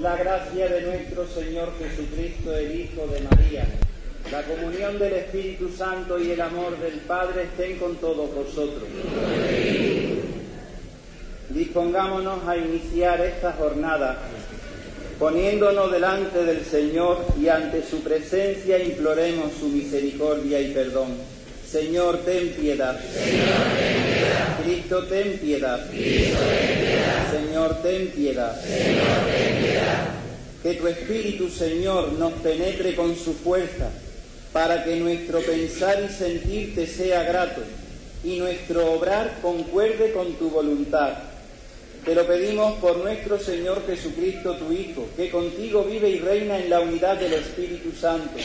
la gracia de nuestro Señor Jesucristo, el Hijo de María, la comunión del Espíritu Santo y el amor del Padre estén con todos vosotros. Dispongámonos a iniciar esta jornada poniéndonos delante del Señor y ante su presencia imploremos su misericordia y perdón. Señor, ten piedad. Señor, ten piedad. Cristo, ten piedad. Señor, ten piedad. Señor, ten piedad. Que tu Espíritu, Señor, nos penetre con su fuerza, para que nuestro pensar y sentirte sea grato, y nuestro obrar concuerde con tu voluntad. Te lo pedimos por nuestro Señor Jesucristo, tu Hijo, que contigo vive y reina en la unidad del Espíritu Santo,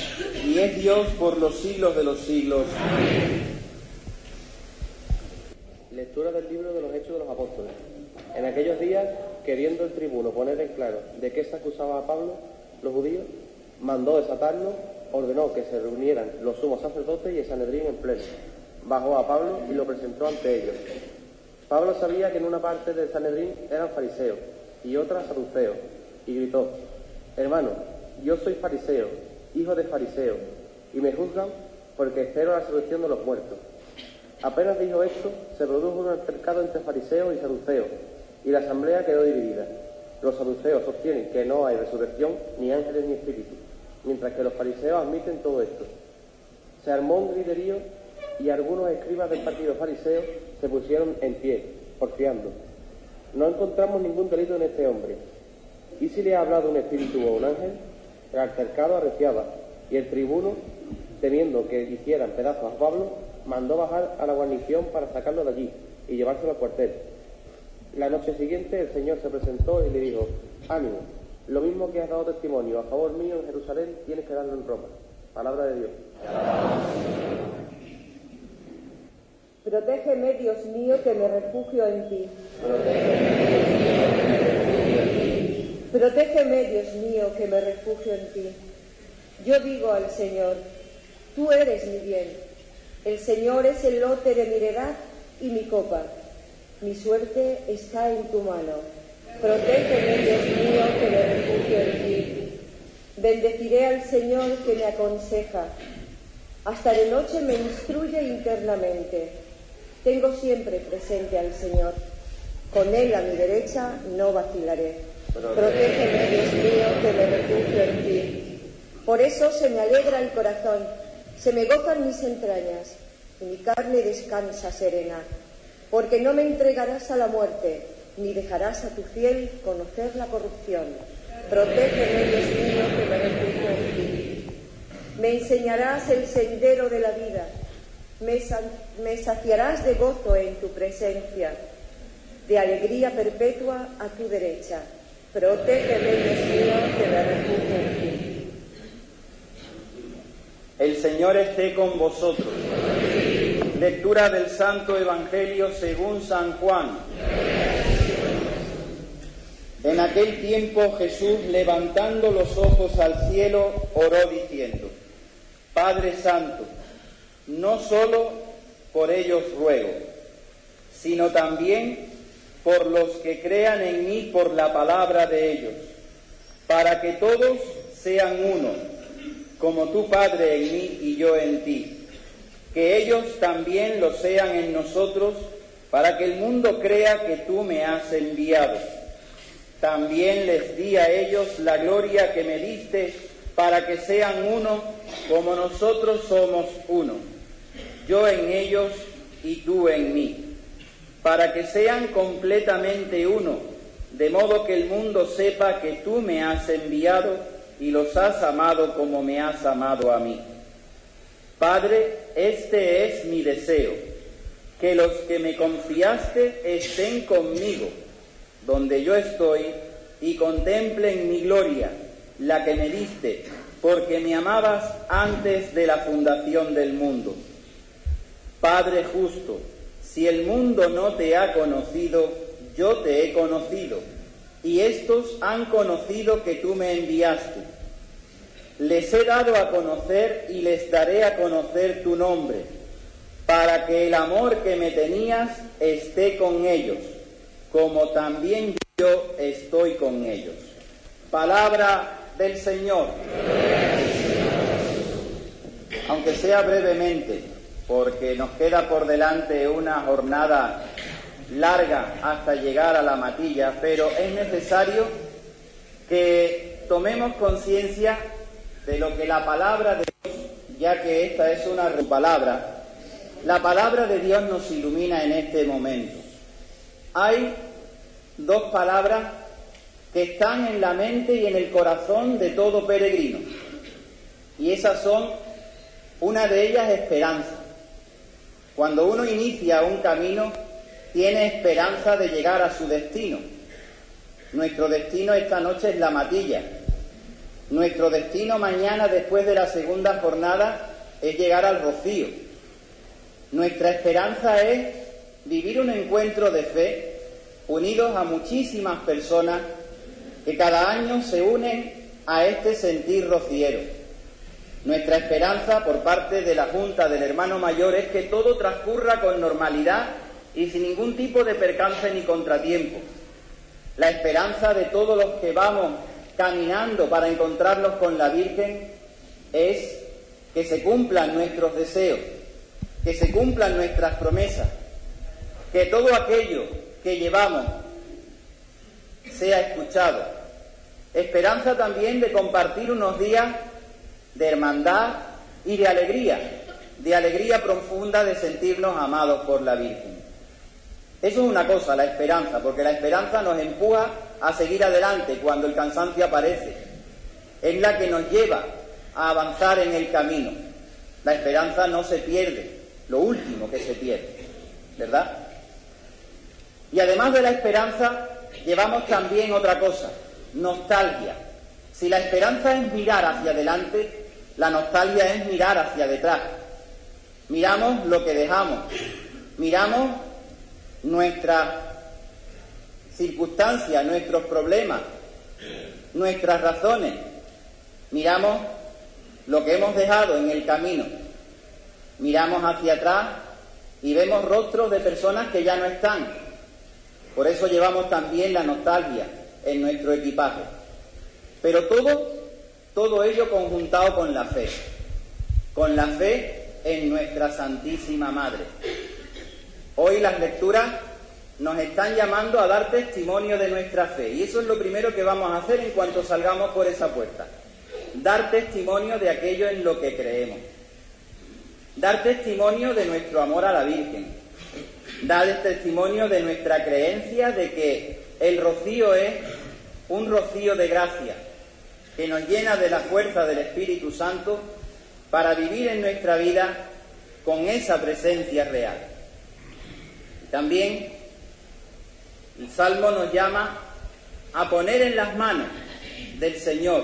y es Dios por los siglos de los siglos. Lectura del libro de los Hechos de los Apóstoles. En aquellos días, queriendo el tribuno poner en claro de qué se acusaba a Pablo, los judíos, mandó desatarlo, ordenó que se reunieran los sumos sacerdotes y el Sanedrín en pleno. Bajó a Pablo y lo presentó ante ellos. Pablo sabía que en una parte del Sanedrín eran fariseos y otra saduceos, y gritó, hermano, yo soy fariseo, hijo de fariseo, y me juzgan porque espero la resurrección de los muertos. Apenas dijo esto, se produjo un altercado entre fariseos y saduceos, y la asamblea quedó dividida. Los saduceos sostienen que no hay resurrección, ni ángeles ni espíritus, mientras que los fariseos admiten todo esto. Se armó un griterío y algunos escribas del partido fariseo se pusieron en pie, porfiando. No encontramos ningún delito en este hombre. ¿Y si le ha hablado un espíritu o un ángel? El altercado arreciaba, y el tribuno, temiendo que hicieran pedazos a Pablo, mandó bajar a la guarnición para sacarlo de allí y llevárselo al cuartel. La noche siguiente el Señor se presentó y le dijo, ánimo, lo mismo que has dado testimonio a favor mío en Jerusalén, tienes que darlo en Roma. Palabra de Dios. Protégeme, Dios mío, que me refugio en ti. Protégeme, Dios mío, que me refugio en ti. Yo digo al Señor, tú eres mi bien. El Señor es el lote de mi heredad y mi copa. Mi suerte está en tu mano. Protégeme, Dios mío, que me refugio en ti. Bendeciré al Señor que me aconseja. Hasta de noche me instruye internamente. Tengo siempre presente al Señor. Con Él a mi derecha no vacilaré. Protégeme, Dios mío, que me refugio en ti. Por eso se me alegra el corazón, se me gozan mis entrañas, y mi carne descansa serena, porque no me entregarás a la muerte, ni dejarás a tu fiel conocer la corrupción. Protégeme, Dios mío, que me refugio en ti. Me enseñarás el sendero de la vida, me, saciarás de gozo en tu presencia, de alegría perpetua a tu derecha. Protégeme, Dios mío, que me refugio en ti. El Señor esté con vosotros. Lectura del Santo Evangelio según San Juan. En aquel tiempo Jesús, levantando los ojos al cielo, oró diciendo, Padre Santo, no solo por ellos ruego, sino también por los que crean en mí por la palabra de ellos, para que todos sean uno, como tu Padre en mí y yo en ti, que ellos también lo sean en nosotros, para que el mundo crea que tú me has enviado. También les di a ellos la gloria que me diste, para que sean uno, como nosotros somos uno, yo en ellos y tú en mí. Para que sean completamente uno, de modo que el mundo sepa que tú me has enviado y los has amado como me has amado a mí. Padre, este es mi deseo, que los que me confiaste estén conmigo, donde yo estoy, y contemplen mi gloria, la que me diste, porque me amabas antes de la fundación del mundo. Padre justo, si el mundo no te ha conocido, yo te he conocido, y estos han conocido que tú me enviaste. Les he dado a conocer y les daré a conocer tu nombre, para que el amor que me tenías esté con ellos, como también yo estoy con ellos. Palabra del Señor. Aunque sea brevemente, porque nos queda por delante una jornada larga hasta llegar a la matilla, pero es necesario que tomemos conciencia de lo que la palabra de Dios, ya que esta es una palabra, la palabra de Dios nos ilumina en este momento. Hay dos palabras que están en la mente y en el corazón de todo peregrino. Y esas son, una de ellas, esperanza. Cuando uno inicia un camino, tiene esperanza de llegar a su destino. Nuestro destino esta noche es la matilla. Nuestro destino mañana, después de la segunda jornada, es llegar al rocío. Nuestra esperanza es vivir un encuentro de fe unidos a muchísimas personas que cada año se unen a este sentir rociero. Nuestra esperanza por parte de la Junta del Hermano Mayor es que todo transcurra con normalidad y sin ningún tipo de percance ni contratiempo. La esperanza de todos los que vamos caminando para encontrarnos con la Virgen es que se cumplan nuestros deseos, que se cumplan nuestras promesas, que todo aquello que llevamos sea escuchado. Esperanza también de compartir unos días de hermandad y de alegría, de alegría profunda de sentirnos amados por la Virgen. Eso es una cosa, la esperanza, porque la esperanza nos empuja a seguir adelante cuando el cansancio aparece. Es la que nos lleva a avanzar en el camino. La esperanza no se pierde, lo último que se pierde, ¿verdad? Y además de la esperanza, llevamos también otra cosa, nostalgia. Si la esperanza es mirar hacia adelante, la nostalgia es mirar hacia detrás. Miramos lo que dejamos, miramos nuestras circunstancias, nuestros problemas, nuestras razones, miramos lo que hemos dejado en el camino, miramos hacia atrás y vemos rostros de personas que ya no están, por eso llevamos también la nostalgia en nuestro equipaje. Pero todo, todo ello conjuntado con la fe, con la fe en nuestra Santísima Madre. Hoy las lecturas nos están llamando a dar testimonio de nuestra fe y eso es lo primero que vamos a hacer en cuanto salgamos por esa puerta. Dar testimonio de aquello en lo que creemos. Dar testimonio de nuestro amor a la Virgen da testimonio de nuestra creencia de que el rocío es un rocío de gracia que nos llena de la fuerza del Espíritu Santo para vivir en nuestra vida con esa presencia real. También el Salmo nos llama a poner en las manos del Señor.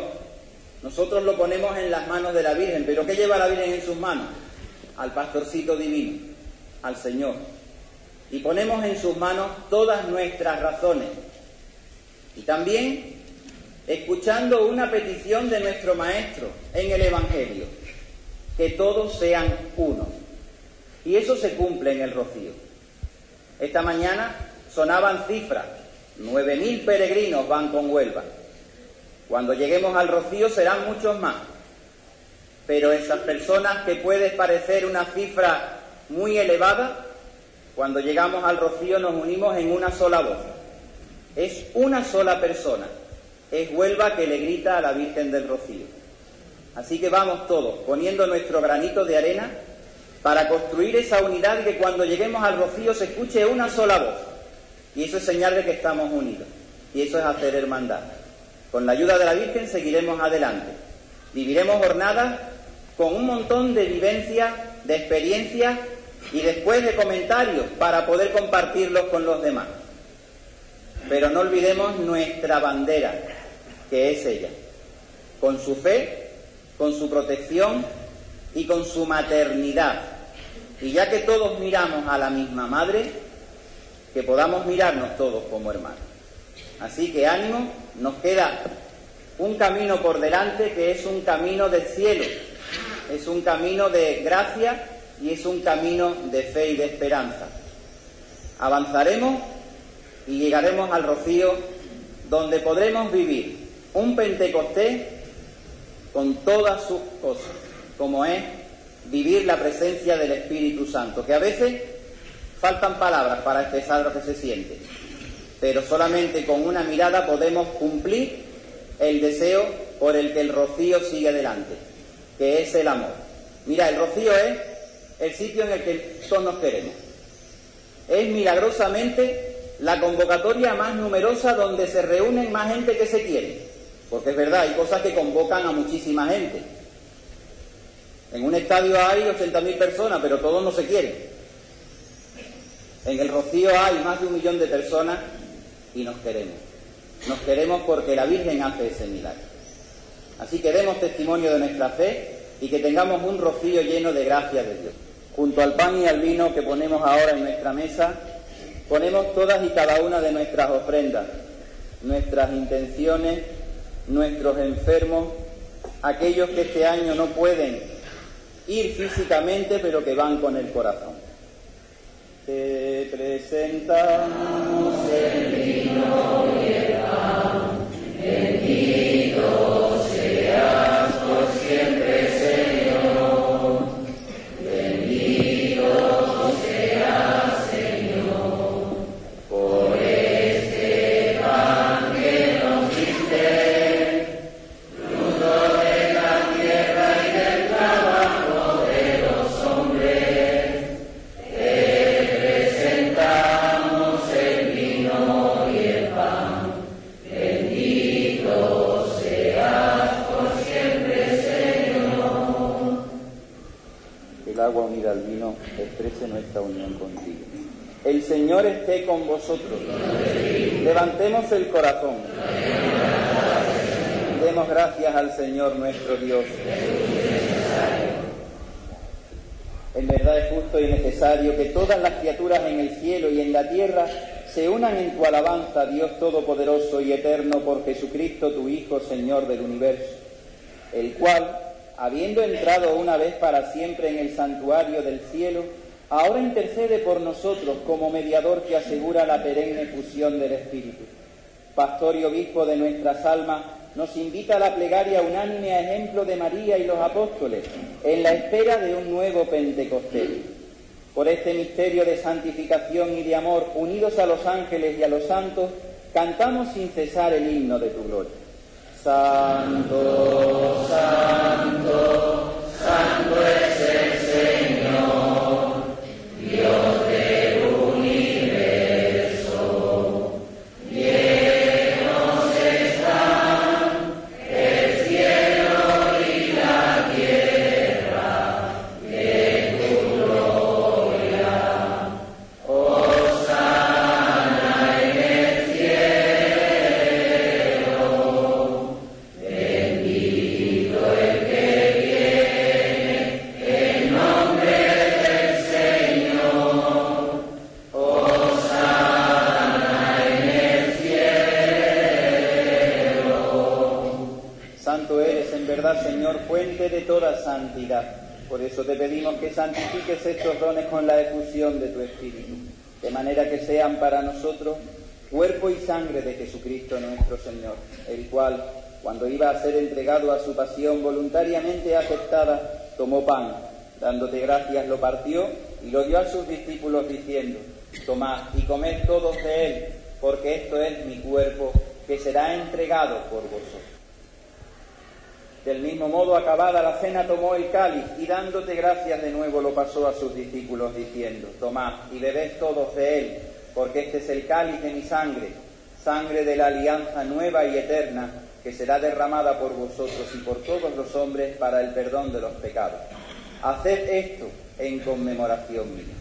Nosotros lo ponemos en las manos de la Virgen, pero ¿qué lleva la Virgen en sus manos? Al pastorcito divino, al Señor y ponemos en sus manos todas nuestras razones. Y también escuchando una petición de nuestro Maestro en el Evangelio, que todos sean uno. Y eso se cumple en el rocío. Esta mañana sonaban cifras, nueve mil peregrinos van con Huelva. Cuando lleguemos al rocío serán muchos más. Pero esas personas que puede parecer una cifra muy elevada, cuando llegamos al rocío nos unimos en una sola voz. Es una sola persona. Es Huelva que le grita a la Virgen del Rocío. Así que vamos todos poniendo nuestro granito de arena para construir esa unidad y que cuando lleguemos al rocío se escuche una sola voz. Y eso es señal de que estamos unidos. Y eso es hacer hermandad. Con la ayuda de la Virgen seguiremos adelante. Viviremos jornadas con un montón de vivencias, de experiencias y después de comentarios para poder compartirlos con los demás. Pero no olvidemos nuestra bandera, que es ella, con su fe, con su protección y con su maternidad. Y ya que todos miramos a la misma madre, que podamos mirarnos todos como hermanos. Así que ánimo, nos queda un camino por delante que es un camino del cielo, es un camino de gracia y es un camino de fe y de esperanza. Avanzaremos y llegaremos al rocío donde podremos vivir Un Pentecostés con todas sus cosas, como es vivir la presencia del Espíritu Santo, que a veces faltan palabras para expresar lo que se siente, pero solamente con una mirada podemos cumplir el deseo por el que el rocío sigue adelante, que es el amor. Mira, el rocío es el sitio en el que todos nos queremos. Es milagrosamente la convocatoria más numerosa donde se reúnen más gente que se quiere. Porque es verdad, hay cosas que convocan a muchísima gente. En un estadio hay 80.000 personas, pero todos no se quieren. En el Rocío hay más de un millón de personas y nos queremos. Nos queremos porque la Virgen hace ese milagro. Así que demos testimonio de nuestra fe y que tengamos un rocío lleno de gracia de Dios. Junto al pan y al vino que ponemos ahora en nuestra mesa, ponemos todas y cada una de nuestras ofrendas, nuestras intenciones, nuestros enfermos, aquellos que este año no pueden ir físicamente, pero que van con el corazón. Te presentamos el El Señor esté con vosotros. Levantemos el corazón. Demos gracias al Señor nuestro Dios. En verdad es justo y necesario que todas las criaturas en el cielo y en la tierra se unan en tu alabanza, Dios Todopoderoso y Eterno, por Jesucristo, tu Hijo, Señor del universo, el cual, habiendo entrado una vez para siempre en el santuario del cielo, ahora intercede por nosotros como mediador que asegura la perenne fusión del Espíritu. Pastor y obispo de nuestras almas, nos invita a la plegaria unánime a ejemplo de María y los apóstoles, en la espera de un nuevo Pentecostés. Por este misterio de santificación y de amor, unidos a los ángeles y a los santos, cantamos sin cesar el himno de tu gloria. Santo, santo, santo santidad. Por eso te pedimos que santifiques estos dones con la efusión de tu Espíritu, de manera que sean para nosotros cuerpo y sangre de Jesucristo nuestro Señor, el cual, cuando iba a ser entregado a su pasión voluntariamente aceptada, tomó pan, dándote gracias, lo partió y lo dio a sus discípulos diciendo, tomad y comed todos de él, porque esto es mi cuerpo que será entregado por vosotros. Del mismo modo, acabada la cena, tomó el cáliz y dándote gracias de nuevo lo pasó a sus discípulos diciendo, tomad y bebed todos de él, porque este es el cáliz de mi sangre, sangre de la alianza nueva y eterna, que será derramada por vosotros y por todos los hombres para el perdón de los pecados. Haced esto en conmemoración mía.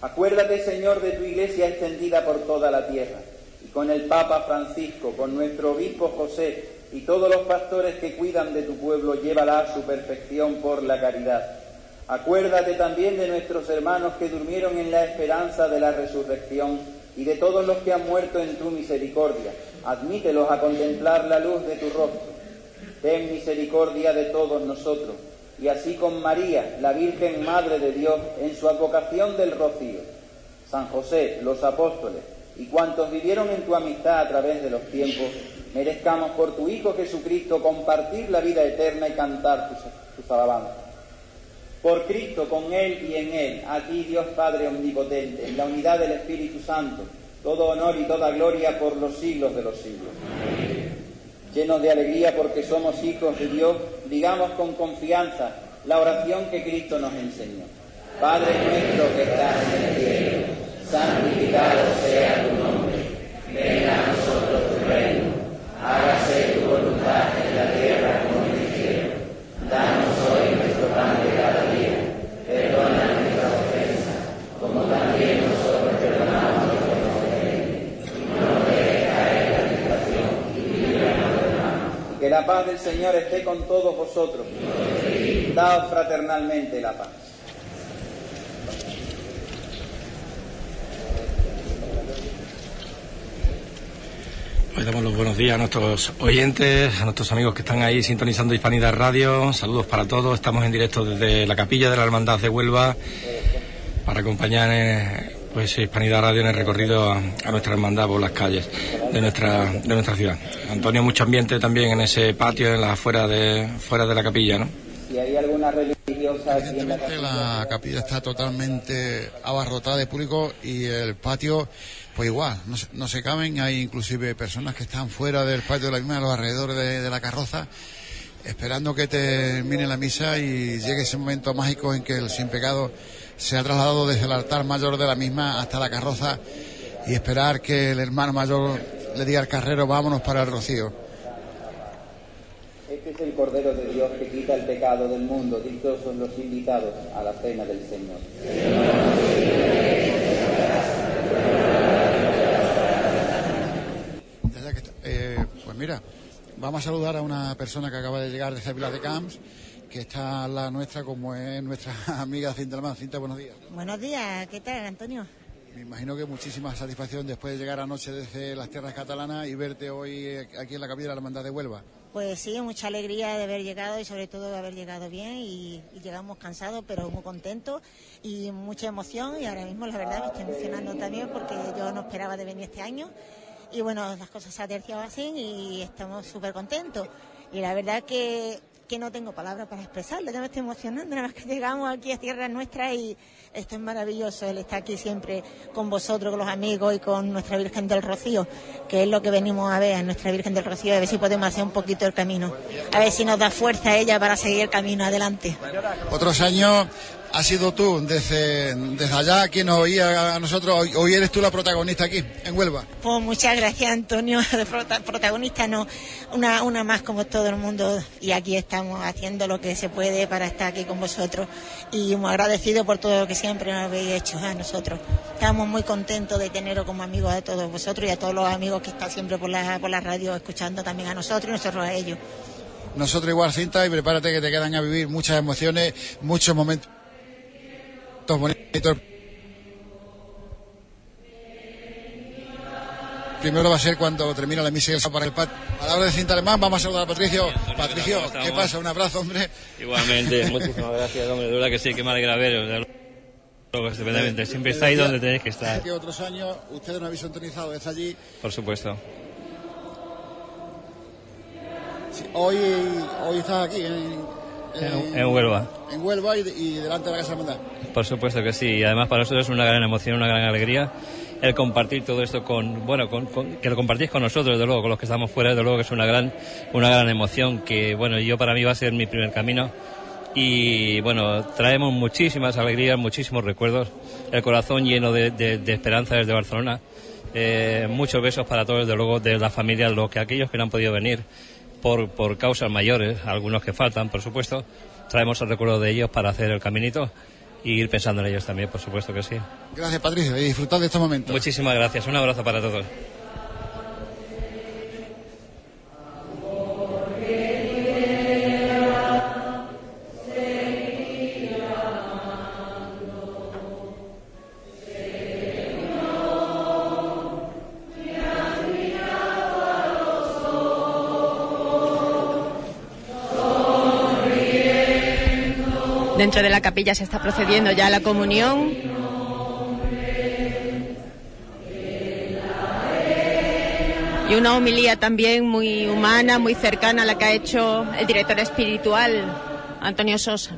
Acuérdate, Señor, de tu iglesia extendida por toda la tierra, y con el Papa Francisco, con nuestro obispo José y todos los pastores que cuidan de tu pueblo, llévala a su perfección por la caridad. Acuérdate también de nuestros hermanos que durmieron en la esperanza de la resurrección y de todos los que han muerto en tu misericordia. Admítelos a contemplar la luz de tu rostro. Ten misericordia de todos nosotros y así con María, la Virgen Madre de Dios, en su advocación del rocío, San José, los apóstoles y cuantos vivieron en tu amistad a través de los tiempos, merezcamos por tu Hijo Jesucristo compartir la vida eterna y cantar tus, tus alabanzas. Por Cristo, con Él y en Él, a ti Dios Padre Omnipotente, en la unidad del Espíritu Santo, todo honor y toda gloria por los siglos de los siglos. Llenos de alegría porque somos hijos de Dios, digamos con confianza la oración que Cristo nos enseñó. Padre nuestro que estás en el cielo, santificado sea tu nombre. Venga a nosotros tu reino. Hágase tu voluntad la tierra como en el cielo. Danos hoy nuestro pan de cada día. Perdona nuestras ofensas, como también nosotros perdonamos a los que nos ofenden. Y no nos dejes caer en la tentación y líbranos del mal. Que la paz del Señor esté con todos vosotros. Daos fraternalmente la paz. Hoy damos los buenos días a nuestros oyentes, a nuestros amigos que están ahí sintonizando Hispanidad Radio. Saludos para todos. Estamos en directo desde la capilla de la Hermandad de Huelva para acompañar eh, pues Hispanidad Radio en el recorrido a, a, nuestra hermandad por las calles de nuestra de nuestra ciudad. Antonio, mucho ambiente también en ese patio, en la fuera de fuera de la capilla, ¿no? Si hay alguna religiosa capilla. La capilla está totalmente abarrotada de público y el patio pues igual, no, no, se caben, hay inclusive personas que están fuera del patio de la misma, a los alrededores de, de, la carroza, esperando que termine la misa y llegue ese momento mágico en que el sin pecado se ha trasladado desde el altar mayor de la misma hasta la carroza y esperar que el hermano mayor le diga al carrero vámonos para el rocío. Este es el Cordero de Dios que quita el pecado del mundo. Dichosos los invitados a la cena del Señor. Eh, pues mira, vamos a saludar a una persona que acaba de llegar desde Vila de Camps, que está la nuestra, como es nuestra amiga Cinta Almán. Cinta, buenos días. Buenos días, ¿qué tal, Antonio? Me imagino que muchísima satisfacción después de llegar anoche desde las tierras catalanas y verte hoy aquí en la capilla de la Hermandad de Huelva. Pues sí, mucha alegría de haber llegado y sobre todo de haber llegado bien y, y, llegamos cansados pero muy contentos y mucha emoción y ahora mismo la verdad me estoy emocionando también porque yo no esperaba de venir este año y bueno, las cosas se aterciado así y estamos súper contentos y la verdad que, que no tengo palabras para expresarlo, ya me estoy emocionando, nada más que llegamos aquí a tierra nuestra y esto es maravilloso, él está aquí siempre con vosotros, con los amigos y con nuestra Virgen del Rocío, que es lo que venimos a ver, a nuestra Virgen del Rocío, a ver si podemos hacer un poquito el camino, a ver si nos da fuerza ella para seguir el camino adelante. Otros años has sido tú desde, desde allá quien nos oía a nosotros, hoy, eres tú la protagonista aquí, en Huelva. Pues muchas gracias Antonio, prota, protagonista no, una, una más como todo el mundo y aquí estamos haciendo lo que se puede para estar aquí con vosotros y muy agradecido por todo lo que siempre nos habéis hecho a nosotros. Estamos muy contentos de teneros como amigos a todos vosotros y a todos los amigos que están siempre por la, por la radio escuchando también a nosotros y nosotros a ellos. Nosotros igual, Cinta, y prepárate que te quedan a vivir muchas emociones, muchos momentos bonitos. Primero va a ser cuando termina la misa y el para el pat. A la hora de cinta alemán, vamos a saludar a Patricio. Patricio, ¿qué pasa? Un abrazo, hombre. Igualmente, muchísimas gracias, hombre. De verdad que sí, que me alegra veros. Estupendamente. Siempre estáis donde tenéis que estar. Que otros años ustedes no habéis sintonizado desde allí. Por supuesto. Sí, hoy, hoy estás aquí en, en, en, Huelva. En Huelva y, y, delante de la Casa Hermandad. Por supuesto que sí. Y además para nosotros es una gran emoción, una gran alegría el compartir todo esto con, bueno, con, con, que lo compartís con nosotros, desde luego, con los que estamos fuera, desde luego que es una gran, una gran emoción que, bueno, yo para mí va a ser mi primer camino y bueno, traemos muchísimas alegrías, muchísimos recuerdos, el corazón lleno de, de, de esperanza desde Barcelona. Eh, muchos besos para todos, desde luego, de la familia, los que aquellos que no han podido venir por, por causas mayores, algunos que faltan, por supuesto, traemos el recuerdo de ellos para hacer el caminito y ir pensando en ellos también, por supuesto que sí. Gracias, Patricio, y disfrutad de estos momentos. Muchísimas gracias. Un abrazo para todos. Dentro de la capilla se está procediendo ya a la comunión. Y una homilía también muy humana, muy cercana a la que ha hecho el director espiritual, Antonio Sosa.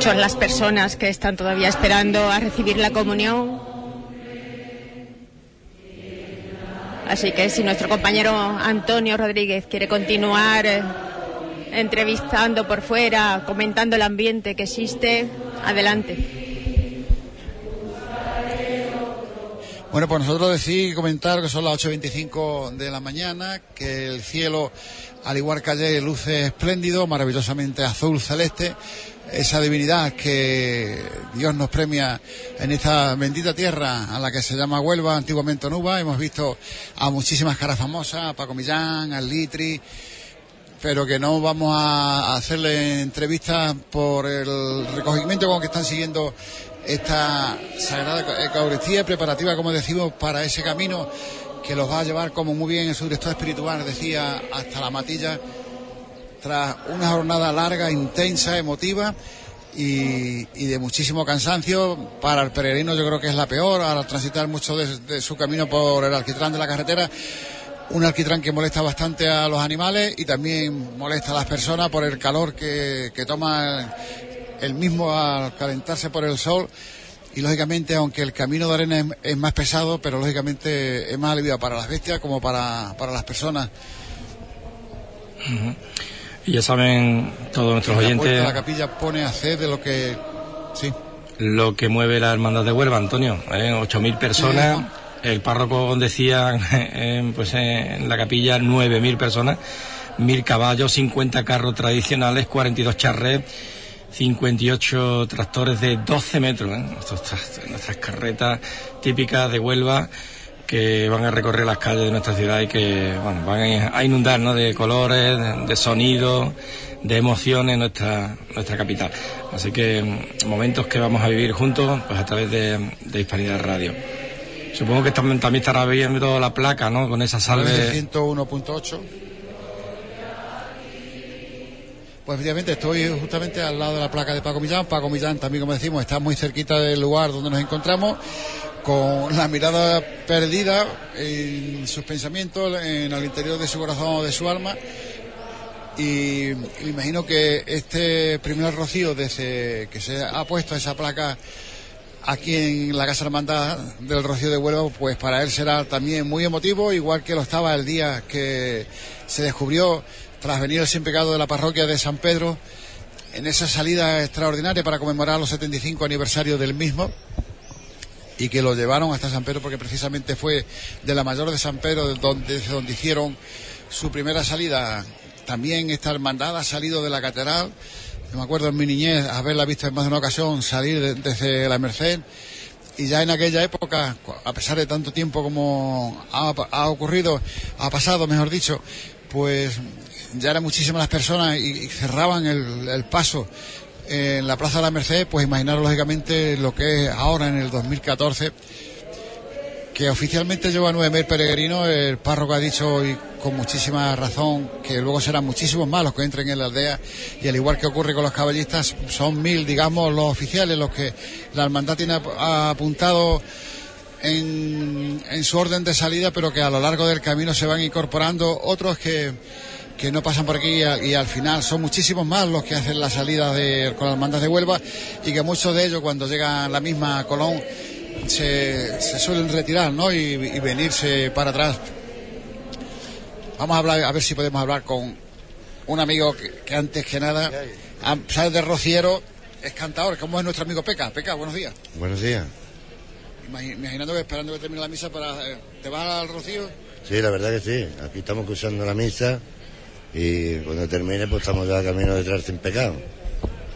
Muchas las personas que están todavía esperando a recibir la comunión. Así que si nuestro compañero Antonio Rodríguez quiere continuar eh, entrevistando por fuera, comentando el ambiente que existe, adelante. Bueno, pues nosotros decir y comentar que son las 8.25 de la mañana, que el cielo, al igual que ayer, luce espléndido, maravillosamente azul celeste, esa divinidad que Dios nos premia en esta bendita tierra a la que se llama Huelva, antiguamente Onuba. Hemos visto a muchísimas caras famosas, a Paco Millán, al Litri, pero que no vamos a hacerle entrevistas por el recogimiento con que están siguiendo esta Sagrada Eucaristía preparativa, como decimos, para ese camino que los va a llevar, como muy bien en su director espiritual decía, hasta la matilla tras una jornada larga, intensa, emotiva y, de muchísimo cansancio. Para el peregrino yo creo que es la peor, al transitar mucho de, su camino por el alquitrán de la carretera. Un alquitrán que molesta bastante a los animales y también molesta a las personas por el calor que, toma el, mismo al calentarse por el sol y lógicamente aunque el camino de arena es, más pesado pero lógicamente es más aliviado para las bestias como para, las personas y ya saben todos nuestros oyentes. La capilla pone a de lo que. Sí. Lo que mueve la hermandad de Huelva, Antonio. ¿eh? 8.000 personas. El párroco decía pues en la capilla 9.000 personas. 1.000 caballos, 50 carros tradicionales, 42 charrets. 58 tractores de 12 metros, ¿eh? nuestras carretas típicas de Huelva que van a recorrer las calles de nuestra ciudad y que bueno, van a inundar ¿no? de colores, de, sonidos, de emociones nuestra, nuestra capital. Así que mm, momentos que vamos a vivir juntos pues a través de, de Hispanidad Radio. Supongo que también, también estará viendo la placa, ¿no? Con esa salve. 101.8. Pues efectivamente estoy justamente al lado de la placa de Paco Millán. Paco Millán también, como decimos, está muy cerquita del lugar donde nos encontramos con la mirada perdida en sus pensamientos, en el interior de su corazón o de su alma. Y me imagino que este primer rocío desde que se ha puesto esa placa aquí en la Casa Hermandad del Rocío de Huelva, pues para él será también muy emotivo, igual que lo estaba el día que se descubrió tras venir el sin pecado de la parroquia de San Pedro en esa salida extraordinaria para conmemorar los 75 aniversarios del mismo y que lo llevaron hasta San Pedro porque precisamente fue de la mayor de San Pedro donde, donde hicieron su primera salida. También esta hermandad ha salido de la catedral. me acuerdo en mi niñez haberla visto en más de una ocasión salir desde la Merced. Y ya en aquella época, a pesar de tanto tiempo como ha, ocurrido, ha pasado, mejor dicho, pues ya eran muchísimas las personas y, cerraban el paso en la Plaza de la Merced, pues imaginaros lógicamente lo que es ahora en el 2014, que oficialmente lleva nueve mil peregrinos, el párroco ha dicho, y con muchísima razón que luego serán muchísimos más los que entren en la aldea y al igual que ocurre con los caballistas, son mil, digamos, los oficiales, los que la hermandad tiene ap- apuntado en, en su orden de salida, pero que a lo largo del camino se van incorporando otros que, que no pasan por aquí y, al final son muchísimos más los que hacen la salida de, con las hermandad de Huelva y que muchos de ellos cuando llegan a la misma Colón se, se suelen retirar ¿no? y, y venirse para atrás. Vamos a hablar, a ver si podemos hablar con un amigo que, que antes que nada, sale de Rociero, es cantador, como es nuestro amigo Peca. Peca, buenos días. Buenos días. Imagi- Imaginando que esperando que termine la misa para... eh, ¿Te vas al Rocío? Sí, la verdad que sí. Aquí estamos escuchando la misa y cuando termine pues estamos ya camino de entrar sin pecado.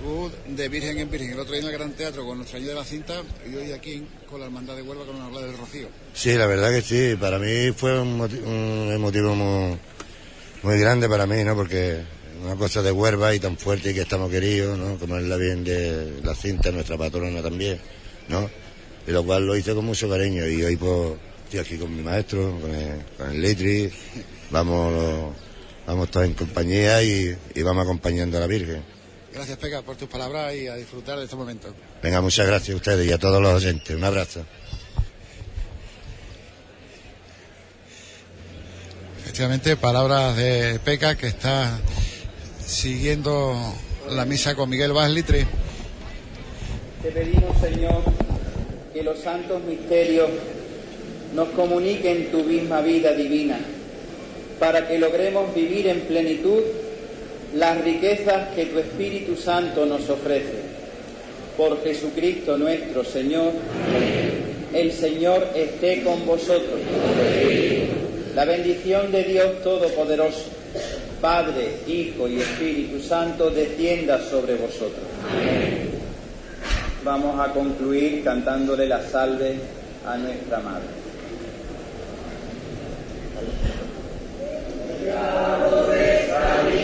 Tú de Virgen en Virgen, el otro día en el Gran Teatro con nuestra ayuda de la cinta y hoy aquí con la Hermandad de Huelva con la Habla del Rocío. Sí, la verdad que sí. Para mí fue un, moti- un emotivo muy, muy grande para mí, ¿no? Porque una cosa de Huelva y tan fuerte y que estamos queridos, ¿no? Como es la bien de la cinta, nuestra patrona también, ¿no? Y lo cual lo hice con mucho cariño y hoy pues estoy aquí con mi maestro, con el, con el Litri, vamos, los- vamos todos en compañía y, y vamos acompañando a la Virgen. Gracias, Peca, por tus palabras y a disfrutar de este momento. Venga, muchas gracias a ustedes y a todos los oyentes. Un abrazo. Efectivamente, palabras de Peca que está siguiendo la misa con Miguel Vaz Litri. Te pedimos, Señor, que los santos misterios nos comuniquen tu misma vida divina, para que logremos vivir en plenitud las riquezas que tu Espíritu Santo nos ofrece. Por Jesucristo nuestro Señor, el Señor esté con vosotros. La bendición de Dios Todopoderoso, Padre, Hijo y Espíritu Santo, descienda sobre vosotros. Vamos a concluir cantándole la salve a nuestra Madre. Canta su cena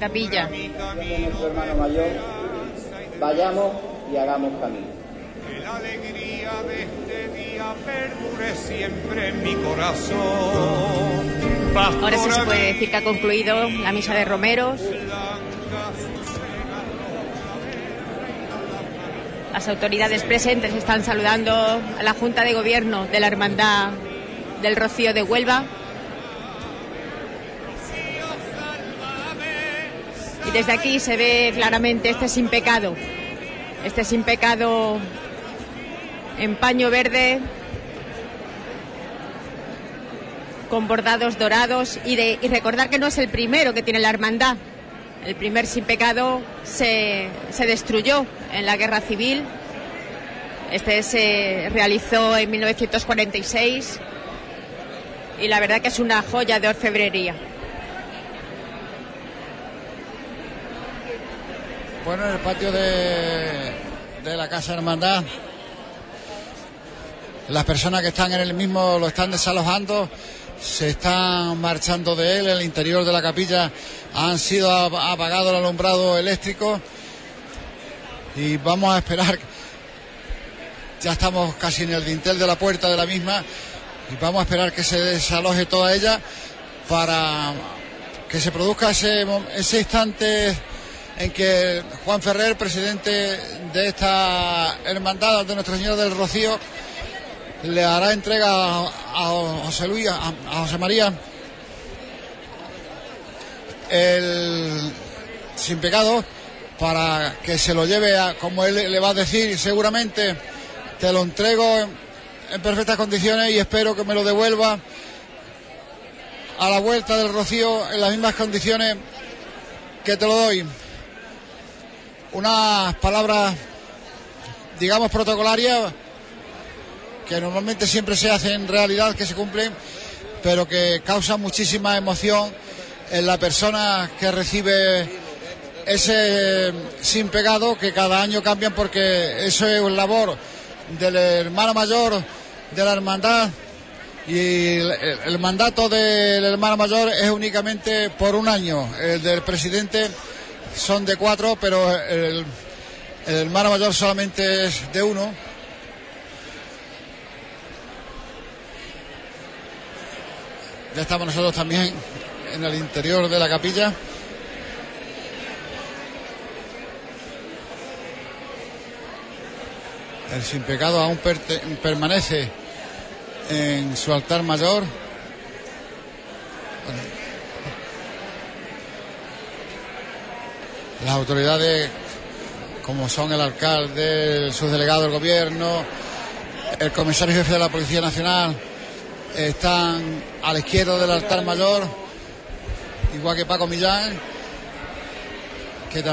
capilla. de nuestro hermano mayor, vayamos y hagamos camino. Que la alegría de este día perdure siempre en mi corazón. Ahora sí se puede decir que ha concluido la misa de romeros. Las autoridades presentes están saludando a la Junta de Gobierno de la Hermandad del Rocío de Huelva. Desde aquí se ve claramente este sin pecado, este sin pecado en paño verde con bordados dorados y, recordar que no es el primero que tiene la hermandad. El primer sin pecado se, se destruyó en la guerra civil. Este se realizó en 1946 y la verdad que es una joya de orfebrería. Bueno, en el patio de, de la Casa Hermandad, las personas que están en el mismo lo están desalojando, se están marchando de él, el interior de la capilla han sido ap- apagado el alumbrado eléctrico y vamos a esperar, ya estamos casi en el dintel de la puerta de la misma y vamos a esperar que se desaloje toda ella para que se produzca ese, ese instante en que Juan Ferrer, presidente de esta hermandad de Nuestro Señor del Rocío, le hará entrega a, José Luis, a, José María, el sin pecado para que se lo lleve a, como él le va a decir, seguramente te lo entrego en, en perfectas condiciones y espero que me lo devuelva a la vuelta del Rocío en las mismas condiciones que te lo doy. Unas palabras, digamos, protocolarias que normalmente siempre se hacen realidad, que se cumplen, pero que causan muchísima emoción en la persona que recibe ese sin pegado que cada año cambian porque eso es labor del hermano mayor de la hermandad y el, el mandato del hermano mayor es únicamente por un año, el del presidente son de cuatro, pero el, el hermano mayor solamente es de uno. Ya estamos nosotros también en el interior de la capilla. El sin pecado aún permanece en su altar mayor. Las autoridades, como son el alcalde, el subdelegado del gobierno, el comisario jefe de la Policía Nacional, están a la izquierda del altar mayor, igual que Paco Millán, que,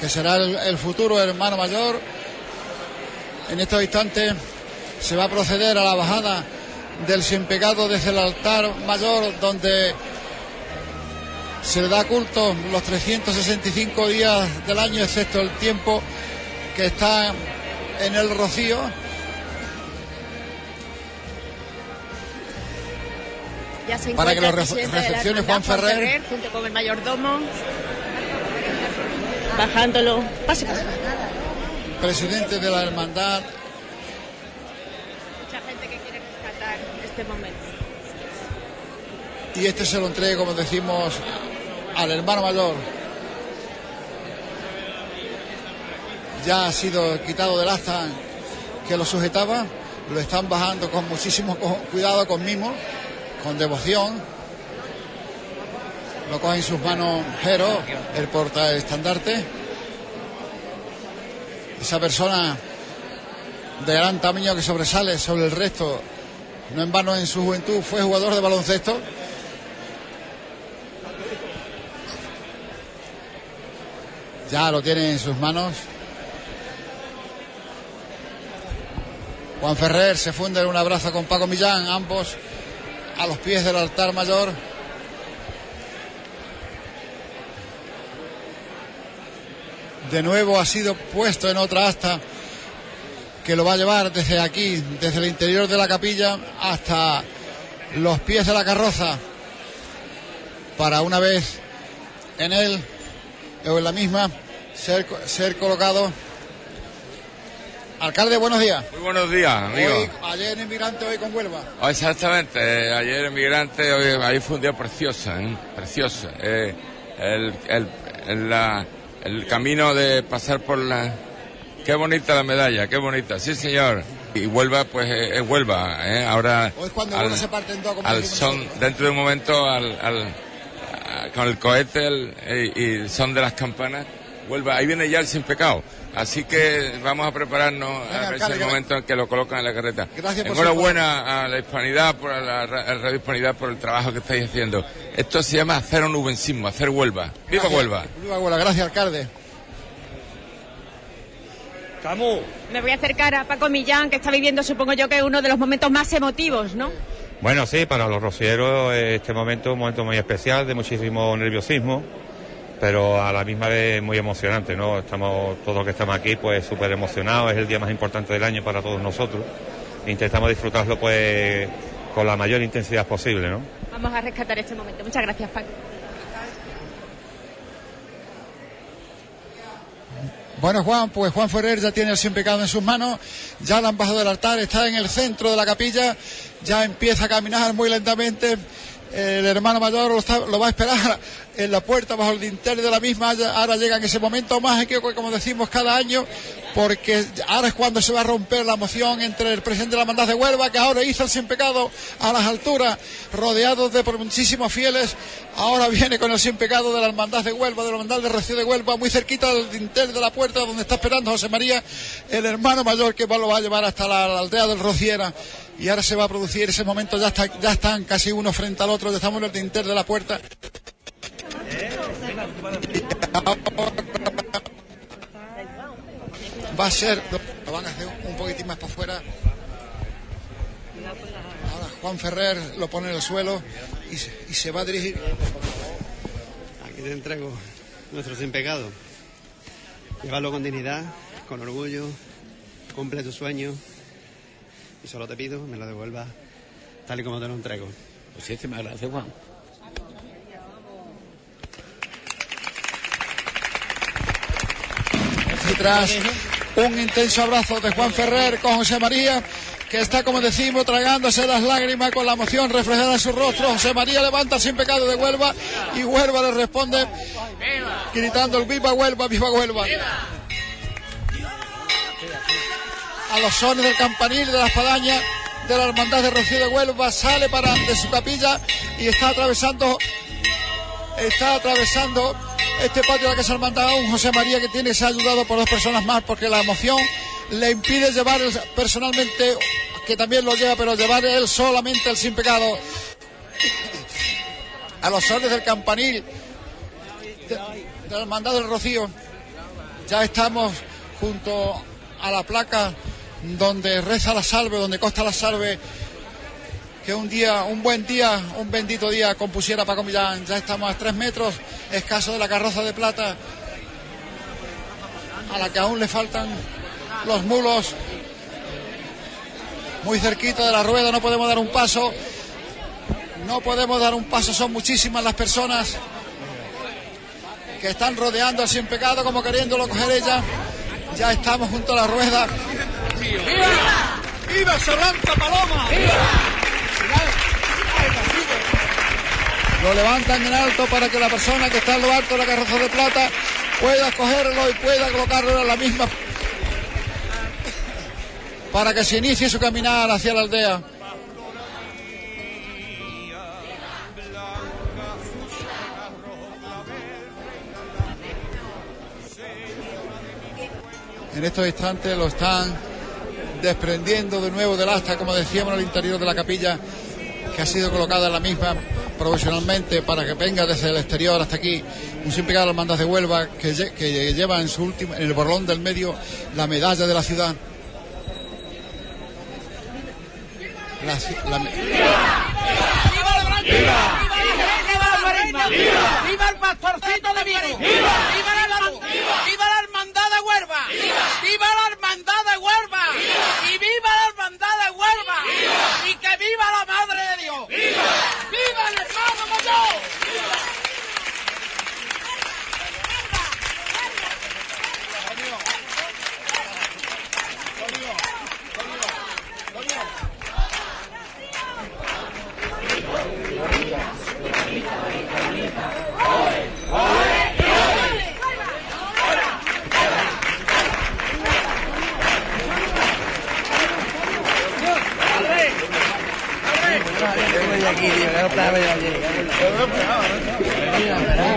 que será el, el futuro hermano mayor. En estos instantes se va a proceder a la bajada del sin pecado desde el altar mayor, donde se le da culto los 365 días del año, excepto el tiempo que está en el rocío. Ya se Para que encuentra lo el re- presidente de la recepcione hermandad, Juan Ferrer. junto con el mayordomo, bajándolo. Pase, pase. presidente de la hermandad Mucha gente que quiere rescatar este momento. y este se lo entregue, como decimos, al hermano mayor. Ya ha sido quitado del asta que lo sujetaba, lo están bajando con muchísimo cuidado, con mimo, con devoción. Lo coge en sus manos Jero, el portaestandarte. Esa persona de gran tamaño que sobresale sobre el resto, no en vano en su juventud fue jugador de baloncesto. Ya lo tiene en sus manos. Juan Ferrer se funde en un abrazo con Paco Millán, ambos a los pies del altar mayor. De nuevo ha sido puesto en otra asta que lo va a llevar desde aquí, desde el interior de la capilla hasta los pies de la carroza, para una vez en él en la misma ser, ser colocado. Alcalde, buenos días. Muy buenos días, amigo. Hoy, ayer en Migrante, hoy con Huelva. Oh, exactamente, eh, ayer en Migrante, hoy, ahí fue un día precioso, ¿eh? precioso. Eh, el, el, el, la- el camino de pasar por la... Qué bonita la medalla, qué bonita, sí señor. Y Huelva, pues eh, es Huelva, ¿eh? ahora Hoy es cuando al- se parte en dos, al son, dentro de un momento, al, con el cohete el- eh, y el son de las campanas, Huelva, ahí viene ya el sin pecado. Así que vamos a prepararnos a ver el momento en que lo colocan en la carreta. Gracias por Enhorabuena a la hispanidad, por la, a la radio hispanidad, por el trabajo que estáis haciendo. Esto se llama hacer un nubencismo, hacer Huelva. ¡Viva Gracias. Huelva! Viva Huelva, gracias, alcalde. Camus. Me voy a acercar a Paco Millán, que está viviendo, supongo yo, que es uno de los momentos más emotivos, ¿no? Bueno, sí, para los rocieros eh, este momento es un momento muy especial, de muchísimo nerviosismo, pero a la misma vez muy emocionante, ¿no? Estamos, todos los que estamos aquí, pues súper emocionados, es el día más importante del año para todos nosotros. Intentamos disfrutarlo, pues, con la mayor intensidad posible, ¿no? Vamos a rescatar este momento. Muchas gracias, Paco. Bueno, Juan, pues Juan Ferrer ya tiene el sin pecado en sus manos, ya la han bajado del altar, está en el centro de la capilla, ya empieza a caminar muy lentamente. El hermano mayor lo, está- lo va a esperar en la puerta bajo el dintel de la misma. Ahora llega en ese momento mágico que, como decimos cada año, porque ahora es cuando se va a romper la emoción entre el presidente de la Hermandad de Huelva, que ahora hizo el sin pecado a las alturas, rodeados de muchísimos fieles. Ahora viene con el sin pecado de la Hermandad de Huelva, de la Hermandad de Rocío de Huelva, muy cerquita del dintel de la puerta donde está esperando José María, el hermano mayor que lo va a llevar hasta la, la aldea del Rociera. Y ahora se va a producir ese momento, ya, está, ya están casi uno frente al otro, ya estamos en el dintel de la puerta. Va a ser, lo van a hacer un poquitín más para afuera. Ahora Juan Ferrer lo pone en el suelo y se, y se va a dirigir. Aquí te entrego nuestro sin pecado. Llevarlo con dignidad, con orgullo, cumple tu sueño y solo te pido me lo devuelvas tal y como te lo entrego. Muchísimas gracias, Juan. Y tras un intenso abrazo de Juan Ferrer con José María, que está, como decimos, tragándose las lágrimas con la emoción reflejada en su rostro. José María levanta sin pecado de Huelva y Huelva le responde gritando el viva Huelva, viva Huelva. A los sones del campanil de la espadaña de la Hermandad de Rocío de Huelva sale para de su capilla y está atravesando está atravesando este patio de la Casa Hermandad un José María que tiene que ser ayudado por dos personas más porque la emoción le impide llevar personalmente, que también lo lleva, pero llevar él solamente el sin pecado a los sones del campanil de, de la Hermandad del Rocío. Ya estamos junto a la placa donde reza la salve, donde consta la salve que un día, un buen día, un bendito día compusiera Paco Millán. Ya estamos a tres metros escaso de la carroza de plata, a la que aún le faltan los mulos. Muy cerquita de la rueda, no podemos dar un paso. No podemos dar un paso, son muchísimas las personas que están rodeando al sin pecado como queriéndolo coger ella. Ya estamos junto a la rueda. ¡Viva! ¡Viva Solanta Paloma! Lo levantan en alto para que la persona que está en lo alto de la carroza de plata pueda cogerlo y pueda colocarlo en la misma para que se inicie su caminar hacia la aldea. En estos instantes lo están desprendiendo de nuevo del asta, como decíamos, el interior de la capilla, que ha sido colocada en la misma profesionalmente para que venga desde el exterior hasta aquí un sin pecado hermandad de Huelva que, lle- que lleva en su último en el borlón del medio la medalla de la ciudad. La la ¡Viva! ¡Viva! ¡Viva! ¡Viva! ¡Viva el pastorcito de Vigo! ¡Viva! ¡Viva ¡Viva hermandad de Huelva! ¡Viva! la hermandad de Huelva! ¡Y viva la hermandad de Huelva! ¡Y que viva la Madre de Dios! ¡Viva! ¡Viva el hermano mayor!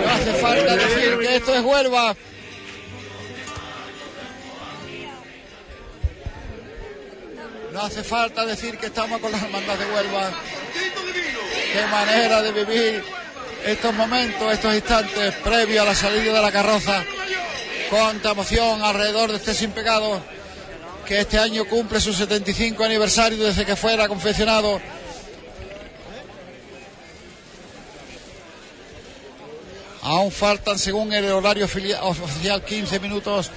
No hace falta decir que esto es Huelva. No hace falta decir que estamos con las hermandades de Huelva. Qué manera de vivir estos momentos, estos instantes previos a la salida de la carroza. Cuánta emoción alrededor de este sin pecado que este año cumple su 75 aniversario desde que fuera confeccionado. Aún faltan, según el horario oficial, 15 minutos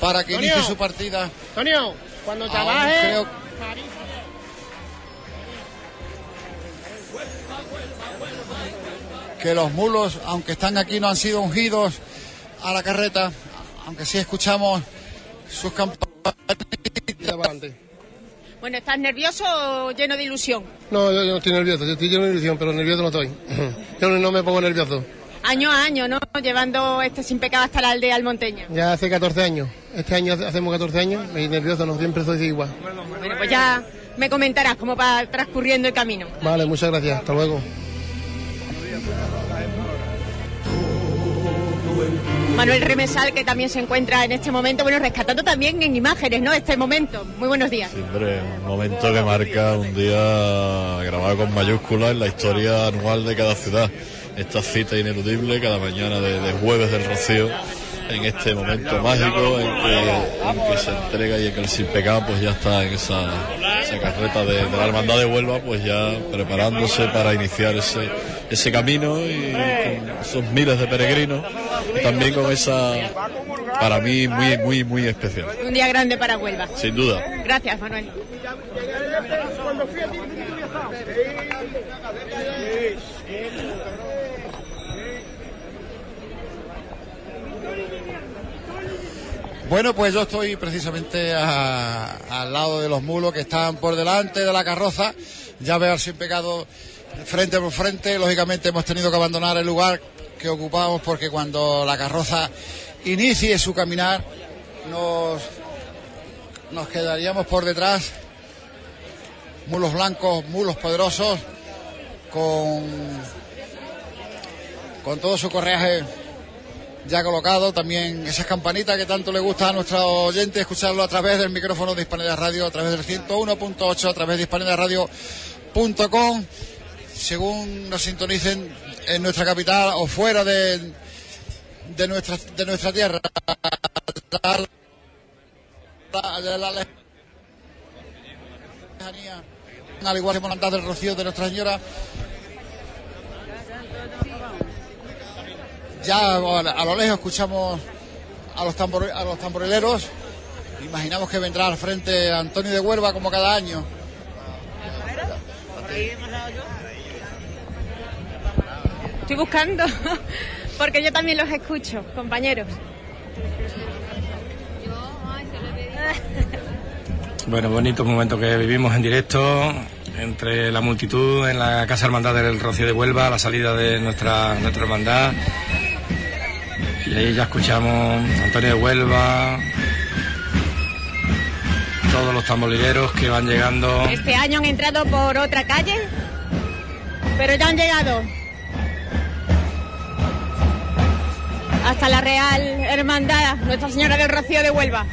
para que Antonio. inicie su partida. Antonio, cuando trabajes... creo- que los mulos, aunque están aquí, no han sido ungidos a la carreta, aunque sí escuchamos sus campanas. Bueno, ¿estás nervioso o lleno de ilusión? No, yo, yo no estoy nervioso, yo estoy lleno de ilusión, pero nervioso no estoy. Yo no me pongo nervioso. Año a año, ¿no? Llevando este sin pecado hasta la aldea almonteña. Ya hace 14 años. Este año hace- hacemos 14 años y nervioso no, siempre soy igual. Bueno, pues ya me comentarás cómo va transcurriendo el camino. Vale, muchas gracias. Hasta luego. Manuel Remesal, que también se encuentra en este momento, bueno, rescatando también en imágenes, ¿no? Este momento. Muy buenos días. Hombre, un momento que marca un día grabado con mayúsculas en la historia anual de cada ciudad. Esta cita ineludible cada mañana de, de jueves del Rocío, en este momento mágico en que, en que se entrega y en que el sin pecado pues ya está en esa, esa carreta de, de la hermandad de Huelva, pues ya preparándose para iniciar ese, ese camino y con esos miles de peregrinos, y también con esa, para mí, muy, muy, muy especial, Un día grande para Huelva. sin duda. Gracias, Manuel. Bueno, pues yo estoy precisamente al lado de los mulos que están por delante de la carroza. Ya veo al sin pecado frente por frente. Lógicamente hemos tenido que abandonar el lugar que ocupamos porque cuando la carroza inicie su caminar nos, nos quedaríamos por detrás. Mulos blancos, mulos poderosos, con, con todo su correaje ya colocado, también esas campanitas que tanto le gusta a nuestros oyentes escucharlo a través del micrófono de Hispanidad Radio, a través del 101.8, a través de hispanidadradio.com, según nos sintonicen en nuestra capital o fuera de, de, nuestra, de nuestra tierra. Al igual que por la andar del rocío de Nuestra Señora, Ya a lo lejos escuchamos a los, tambor- a los tamborileros. Imaginamos que vendrá al frente Antonio de Huelva como cada año. Estoy buscando, porque yo también los escucho, compañeros. Bueno, bonito momento que vivimos en directo entre la multitud en la Casa Hermandad del Rocío de Huelva, a la salida de nuestra, nuestra hermandad. Y ahí ya escuchamos Antonio de Huelva, todos los tamborileros que van llegando. Este año han entrado por otra calle, pero ya han llegado hasta la Real Hermandad Nuestra Señora del Rocío de Huelva.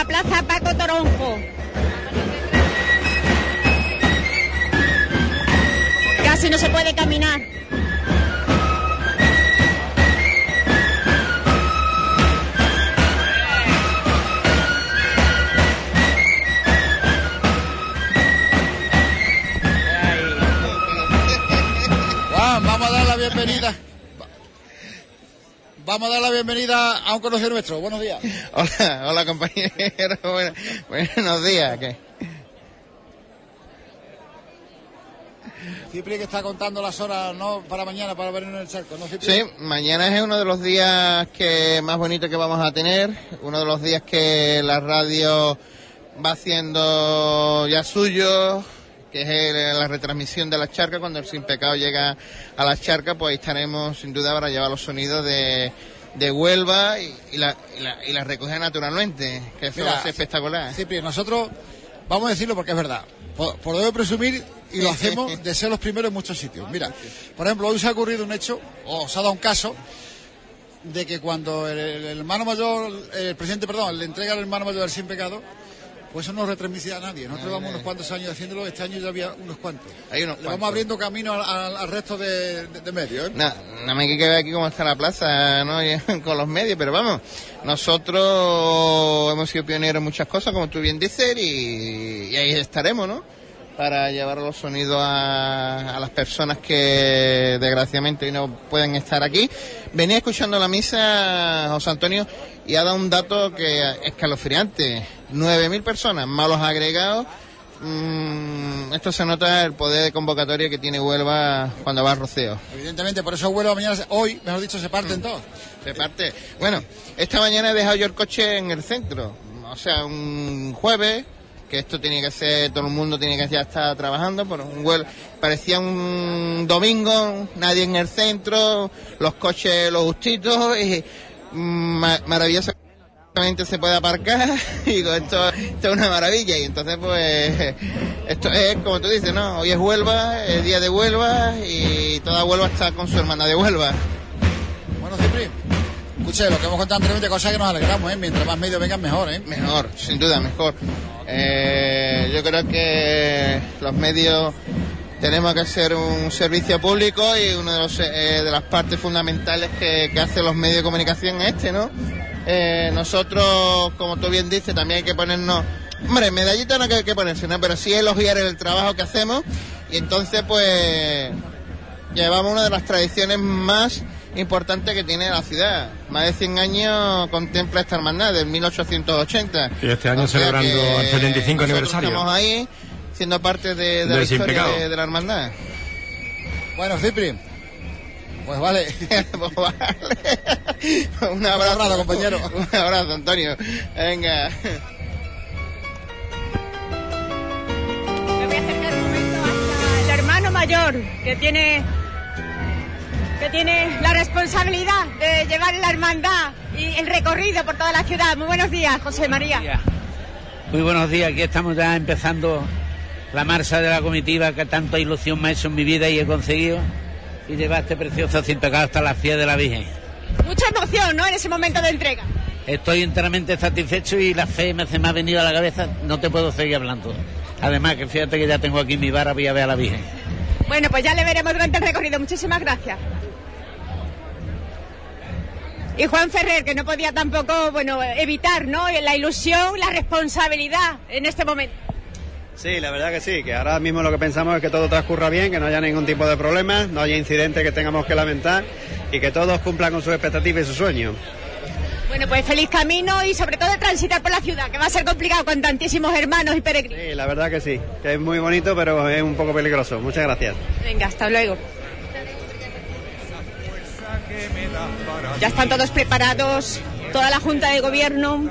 La plaza Paco Toronjo. Casi no se puede caminar. Vamos a dar la bienvenida. Vamos a dar la bienvenida a un conocido nuestro. Buenos días. Hola, hola compañero. Bueno- buenos días. ¿qué? Cipri que está contando las horas no para mañana para vernos en el charco, ¿no, Cipri? Sí, mañana es uno de los días que más bonitos que vamos a tener, uno de los días que la radio va haciendo ya suyo, que es el- la retransmisión de la charca, cuando el Sin Pecado llega a la charca, pues ahí estaremos sin duda para llevar los sonidos de, de Huelva y, y la, y, la, y la recoge naturalmente, que eso Mira, va a ser espectacular. Cipri, nosotros vamos a decirlo porque es verdad. Por, debo presumir, y lo hacemos, de ser los primeros en muchos sitios. Mira, por ejemplo, hoy se ha ocurrido un hecho, o se ha dado un caso, de que cuando el, el hermano mayor, el presidente, perdón, le entrega al hermano mayor el sin pecado, pues eso no retransmite a nadie. Nosotros llevamos unos cuantos años haciéndolo, este año ya había unos cuantos. Hay unos Le vamos abriendo camino al, al- al resto de, de- de medios. ¿eh? Nada, más que hay que ver aquí cómo está la plaza, ¿no? Con los medios, pero vamos, nosotros hemos sido pioneros en muchas cosas, como tú bien dices, y, y ahí estaremos, ¿no? Para llevar los sonidos a, a las personas que desgraciadamente hoy no pueden estar aquí. Venía escuchando la misa, José Antonio, y ha dado un dato que es escalofriante. 9.000 personas, malos agregados. Mm, esto se nota el poder de convocatoria que tiene Huelva cuando va al roceo. Evidentemente, por eso Huelva mañana, hoy, mejor dicho, se parten todos. Se parte. Bueno, esta mañana he dejado yo el coche en el centro. O sea, un jueves, que esto tiene que ser, todo el mundo tiene que ya estar trabajando, pero un Huel- parecía un domingo, nadie en el centro, los coches los justitos, y ma- maravillosamente se puede aparcar y esto, esto es una maravilla y entonces pues esto es como tú dices, ¿no? Hoy es Huelva, es día de Huelva y toda Huelva está con su hermana de Huelva. Bueno, Cipri, escuche, lo que hemos contado anteriormente, cosas que nos alegramos, ¿eh? Mientras más medios vengan, mejor, ¿eh? Mejor, sin duda, mejor. Eh, yo creo que los medios tenemos que ser un servicio público y una de, los, eh, de las partes fundamentales que, que hacen los medios de comunicación es este, ¿no? Eh, nosotros, como tú bien dices, también hay que ponernos... Hombre, medallita no hay que ponerse, ¿no? Pero sí elogiar el trabajo que hacemos y entonces, pues, llevamos una de las tradiciones más importantes que tiene la ciudad. Más de 100 años contempla esta hermandad, del 1880. Y este año O sea celebrando el 75 nosotros aniversario. Estamos ahí siendo parte de, de la historia de, de la hermandad. Bueno, Cipri, pues vale. Pues vale. Un abrazo, compañero. Un abrazo, Antonio. Venga. Me voy a acercar un momento hasta el hermano mayor que tiene que tiene la responsabilidad de llevar la hermandad y el recorrido por toda la ciudad. Muy buenos días, José María. Muy buenos días, aquí estamos ya empezando la marcha de la comitiva que tanta ilusión me ha hecho en mi vida y he conseguido y llevar este precioso sin pecado hasta las pies de la Virgen. Mucha emoción, ¿no? En ese momento de entrega. Estoy enteramente satisfecho y la fe me, se me ha venido a la cabeza, no te puedo seguir hablando. Además que fíjate que ya tengo aquí mi vara, voy a ver a la Virgen. Bueno, pues ya le veremos durante el recorrido. Muchísimas gracias. Y Juan Ferrer, que no podía tampoco, bueno, evitar, ¿no? La ilusión, la responsabilidad en este momento. Sí, la verdad que sí, que ahora mismo lo que pensamos es que todo transcurra bien, que no haya ningún tipo de problemas, no haya incidentes que tengamos que lamentar y que todos cumplan con sus expectativas y sus sueños. Bueno, pues feliz camino y sobre todo de transitar por la ciudad, que va a ser complicado con tantísimos hermanos y peregrinos. Sí, la verdad que sí, que es muy bonito, pero es un poco peligroso. Muchas gracias. Venga, hasta luego. Ya están todos preparados, toda la Junta de Gobierno.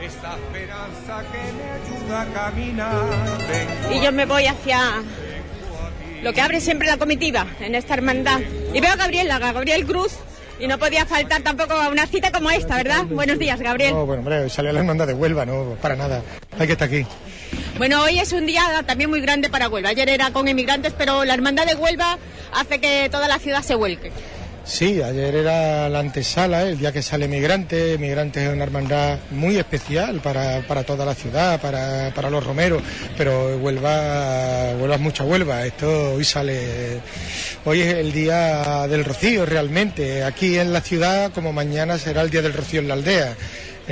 Esta esperanza que me ayuda a caminar. Vengo Y yo me voy hacia lo que abre siempre la comitiva en esta hermandad. Y veo a Gabriel, a Gabriel Cruz, y no podía faltar tampoco a una cita como esta, ¿verdad? Buenos días, Gabriel. No, bueno, hombre, salió la hermandad de Huelva, no, para nada. Hay que estar aquí. Bueno, hoy es un día también muy grande para Huelva. Ayer era con emigrantes, pero la hermandad de Huelva hace que toda la ciudad se vuelque. Sí, ayer era la antesala, el día que sale Migrante. Migrante es una hermandad muy especial para, para toda la ciudad, para, para los romeros, pero Huelva, Huelva es mucha Huelva. Esto hoy sale, hoy es el día del rocío realmente. Aquí en la ciudad, como mañana será el día del rocío en la aldea.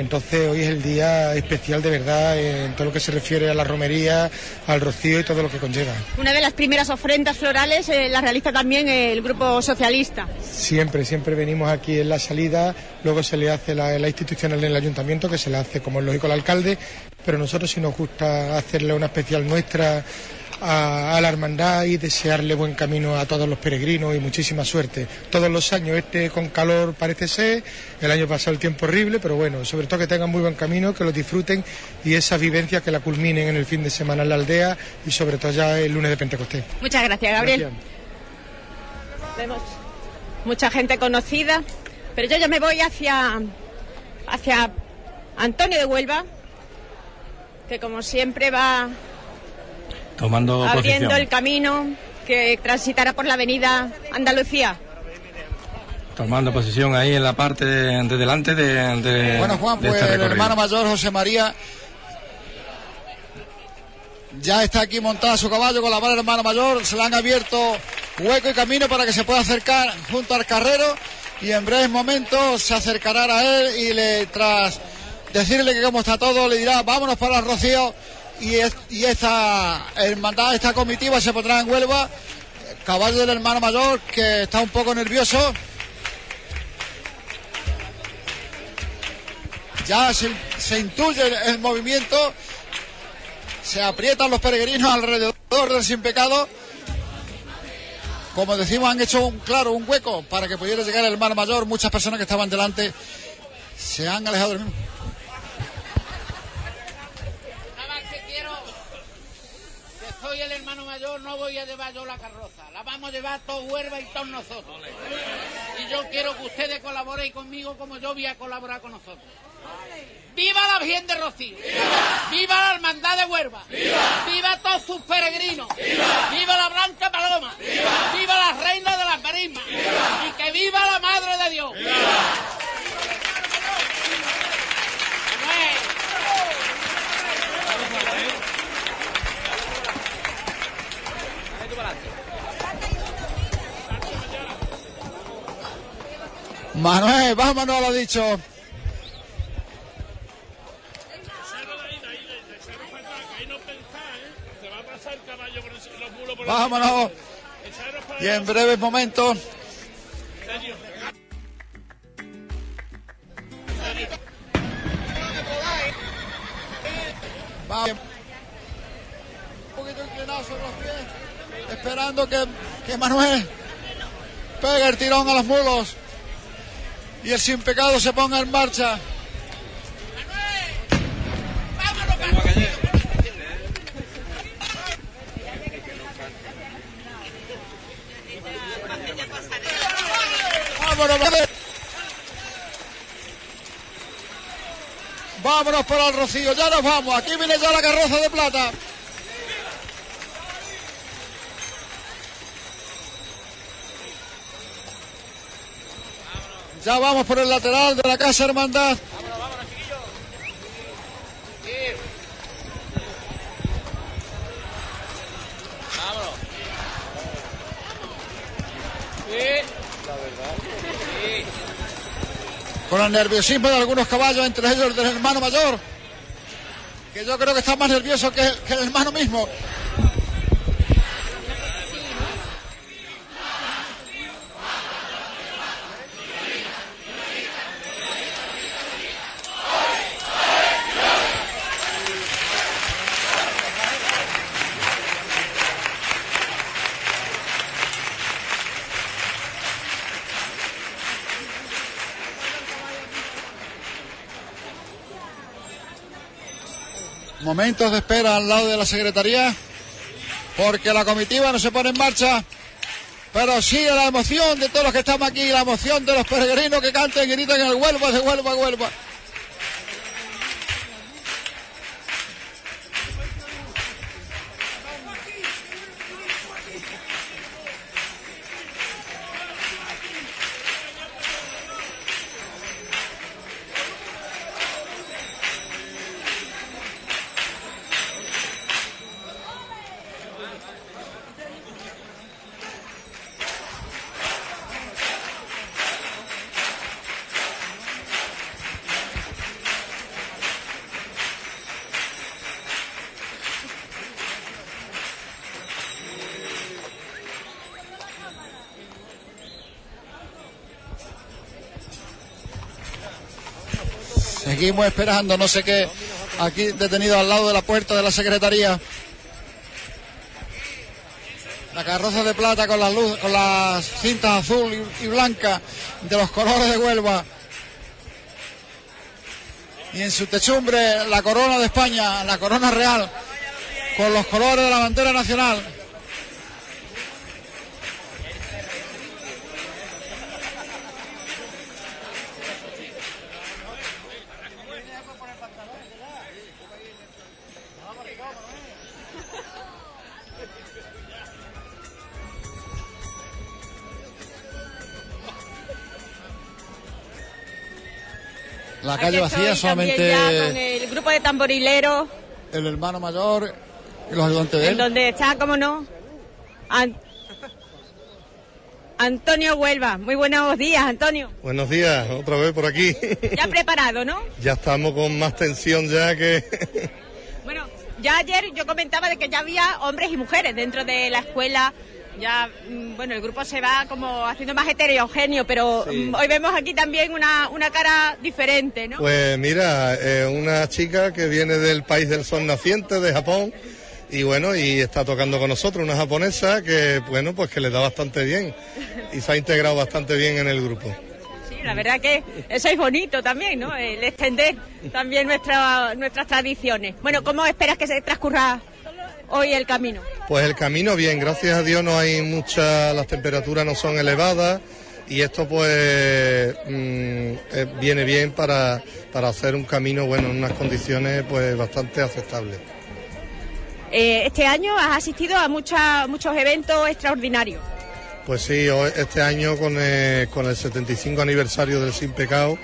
Entonces hoy es el día especial de verdad en todo lo que se refiere a la romería, al rocío y todo lo que conlleva. Una de las primeras ofrendas florales eh, la realiza también el Grupo Socialista. Siempre, siempre venimos aquí en la salida, luego se le hace la, la institucional en el ayuntamiento, que se le hace como es lógico al alcalde, pero nosotros sí nos gusta hacerle una especial nuestra a, a, la hermandad y desearle buen camino a todos los peregrinos y muchísima suerte. Todos los años, este con calor parece ser, el año pasado el tiempo horrible, pero bueno, sobre todo que tengan muy buen camino, que lo disfruten y esas vivencias que la culminen en el fin de semana en la aldea y sobre todo ya el lunes de Pentecostés. Muchas gracias, Gabriel. Gracias. Vemos mucha gente conocida, pero yo ya me voy hacia, hacia Antonio de Huelva, que como siempre va Tomando abriendo posición. el camino que transitará por la avenida Andalucía. Tomando posición ahí en la parte de, de delante de, de- Bueno, Juan, de pues este el hermano mayor José María ya está aquí montado a su caballo con la mano del hermano mayor. Se le han abierto hueco y camino para que se pueda acercar junto al carrero y en breves momentos se acercará a él y le tras decirle que cómo está todo le dirá vámonos para el Rocío y, es- y esta hermandad, esta comitiva se pondrá en Huelva. Caballo del hermano mayor que está un poco nervioso. Ya se, se intuye el, movimiento, se aprietan los peregrinos alrededor del sin pecado. Como decimos, han hecho un claro, un hueco para que pudiera llegar el hermano mayor. Muchas personas que estaban delante se han alejado del mismo. Nada más que quiero que soy el hermano mayor, no voy a llevar yo la carroza. La vamos a llevar todo Huelva y todos nosotros. Y yo quiero que ustedes colaboren conmigo como yo voy a colaborar con nosotros. ¡Viva la Virgen de Rocío! ¡Viva! la Hermandad de Huelva! ¡Viva! todos sus peregrinos! ¡Viva, la Blanca Paloma! ¡Viva! la Reina de las Marismas! ¡Y que viva la Madre de Dios! Manuel, vámonos, lo dicho. Vámonos. Y en breves momentos. Va. Un poquito inclinado sobre los pies. Esperando que, que Manuel pegue el tirón a los mulos. Y el sin pecado se ponga en marcha. Vámonos, vamos. Vámonos para el Rocío, ya nos vamos. Aquí viene ya la carroza de plata. Ya vamos por el lateral de la Casa Hermandad. Vámonos. Con el nerviosismo de algunos caballos, entre ellos el del hermano mayor. Que yo creo que está más nervioso que el hermano mismo. Momentos de espera al lado de la secretaría, porque la comitiva no se pone en marcha, pero sigue la emoción de todos los que estamos aquí, la emoción de los peregrinos que cantan y gritan el Huelva, de Huelva, Huelva. Seguimos esperando, no sé qué, aquí detenido al lado de la puerta de la Secretaría. La carroza de plata con las luz, con las cintas azul y, y blanca de los colores de Huelva. Y en su techumbre la corona de España, la corona real, con los colores de la bandera nacional. La calle Aquí vacía, estoy solamente con el grupo de tamborileros, el hermano mayor y los ayudantes de en él. donde está, como no, An- Antonio Huelva. Muy buenos días, Antonio. Buenos días, otra vez por aquí. Ya preparado, ¿no? ya estamos con más tensión ya que... Bueno, ya ayer yo comentaba de que ya había hombres y mujeres dentro de la escuela. Ya, mm, bueno, el grupo se va como haciendo más heterogéneo, pero Sí. mm, hoy vemos aquí también una, una cara diferente, ¿no? Pues mira, eh, una chica que viene del país del sol naciente, de Japón, y bueno, y está tocando con nosotros, una japonesa que, bueno, pues que le da bastante bien y se ha integrado bastante bien en el grupo. Sí, la verdad que eso es bonito también, ¿no? El extender también nuestra, nuestras tradiciones. Bueno, ¿cómo esperas que se transcurra hoy el camino? Pues el camino bien, gracias a Dios no hay mucha, las temperaturas no son elevadas y esto pues mm, eh, viene bien para, para hacer un camino, bueno, en unas condiciones pues bastante aceptables. Eh, este año has asistido a mucha- muchos eventos extraordinarios. Pues sí, hoy- este año con, eh, con el 75 aniversario del Sin Pecado,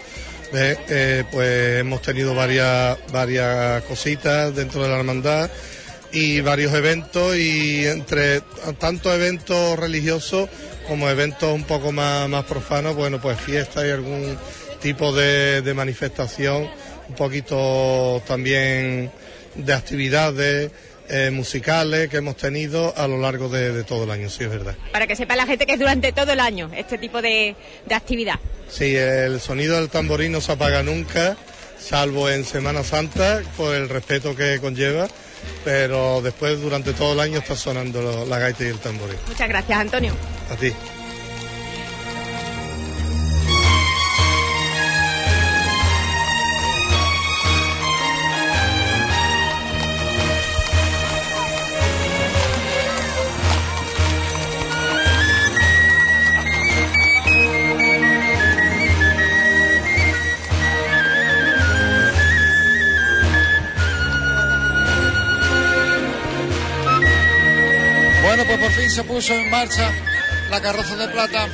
eh, eh, pues hemos tenido varias, varias cositas dentro de la hermandad y varios eventos y entre tanto eventos religiosos como eventos un poco más, más profanos, bueno, pues fiestas y algún tipo de, de manifestación, un poquito también de actividades eh, musicales que hemos tenido a lo largo de, de todo el año, sí es verdad. Para que sepa la gente que es durante todo el año este tipo de, de actividad. Sí, el sonido del tamborín no se apaga nunca, salvo en Semana Santa, por el respeto que conlleva, pero después durante todo el año está sonando la gaita y el tamborín. Muchas gracias, Antonio. A ti. Se puso en marcha la carroza de plata.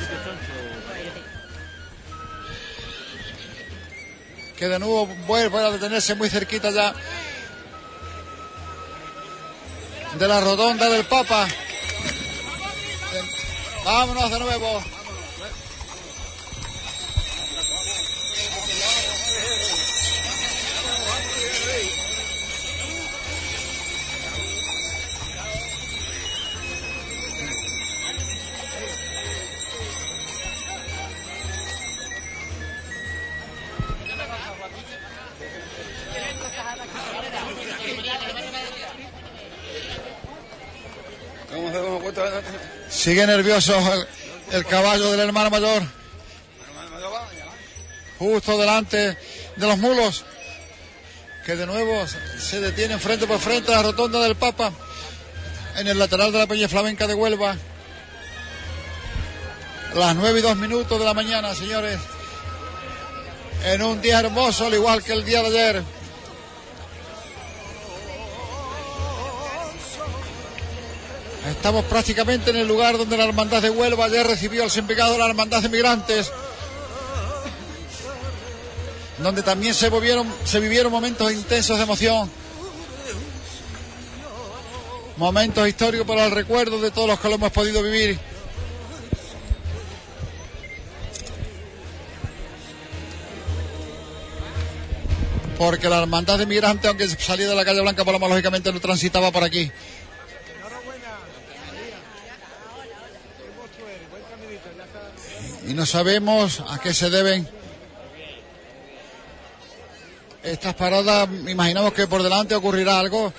Que de nuevo vuelve a detenerse muy cerquita ya de la rotonda del Papa. Vámonos de nuevo. Sigue nervioso el, caballo del hermano mayor. Justo delante de los mulos. Que de nuevo se detienen frente por frente a la rotonda del Papa. En el lateral de la Peña Flamenca de Huelva. Las nueve y dos minutos de la mañana, señores. En un día hermoso, al igual que el día de ayer. Estamos prácticamente en el lugar donde la Hermandad de Huelva ayer recibió al sin pecado la Hermandad de Migrantes, donde también se se vivieron momentos intensos de emoción, momentos históricos para el recuerdo de todos los que lo hemos podido vivir. Porque la Hermandad de Migrantes, aunque salía de la calle Blanca Paloma, lógicamente no transitaba por aquí. Y no sabemos a qué se deben estas paradas, imaginamos que por delante ocurrirá algo.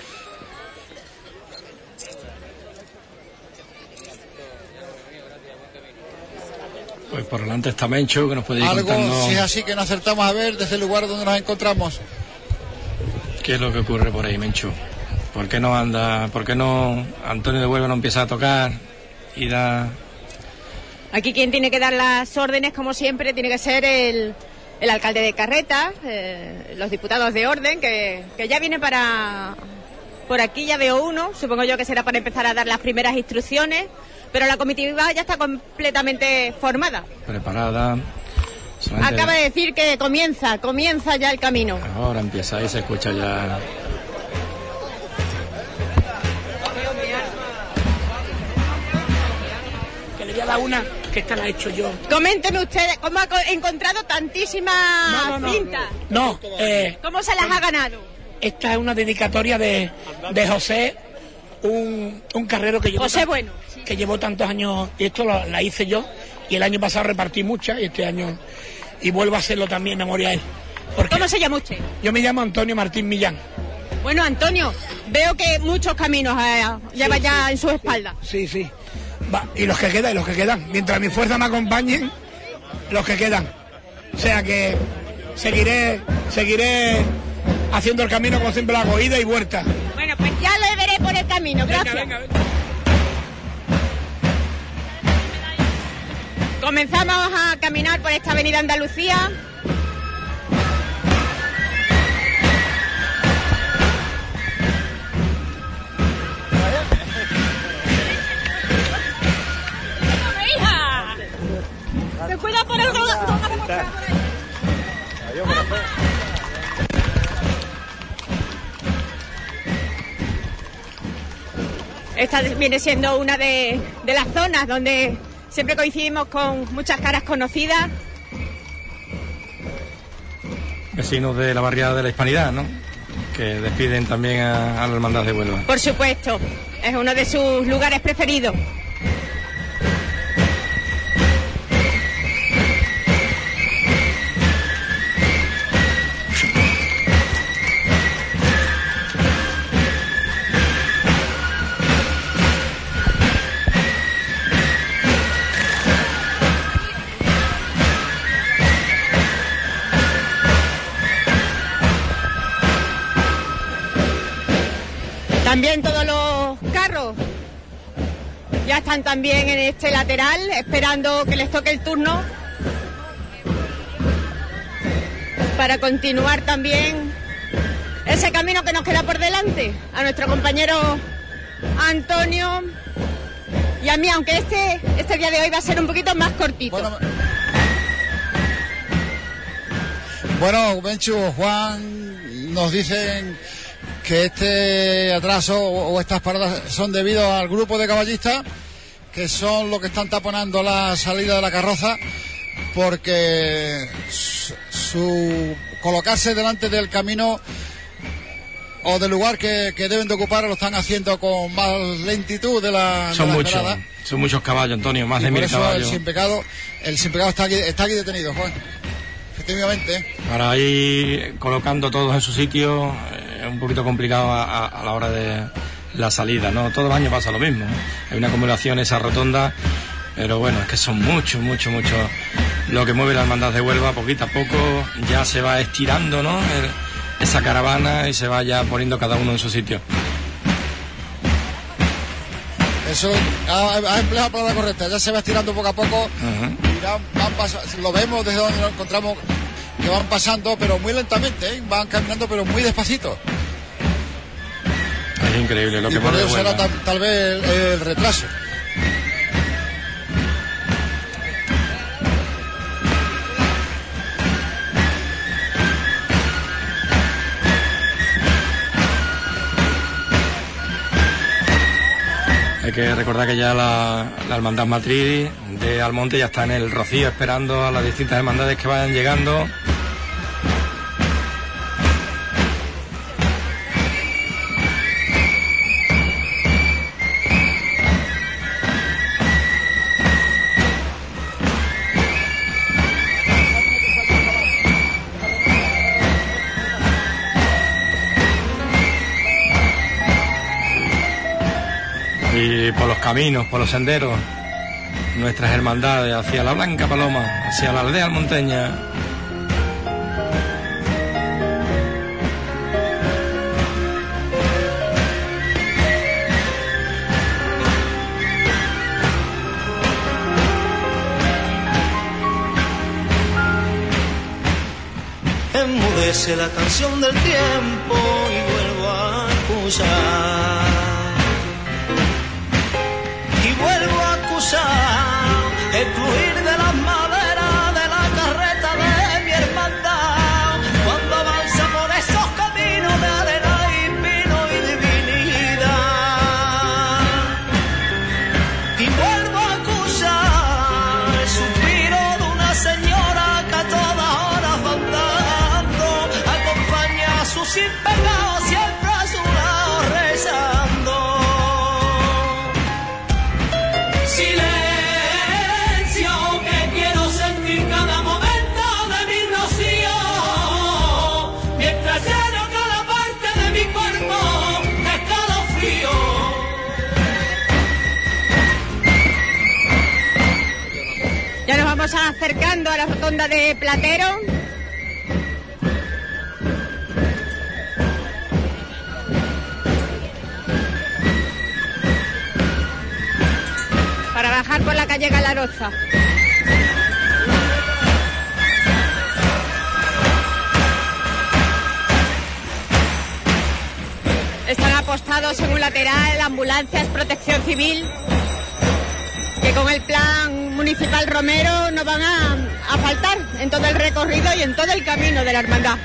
Pues por delante está Mencho, que nos puede ir Algo, contando si es así que no acertamos a ver desde el lugar donde nos encontramos. qué es lo que ocurre por ahí, Mencho. ¿Por qué no anda, por qué no Antonio de Huelva no empieza a tocar y da... Aquí quien tiene que dar las órdenes, como siempre, tiene que ser el, el alcalde de Carreta, eh, los diputados de orden, que, que ya viene para... Por aquí ya veo uno, supongo yo que será para empezar a dar las primeras instrucciones, pero la comitiva ya está completamente formada. preparada. Solamente Acaba de decir que comienza, comienza ya el camino. Ahora empieza y se escucha ya. Que le voy a dar una que esta la he hecho yo. Coménteme ustedes cómo ha co- encontrado tantísimas No, no, no. cintas. No, eh, ¿Cómo se las ha ganado? esta es una dedicatoria de, de José, un, un carrero que llevó, José tan- Bueno. que llevó tantos años, y esto lo- la hice yo, y el año pasado repartí muchas, y este año, y vuelvo a hacerlo también en memoria a él. ¿Cómo se llama usted? Yo me llamo Antonio Martín Millán. Bueno, Antonio, veo que muchos caminos eh, lleva ya en su espalda. Sí, sí. Va, y los que quedan, y los que quedan. Mientras mi fuerza me acompañen, los que quedan. O sea que seguiré, seguiré haciendo el camino como siempre lo hago, ida y vuelta. Bueno, pues ya le veré por el camino, gracias. Comenzamos a caminar por esta avenida Andalucía. ¡Se cuida por el Esta viene siendo una de, de las zonas donde siempre coincidimos con muchas caras conocidas. Vecinos de la barriada de la Hispanidad, ¿no? Que despiden también a, a la Hermandad de Huelva. Por supuesto, es uno de sus lugares preferidos. Están también en este lateral esperando que les toque el turno para continuar también ese camino que nos queda por delante a nuestro compañero Antonio y a mí, aunque este, este día de hoy va a ser un poquito más cortito. Bueno, Benchu, Juan, nos dicen que este atraso o estas paradas son debido al grupo de caballistas, que son los que están taponando la salida de la carroza, porque su, su colocarse delante del camino o del lugar que, que deben de ocupar lo están haciendo con más lentitud de la, Son muchos, son muchos caballos, Antonio, más Y de por mil eso el caballos. sin pecado, el sin pecado está aquí, está aquí detenido, Juan. Efectivamente. Para ir colocando todos en su sitio eh, es un poquito complicado a, a- a la hora de la salida, ¿no? Todos los años pasa lo mismo. ¿eh? Hay una acumulación esa rotonda, pero bueno, es que son muchos, muchos, muchos lo que mueve la hermandad de Huelva, poquito a poco ya se va estirando, ¿no? El- esa caravana y se va ya poniendo cada uno en su sitio. Eso ha, ha empleado la palabra correcta, ya se va estirando poco a poco. y van lo vemos desde donde nos encontramos que van pasando, pero muy lentamente, ¿eh? van caminando, pero muy despacito. Es increíble lo y que por eso será tal, tal vez el, el retraso. Hay que recordar que ya la, la hermandad matriz de Almonte ya está en el Rocío esperando a las distintas hermandades que vayan llegando. Caminos, por los senderos, nuestras hermandades hacia la Blanca Paloma, hacia la aldea almonteña. enmudece la canción del tiempo y vuelvo a acusar. Acercando a la rotonda de Platero. Para bajar por la calle Galaroza. Están apostados en un lateral ambulancias, protección civil que con el plan municipal Romero no van a, faltar en todo el recorrido y en todo el camino de la hermandad.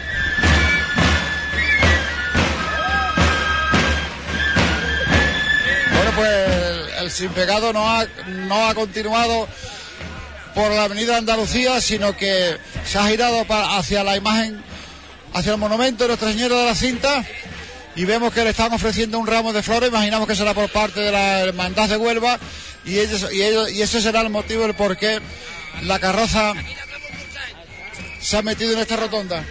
Bueno, pues el, sin pecado no ha, no ha continuado por la avenida Andalucía, sino que se ha girado pa- hacia la imagen, hacia el monumento de Nuestra Señora de la Cinta y vemos que le están ofreciendo un ramo de flores, imaginamos que será por parte de la Hermandad de Huelva y, ellos- y, ellos- y ese será el motivo del por qué la carroza se ha metido en esta rotonda.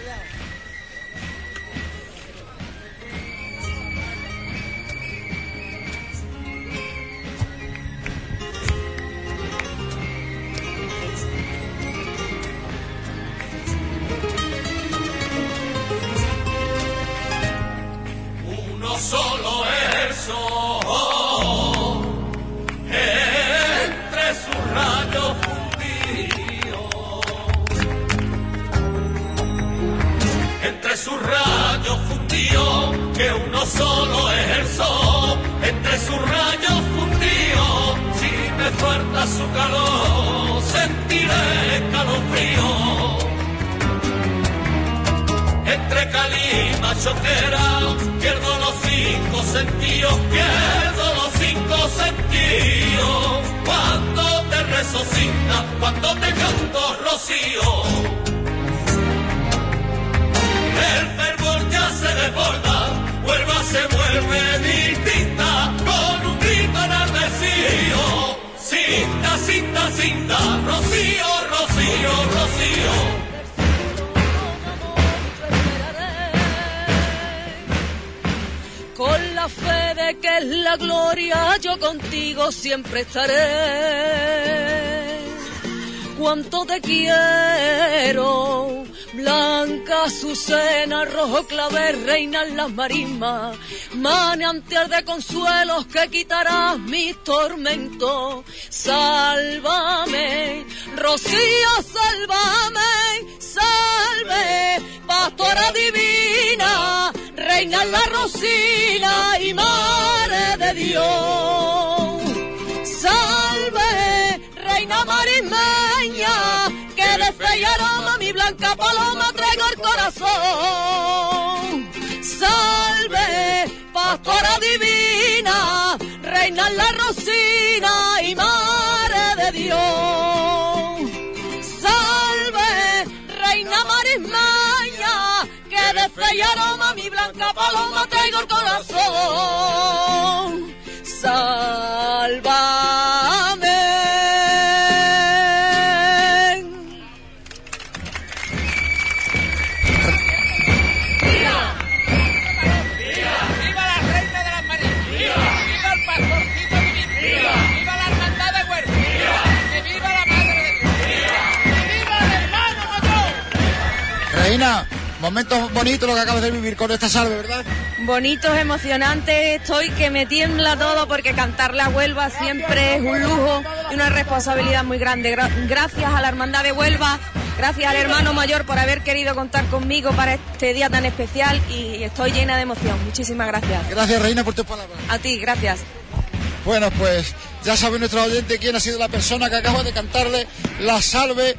Rojo clavel, reinan las marismas, manantial de consuelos que quitarás mis tormentos. Sálvame, Rocío, sálvame, salve, pastora divina, reina la rocina y madre de Dios. Salve, reina marismeña, que de fe mi blanca paloma traigo el Salve, pastora divina, reina la rocina y madre de Dios. Salve, reina marismeña, que de fe y aroma mi blanca paloma traigo el corazón. Sálvame. Momentos bonitos lo que acabas de vivir con esta salve, ¿verdad? Bonitos, emocionantes, estoy que me tiembla todo porque cantar la Huelva siempre es un lujo y una responsabilidad muy grande. Gra- gracias a la Hermandad de Huelva, gracias al hermano mayor por haber querido contar conmigo para este día tan especial y estoy llena de emoción. Muchísimas gracias. Gracias, Reina, por tus palabras. A ti, gracias. Bueno, pues ya sabe nuestro oyente quién ha sido la persona que acaba de cantarle la salve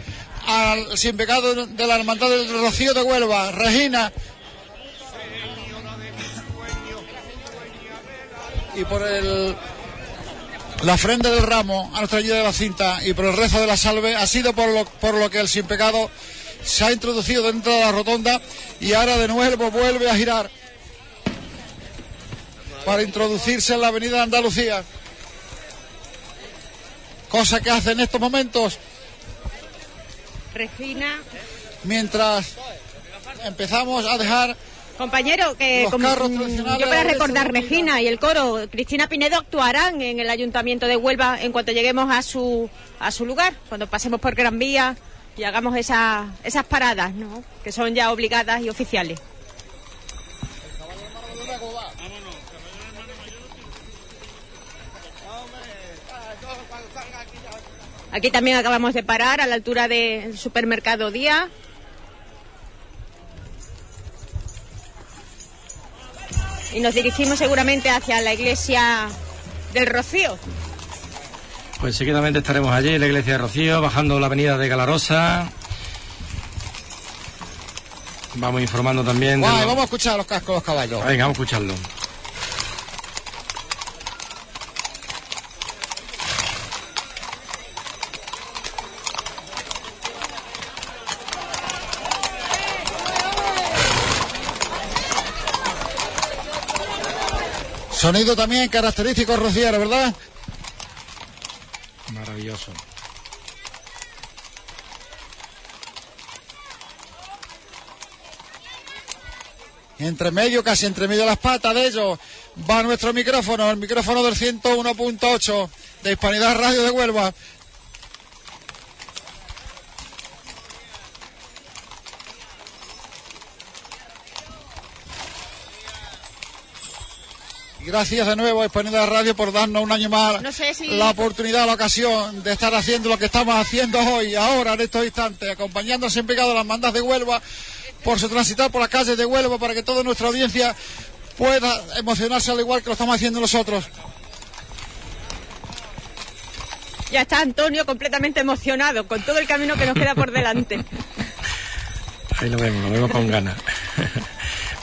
al sin pecado de la hermandad del Rocío de Huelva. Regina. Y por el la ofrenda del ramo a nuestra ayuda de la cinta y por el rezo de la salve ha sido por lo, por lo que el sin pecado se ha introducido dentro de la rotonda y ahora de nuevo vuelve a girar para introducirse en la avenida de Andalucía. Cosa que hace en estos momentos Regina. mientras empezamos a dejar Compañero, que como- mm, yo para recordar. Regina y el coro, Cristina Pinedo actuarán en el Ayuntamiento de Huelva en cuanto lleguemos a su a su lugar, cuando pasemos por Gran Vía y hagamos esa- esas paradas, ¿no? Que son ya obligadas y oficiales. Aquí también acabamos de parar a la altura del supermercado Día. Y nos dirigimos seguramente hacia la iglesia del Rocío. Pues seguidamente estaremos allí en la iglesia de Rocío, bajando la avenida de Galarosa. Vamos informando también de. Los- vamos a escuchar los cascos de los caballos. Venga, vamos a escucharlo. Sonido también característico rociero, ¿verdad? Maravilloso. Entre medio, casi entre medio de las patas de ellos, va nuestro micrófono, el micrófono del 101.8 de Hispanidad Radio de Huelva. Gracias de nuevo a Hispanidad Radio por darnos un año más No sé si- la oportunidad, la ocasión de estar haciendo lo que estamos haciendo hoy, ahora, en estos instantes, acompañando sin pecado las mandas de Huelva por su transitar por las calles de Huelva para que toda nuestra audiencia pueda emocionarse al igual que lo estamos haciendo nosotros. Ya está Antonio completamente emocionado con todo el camino que nos queda por delante. Ahí lo vemos, lo vemos con ganas.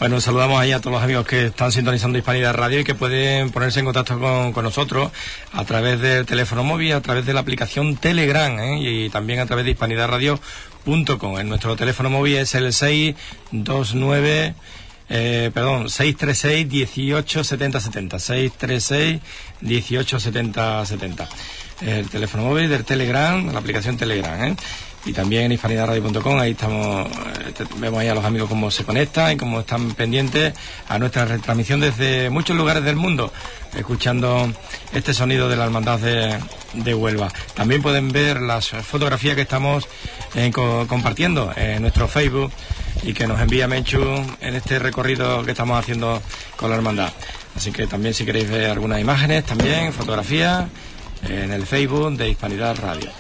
Bueno, saludamos ahí a todos los amigos que están sintonizando Hispanidad Radio y que pueden ponerse en contacto con, con nosotros a través del teléfono móvil, a través de la aplicación Telegram ¿eh? y también a través de hispanidadradio.com. En nuestro teléfono móvil es el 629 eh, perdón, 636 18 70 70 636 18 70 70 el teléfono móvil del Telegram, la aplicación Telegram, ¿eh? Y también en hispanidadradio.com, ahí estamos, eh, vemos ahí a los amigos cómo se conectan y cómo están pendientes a nuestra retransmisión desde muchos lugares del mundo, escuchando este sonido de la hermandad de, Huelva. También pueden ver las fotografías que estamos eh, co- compartiendo en nuestro Facebook y que nos envía Menchu en este recorrido que estamos haciendo con la hermandad. Así que también si queréis ver algunas imágenes, también fotografías en el Facebook de Hispanidad Radio.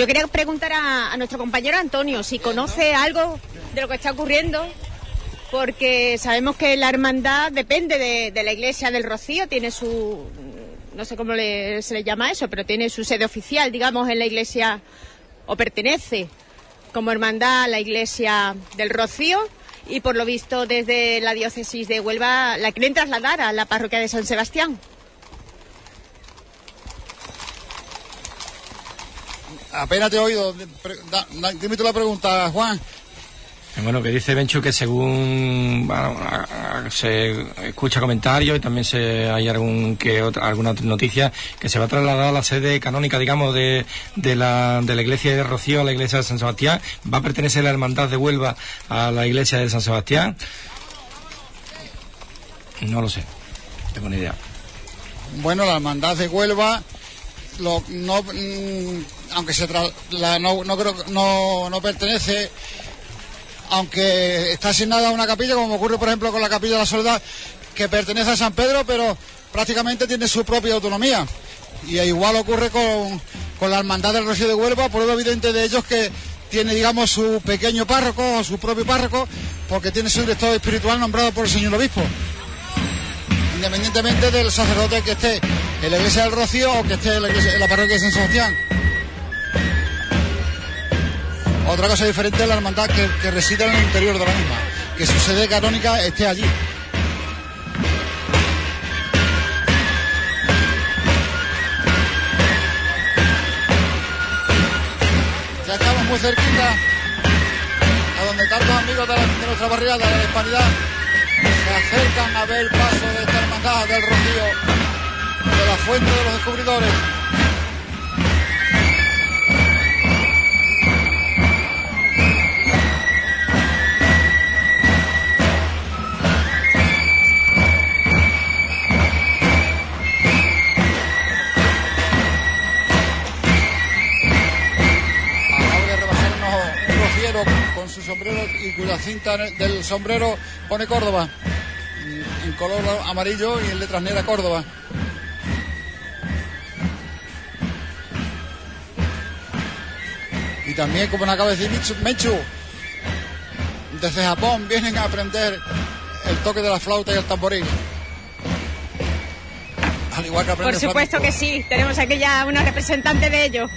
Yo quería preguntar a, nuestro compañero Antonio si conoce algo de lo que está ocurriendo, porque sabemos que la hermandad depende de, de la iglesia del Rocío, tiene su, no sé cómo le- se le llama eso, pero tiene su sede oficial, digamos, en la iglesia, o pertenece como hermandad a la iglesia del Rocío. Y por lo visto desde la diócesis de Huelva la quieren trasladar a la parroquia de San Sebastián. Apenas te he oído. Da- da- dime tú la pregunta, Juan. Eh, Bueno, que dice Bencho que según bueno, se escucha comentarios y también se hay algún que otra, alguna noticia que se va a trasladar a la sede canónica, digamos, de, de, la, de la iglesia de Rocío a la iglesia de San Sebastián. Va a pertenecer la hermandad de Huelva a la iglesia de San Sebastián. No lo sé, tengo ni idea. Bueno, la hermandad de Huelva lo- no, mm, aunque se no, no creo no, no pertenece aunque está asignada a una capilla como ocurre por ejemplo con la capilla de la soledad que pertenece a San Pedro pero prácticamente tiene su propia autonomía. Y igual ocurre con, con la hermandad del Rocío de Huelva prueba evidente de ellos que tiene digamos su pequeño párroco o su propio párroco porque tiene su director espiritual nombrado por el señor obispo independientemente del sacerdote que esté en la iglesia del Rocío o que esté en la, parroquia de San Sebastián. Otra cosa diferente es la hermandad que, que reside en el interior de la misma, que su sede canónica esté allí. Ya estamos muy cerquita a donde tantos amigos de nuestra barriada, de la hispanidad, se acercan a ver el paso de hermandad del Rocío, de la fuente de los descubridores. Con su sombrero y cuya cinta del sombrero pone Córdoba en- color amarillo y en letras negras Córdoba. Y también, como nos acaba de decir Michu, Mechu, desde Japón vienen a aprender el toque de la flauta y el tamboril. Al igual que Por supuesto flamenco. que sí, tenemos aquí ya una representante de ello.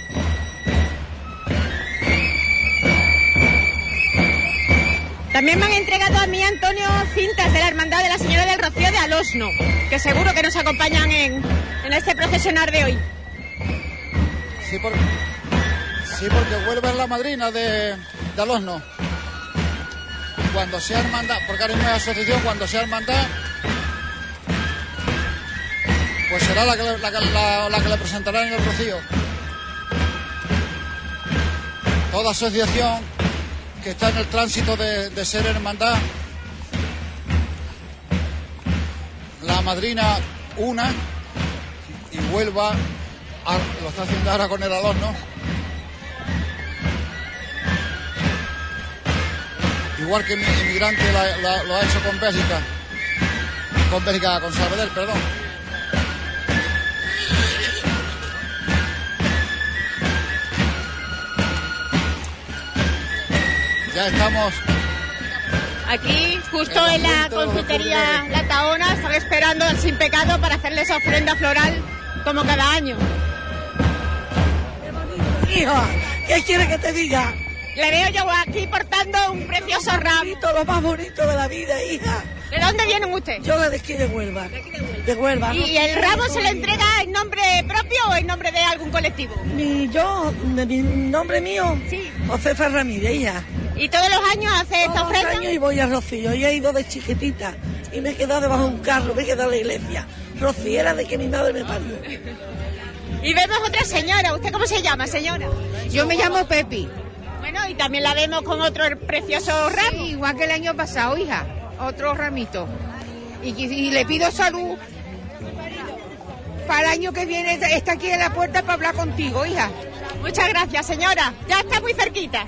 También me han entregado a mí, Antonio, cintas de la Hermandad de la Señora del Rocío de Alosno, que seguro que nos acompañan en, en este procesionar de hoy. Sí, por- sí, porque vuelve la madrina de, Alosno. Cuando sea hermandad, porque ahora mismo es asociación, cuando sea hermandad, pues será la que le, la, que- la- la que le presentará en el Rocío. Toda asociación que está en el tránsito de, de ser hermandad, la madrina una y vuelva a, lo está haciendo ahora con el Alosno. Igual que mi inmigrante lo ha hecho con Bélgica. Con Bélgica, con Salvador, perdón. Ya estamos Aquí, justo en la confitería La Taona, están esperando al Sin Pecado para hacerle esa ofrenda floral como cada año. Hija, ¿qué quiere que te diga? Le veo yo aquí portando un precioso ramo. Lo más bonito de la vida, hija. ¿De dónde vienen ustedes? Yo de aquí de Huelva. De Huelva. ¿no? ¿Y el ramo se le entrega en nombre propio o en nombre de algún colectivo? Mi, yo, de mi nombre mío, sí. Josefa Ramírez, hija. ¿Y todos los años hace esta Todos los ofrenda? años y voy a Rocío. Yo he ido de chiquitita y me he quedado debajo de un carro, me he quedado en la iglesia. Rociera de que mi madre me parió. Y vemos otra señora. ¿Usted cómo se llama, señora? Yo me llamo Pepi. Bueno, y también la vemos con otro precioso ramo. igual que el año pasado, hija. Otro ramito. Y, y le pido salud. Para el año que viene está aquí en la puerta para hablar contigo, hija. Muchas gracias, señora. Ya está muy cerquita.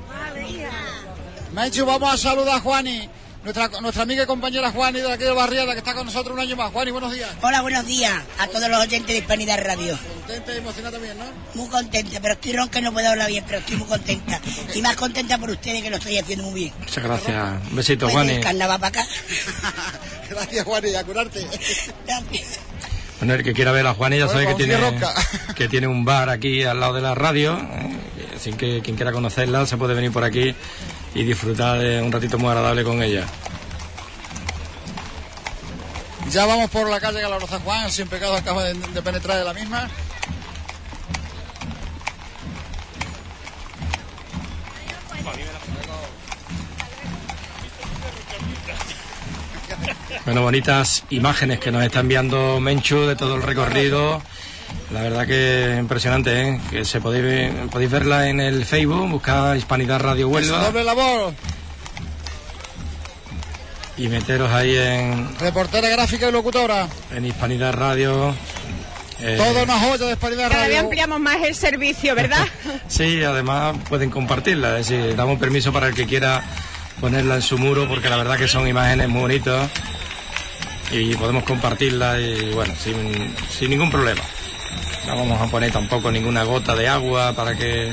Menchu, vamos a saludar a Juani, nuestra, nuestra amiga y compañera Juani de aquí de Barriada, que está con nosotros un año más. Juani, buenos días. Hola, buenos días a todos los oyentes de Hispanidad Radio. Contenta y emocionada también, ¿no? Muy contenta, pero estoy ronca y no puedo hablar bien, pero estoy muy contenta. Y más contenta por ustedes que lo estoy haciendo muy bien. Muchas gracias. Un besito, Pues Juani. carnaval para acá. Gracias, Juani, y a curarte. Bueno, el que quiera ver a Juani ya Bueno, sabe que vamos, tiene, que tiene un bar aquí al lado de la radio. ¿eh? Así que quien quiera conocerla se puede venir por aquí y disfrutar de un ratito muy agradable con ella. Ya vamos por la calle Galoroza Juan, sin pecado acaba de, de penetrar de la misma. Bueno, bonitas imágenes que nos está enviando Menchu de todo el recorrido. La verdad que impresionante, ¿eh? Que se podéis, podéis verla en el Facebook, buscar Hispanidad Radio Huelva doble labor, y meteros ahí en, reportera gráfica y locutora. en Hispanidad Radio Eh, Todo una joya de Hispanidad Cada vez Radio. ampliamos más el servicio, ¿verdad? Sí, además pueden compartirla, es decir, damos permiso para el que quiera ponerla en su muro porque la verdad que son imágenes muy bonitas y podemos compartirla y bueno, sin, sin ningún problema. No vamos a poner tampoco ninguna gota de agua para que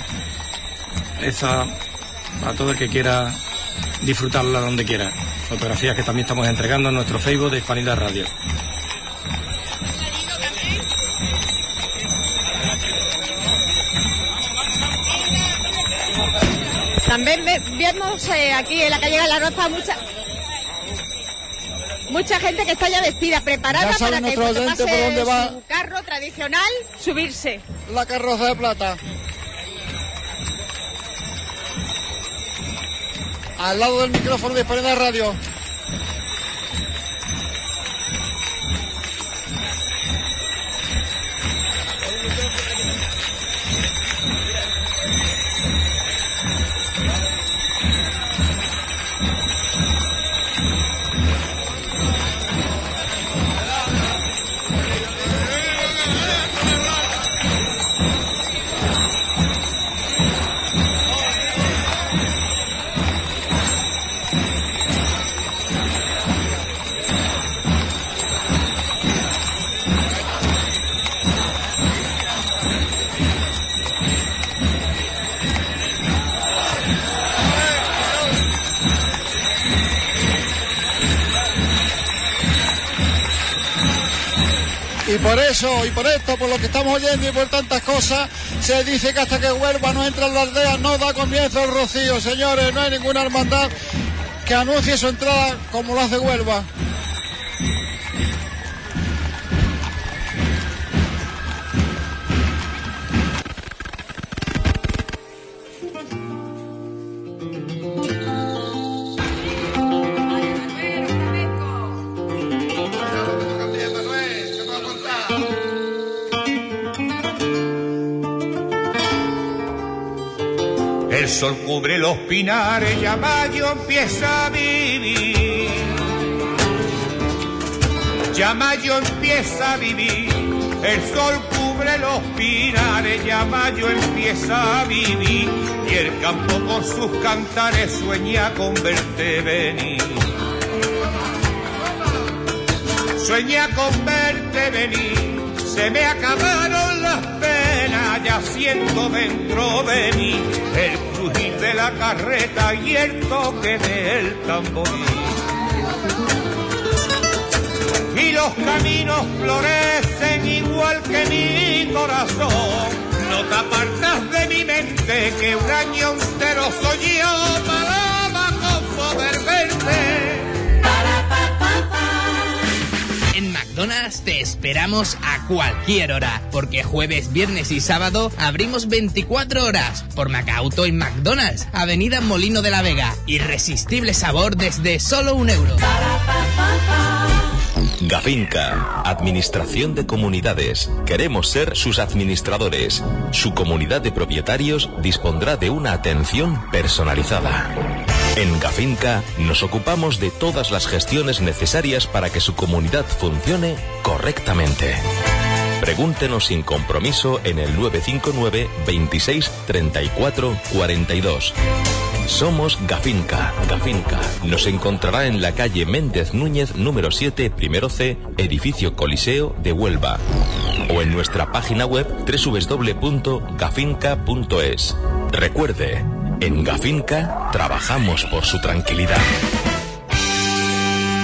esa, para todo el que quiera disfrutarla donde quiera. Fotografías que también estamos entregando en nuestro Facebook de Hispanidad Radio. También ve- vemos eh, aquí en la calle de la Roza mucha mucha gente que está ya vestida, preparada Ya para que cuando pase por dónde va. su carro tradicional subirse. La carroza de plata. Al lado del micrófono de Hispanidad Radio. Y por esto, por lo que estamos oyendo y por tantas cosas, se dice que hasta que Huelva no entra en la aldea no da comienzo el rocío. Señores, no hay ninguna hermandad que anuncie su entrada como lo hace Huelva. Sol cubre los pinares, ya mayo empieza a vivir. Ya mayo empieza a vivir. El sol cubre los pinares, ya mayo empieza a vivir. Y el campo con sus cantares sueña con verte venir. Sueña con verte venir. Se me acabaron las penas, ya siento dentro de mí el de la carreta y el toque del tamboril. Y los caminos florecen igual que mi corazón. No te apartas de mi mente que un año entero soy yo palaba McDonald's te esperamos a cualquier hora, porque jueves, viernes y sábado abrimos 24 horas por Macauto en McDonald's, Avenida Molino de la Vega. Irresistible sabor desde solo un euro. Gafinca, Administración de Comunidades. Queremos ser sus administradores. Su comunidad de propietarios dispondrá de una atención personalizada. En Gafinca nos ocupamos de todas las gestiones necesarias para que su comunidad funcione correctamente. Pregúntenos sin compromiso en el 959 26 34 42. Somos Gafinca. Gafinca. Nos encontrará en la calle Méndez Núñez, número 7, primero C, edificio Coliseo de Huelva. O en nuestra página web www.gafinca.es. Recuerde, en Gafinca trabajamos por su tranquilidad.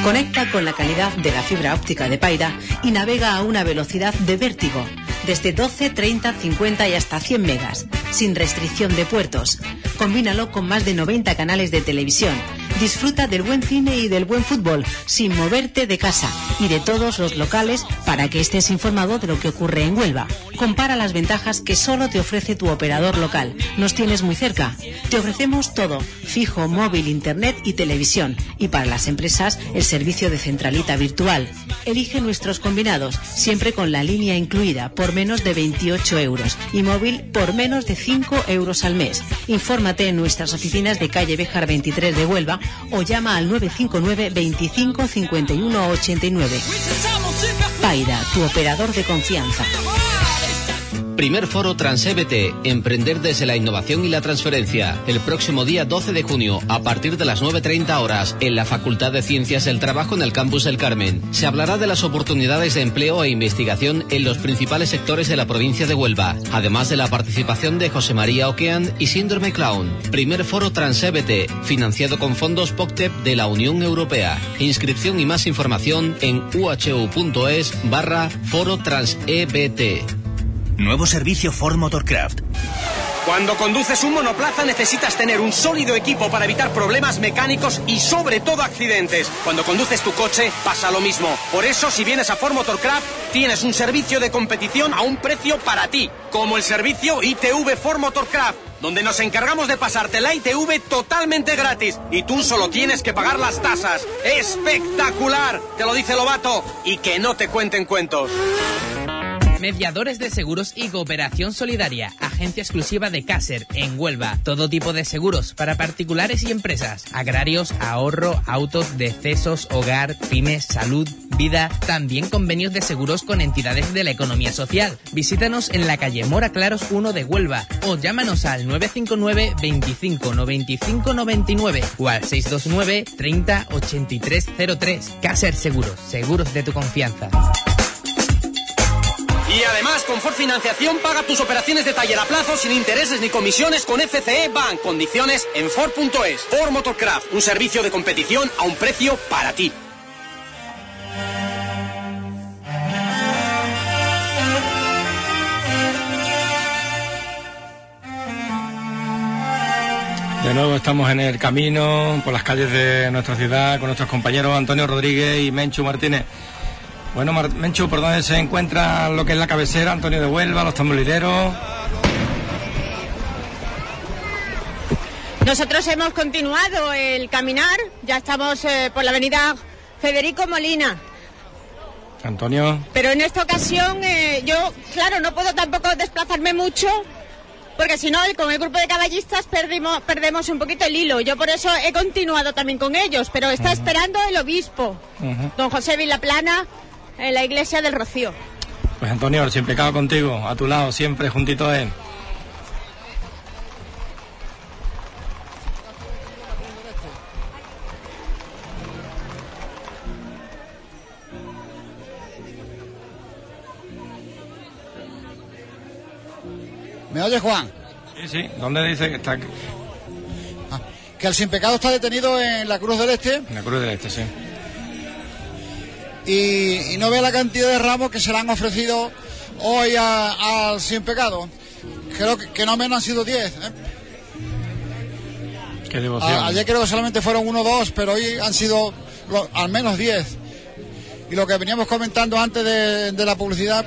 Conecta con la calidad de la fibra óptica de Paida y navega a una velocidad de vértigo, desde 12, 30, 50 y hasta 100 megas, sin restricción de puertos. Combínalo con más de 90 canales de televisión. Disfruta del buen cine y del buen fútbol, sin moverte de casa y de todos los locales para que estés informado de lo que ocurre en Huelva. Compara las ventajas que solo te ofrece tu operador local. Nos tienes muy cerca. Te ofrecemos todo, fijo, móvil, internet y televisión. Y para las empresas, el servicio de centralita virtual. Elige nuestros combinados, siempre con la línea incluida, por menos de 28 euros. Y móvil por menos de 5 euros al mes. Infórmate en nuestras oficinas de calle Béjar 23 de Huelva o llama al 959 25 51 89. Paida, tu operador de confianza. Primer foro TransEBT, Emprender desde la innovación y la transferencia. El próximo día 12 de junio, a partir de las 9.30 horas, en la Facultad de Ciencias del Trabajo en el Campus del Carmen. Se hablará de las oportunidades de empleo e investigación en los principales sectores de la provincia de Huelva, además de la participación de José María Oquean y Síndrome Clown. Primer foro TransEBT, financiado con fondos POCTEP de la Unión Europea. Inscripción y más información en uhu.es barra foro TransEBT. Nuevo servicio Ford Motorcraft. Cuando conduces un monoplaza necesitas tener un sólido equipo para evitar problemas mecánicos y sobre todo accidentes. Cuando conduces tu coche pasa lo mismo. Por eso si vienes a Ford Motorcraft tienes un servicio de competición a un precio para ti, como el servicio ITV Ford Motorcraft, donde nos encargamos de pasarte la ITV totalmente gratis y tú solo tienes que pagar las tasas. ¡Espectacular! Te lo dice Lobato y que no te cuenten cuentos. Mediadores de seguros y cooperación solidaria. Agencia exclusiva de Caser en Huelva. Todo tipo de seguros para particulares y empresas. Agrarios, ahorro, autos, decesos, hogar, pymes, salud, vida. También convenios de seguros con entidades de la economía social. Visítanos en la calle Mora Claros 1 de Huelva o llámanos al 959 25 95 99 o al 629 30 83 03. Caser Seguros. Seguros de tu confianza. Y además, con Ford Financiación paga tus operaciones de taller a plazo sin intereses ni comisiones con FCE Bank. Condiciones en Ford.es. Ford Motorcraft, un servicio de competición a un precio para ti. De nuevo estamos en el camino por las calles de nuestra ciudad con nuestros compañeros Antonio Rodríguez y Menchu Martínez. Bueno, Mar- Menchu, ¿por dónde se encuentra lo que es la cabecera? Antonio de Huelva, los tamborileros. Nosotros hemos continuado el caminar, ya estamos eh, por la avenida Federico Molina, Antonio. pero en esta ocasión eh, yo, claro, no puedo tampoco desplazarme mucho, porque si no, con el grupo de caballistas perdimos, perdemos un poquito el hilo. Yo por eso he continuado también con ellos, pero está esperando el obispo, don José Vilaplana, en la iglesia del Rocío. Pues Antonio, siempre cago contigo, a tu lado, siempre juntito a él. ¿Me oye, Juan? Sí, sí. ¿Dónde dice que está? En Que el sin pecado está detenido en la Cruz del Este la Cruz del Este, sí. Y, y no ve la cantidad de ramos que se le han ofrecido hoy al sin pecado. Creo que, que no menos han sido 10. ¿eh? Qué devoción. A- ayer creo que solamente fueron uno o dos, pero hoy han sido lo- al menos 10. Y lo que veníamos comentando antes de, de la publicidad,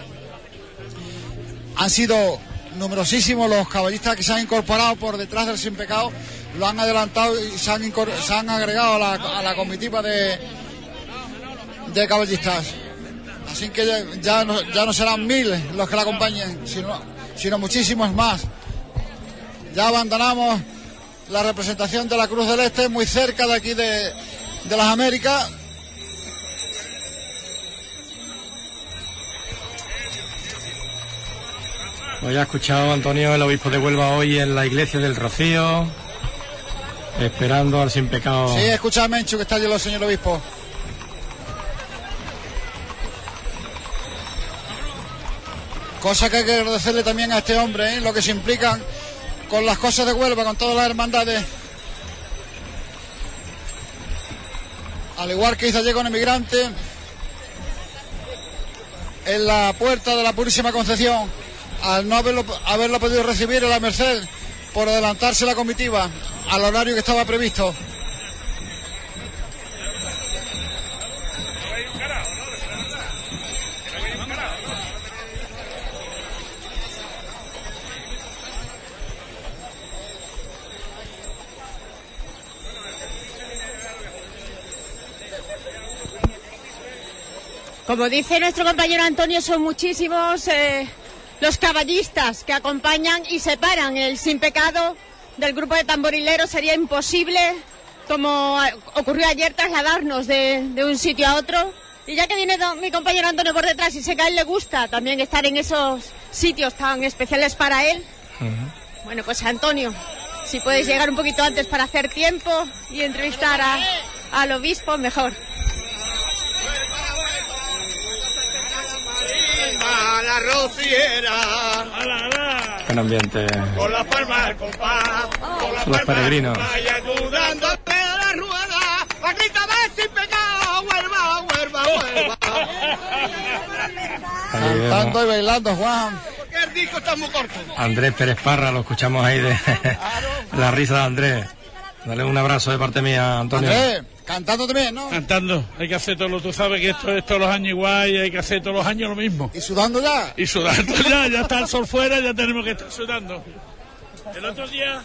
han sido numerosísimos los caballistas que se han incorporado por detrás del sin pecado, lo han adelantado y se han, se han agregado a la, a la comitiva de, de caballistas. Así que ya, ya no, ya no serán mil los que la acompañen, sino, sino muchísimos más. Ya abandonamos la representación de la Cruz del Este, muy cerca de aquí de, de las Américas. Pues ya ha escuchado Antonio, el obispo de Huelva, hoy en la iglesia del Rocío, esperando al sin pecado. Sí, escucha a Menchu que está allí el señor obispo. Cosa que hay que agradecerle también a este hombre, ¿eh? lo que se implican con las cosas de Huelva, con todas las hermandades. Al igual que hizo ayer con Emigrante, en la puerta de la Purísima Concepción, al no haberlo, haberlo podido recibir en la Merced por adelantarse la comitiva al horario que estaba previsto. Como dice nuestro compañero Antonio, son muchísimos eh, los caballistas que acompañan y separan el sin pecado del grupo de tamborileros. Sería imposible, como ocurrió ayer, trasladarnos de, de un sitio a otro. Y ya que viene mi compañero Antonio por detrás y sé que a él le gusta también estar en esos sitios tan especiales para él, bueno, pues Antonio, si puedes llegar un poquito antes para hacer tiempo y entrevistar a- al obispo, mejor. A la rociera. Buen ambiente. Con las palmas al compás. Con las Los peregrinos. y ayudándote a la rueda. Paquita, ve sin pecado. Huelva, huelva, huelva. Cantando y bailando, Juan. Porque el disco está muy corto. Andrés Pérez Parra, lo escuchamos ahí de la risa de Andrés. Dale un abrazo de parte mía, Antonio. Andrés, cantando también, ¿no? Cantando, hay que hacer todo lo, tú sabes que esto es todos los años igual y hay que hacer todos los años lo mismo. ¿Y sudando ya? Y sudando ya, ya está el sol fuera, ya tenemos que estar sudando. El otro día,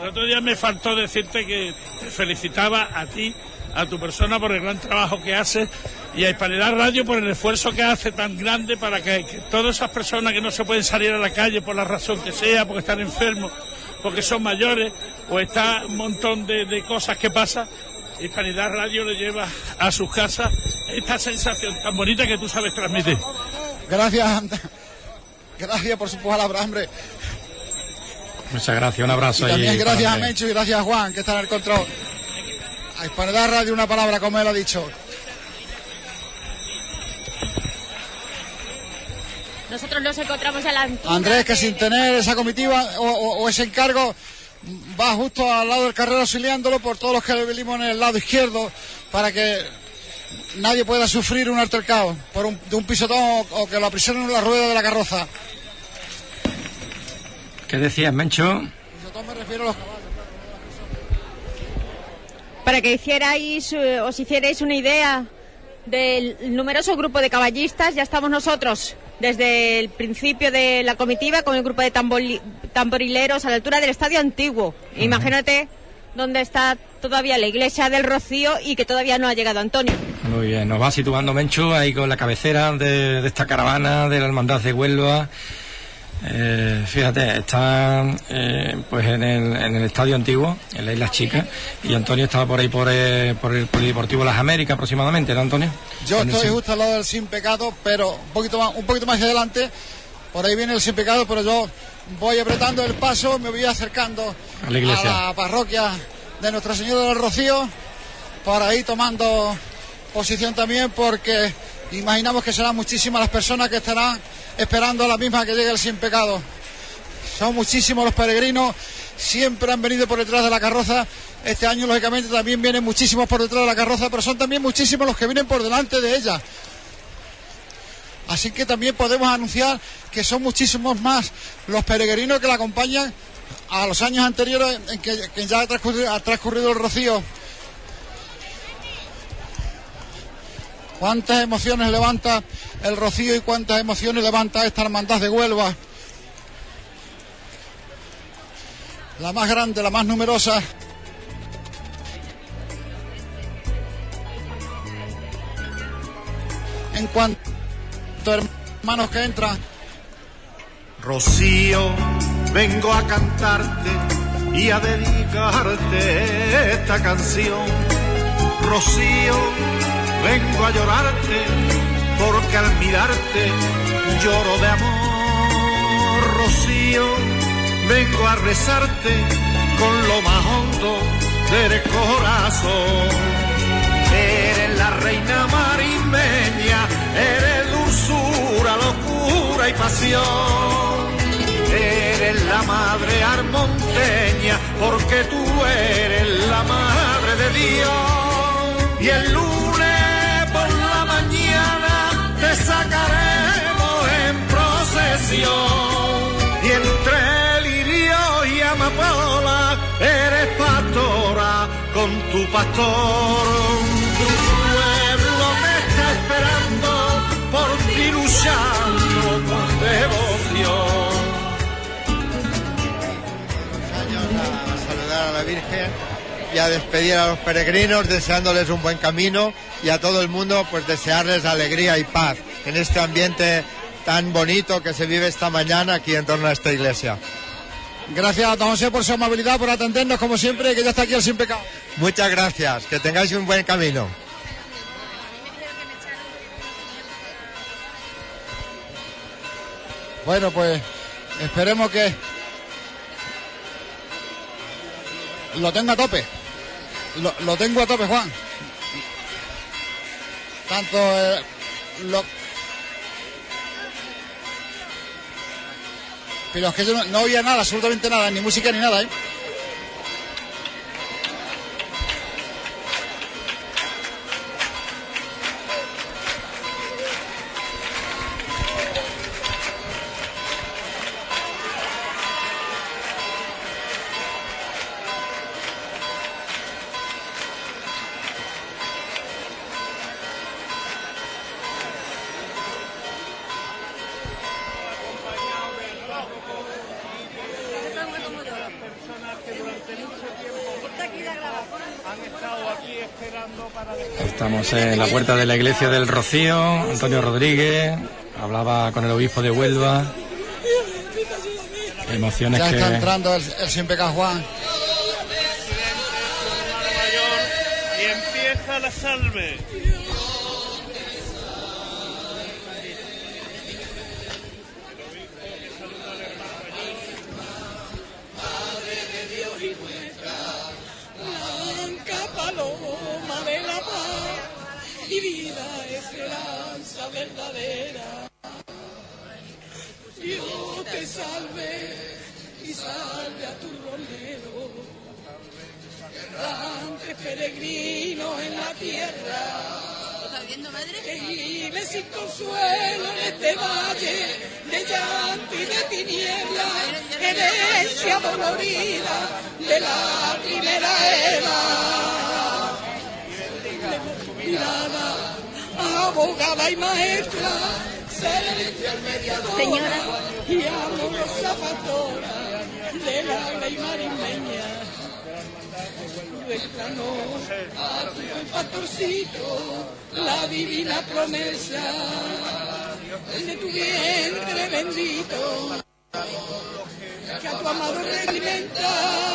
el otro día me faltó decirte que te felicitaba a ti, a tu persona por el gran trabajo que haces y a Hispanidad Radio por el esfuerzo que hace tan grande para que, que todas esas personas que no se pueden salir a la calle por la razón que sea, porque están enfermos, porque son mayores o está un montón de, de cosas que pasan, Hispanidad Radio le lleva a sus casas esta sensación tan bonita que tú sabes transmitir. Gracias, gracias por su palabra, hombre. Muchas gracias, un abrazo. Y también ahí gracias a. Mencho y gracias a Juan, que está en el control. A Hispanidad Radio una palabra, como él ha dicho. Nosotros nos encontramos en la Andrés, que sin tener esa comitiva o, o- o ese encargo, va justo al lado del carrero auxiliándolo por todos los que le venimos en el lado izquierdo para que nadie pueda sufrir un altercado por un, de un pisotón o, o que lo aprisionen en la rueda de la carroza. ¿Qué decías, Mencho? Pisotón me refiero a los caballos. para que hicierais, eh, os hicierais una idea del numeroso grupo de caballistas. Ya estamos nosotros desde el principio de la comitiva con el grupo de tamborileros a la altura del estadio antiguo. Imagínate dónde está todavía la iglesia del Rocío y que todavía no ha llegado Antonio. Muy bien, nos va situando Mencho ahí con la cabecera de, de esta caravana de la Hermandad de Huelva. Eh, fíjate, está eh, pues en el, en el estadio antiguo, en la Isla Chica, y Antonio estaba por ahí por, eh, por el Polideportivo Las Américas aproximadamente, ¿no, Antonio? Yo En estoy justo al lado del sin pecado, pero un poquito más, un poquito más adelante. Por ahí viene el sin pecado, pero yo voy apretando el paso, me voy acercando A la iglesia. la parroquia de Nuestra Señora del Rocío, para ahí tomando posición también, porque imaginamos que serán muchísimas las personas que estarán esperando a la misma que llegue el sin pecado. Son muchísimos los peregrinos, siempre han venido por detrás de la carroza. Este año, lógicamente, también vienen muchísimos por detrás de la carroza, pero son también muchísimos los que vienen por delante de ella. Así que también podemos anunciar que son muchísimos más los peregrinos que la acompañan a los años anteriores en que, que ya ha transcurrido, ha transcurrido el rocío. Cuántas emociones levanta el rocío y cuántas emociones levanta esta hermandad de Huelva. La más grande, la más numerosa. En cuanto a hermanos que entran, Rocío, vengo a cantarte y a dedicarte esta canción. Rocío, vengo a llorarte porque al mirarte lloro de amor. Rocío, vengo a rezarte con lo más hondo del corazón. Eres la reina marimeña, eres dulzura, locura y pasión. Eres la madre armonteña, porque tú eres la madre de Dios. Y el mañana sacaremos en procesión. Y entre lirio y amapola eres pastora con tu pastor. Tu pueblo te está esperando, por ti luchando con devoción y a despedir a los peregrinos deseándoles un buen camino y a todo el mundo pues desearles alegría y paz en este ambiente tan bonito que se vive esta mañana aquí en torno a esta iglesia. Gracias, don José, por su amabilidad, por atendernos como siempre, que ya está aquí el sin pecado. Muchas gracias, que tengáis un buen camino. Bueno, pues esperemos que lo tenga a tope. Lo, lo tengo a tope, Juan. Tanto eh, lo... Pero es que yo no, no oía nada, absolutamente nada, ni música ni nada, ¿eh? Estamos en la puerta de la iglesia del Rocío. Antonio Rodríguez hablaba con el obispo de Huelva. Emociones Ya que. está entrando el, el sin pecado Juan. Y empieza la salve. Salve y salve a tu romero, errantes peregrinos en la tierra. Que vive sin consuelo en este valle de llanto y de tinieblas, herencia dolorida de la primera Eva. Mirada, abogada y maestra, Señora. y amorosa pastora de la ley marimeña. Déjanos a tu pastorcito la divina promesa de tu vientre bendito que a tu amado alimenta.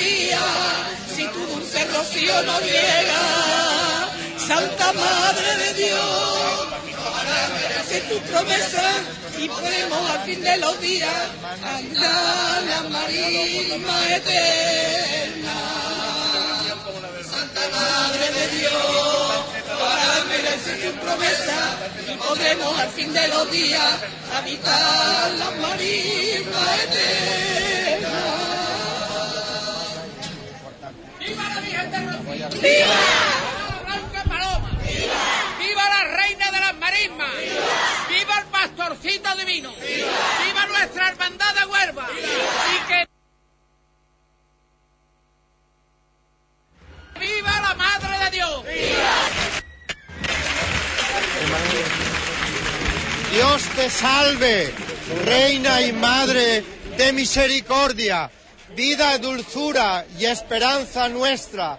Si tu dulce rocío no llega, Santa Madre de Dios, para merecer tu promesa y podemos al fin de los días andar la marisma eterna. Santa Madre de Dios, para merecer tu promesa y podremos al fin de los días habitar la marisma eterna. ¡Viva! ¡Viva la Blanca Paloma! ¡Viva! ¡Viva la Reina de las Marismas! ¡Viva! ¡Viva el Pastorcito Divino! ¡Viva! ¡Viva nuestra hermandad de Huelva! ¡Y que ¡Viva la Madre de Dios! Dios te salve, Reina y Madre de misericordia, vida, dulzura y esperanza nuestra.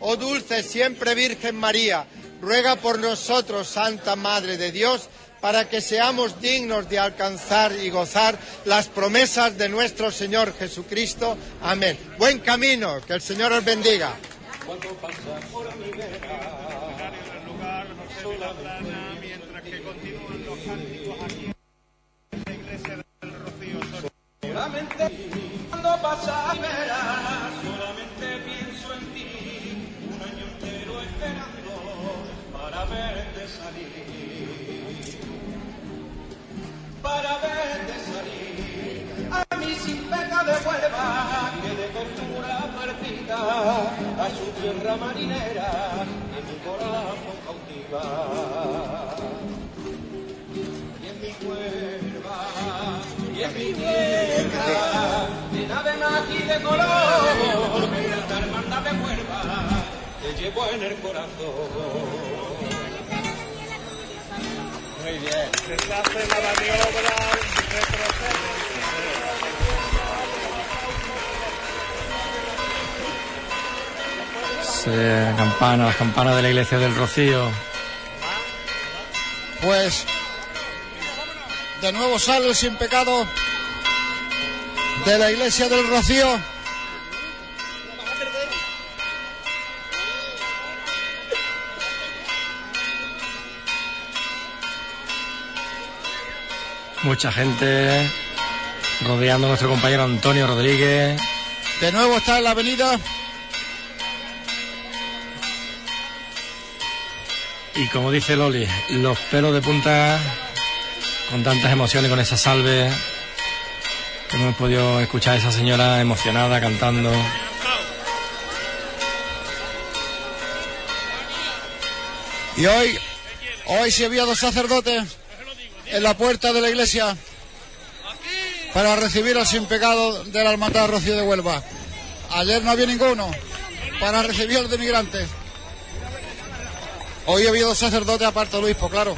oh dulce siempre Virgen María, ruega por nosotros, Santa Madre de Dios, para que seamos dignos de alcanzar y gozar las promesas de nuestro Señor Jesucristo. Amén. Buen camino, que el Señor os bendiga. Solamente cuando pasas verás, solamente para verte salir, para verte salir. A mí sin pecado de Huelva, que de tortura partida, a su tierra marinera, en mi corazón cautiva. Y en mi Y en mi tierra, de magia y de color, llevo en el corazón. Muy bien. Se la maniobra, retrocede. Campana, las campanas de la iglesia del Rocío. Pues de nuevo sale el sin pecado de la iglesia del Rocío. Mucha gente rodeando a nuestro compañero Antonio Rodríguez. De nuevo está en la avenida. Y como dice Loli, los pelos de punta con tantas emociones, con esa salve. Que hemos podido escuchar a esa señora emocionada cantando. Y hoy, hoy sí había dos sacerdotes en la puerta de la iglesia para recibir al sin pecado de la hermandad Rocío de Huelva. Ayer no había ninguno para recibir al de migrantes. Hoy había dos sacerdotes aparte del obispo, claro.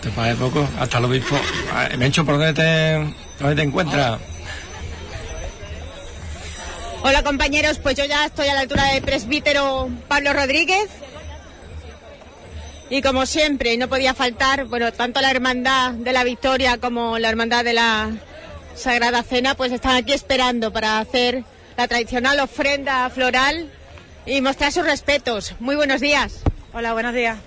Te parece poco, hasta el obispo. Ah, Mencho, ¿por dónde te, dónde te encuentras? Hola compañeros, pues yo ya estoy a la altura del presbítero Pablo Rodríguez. Y como siempre, no podía faltar, bueno, tanto la Hermandad de la Victoria como la Hermandad de la Sagrada Cena, pues están aquí esperando para hacer la tradicional ofrenda floral y mostrar sus respetos. Muy buenos días. Hola, buenos días.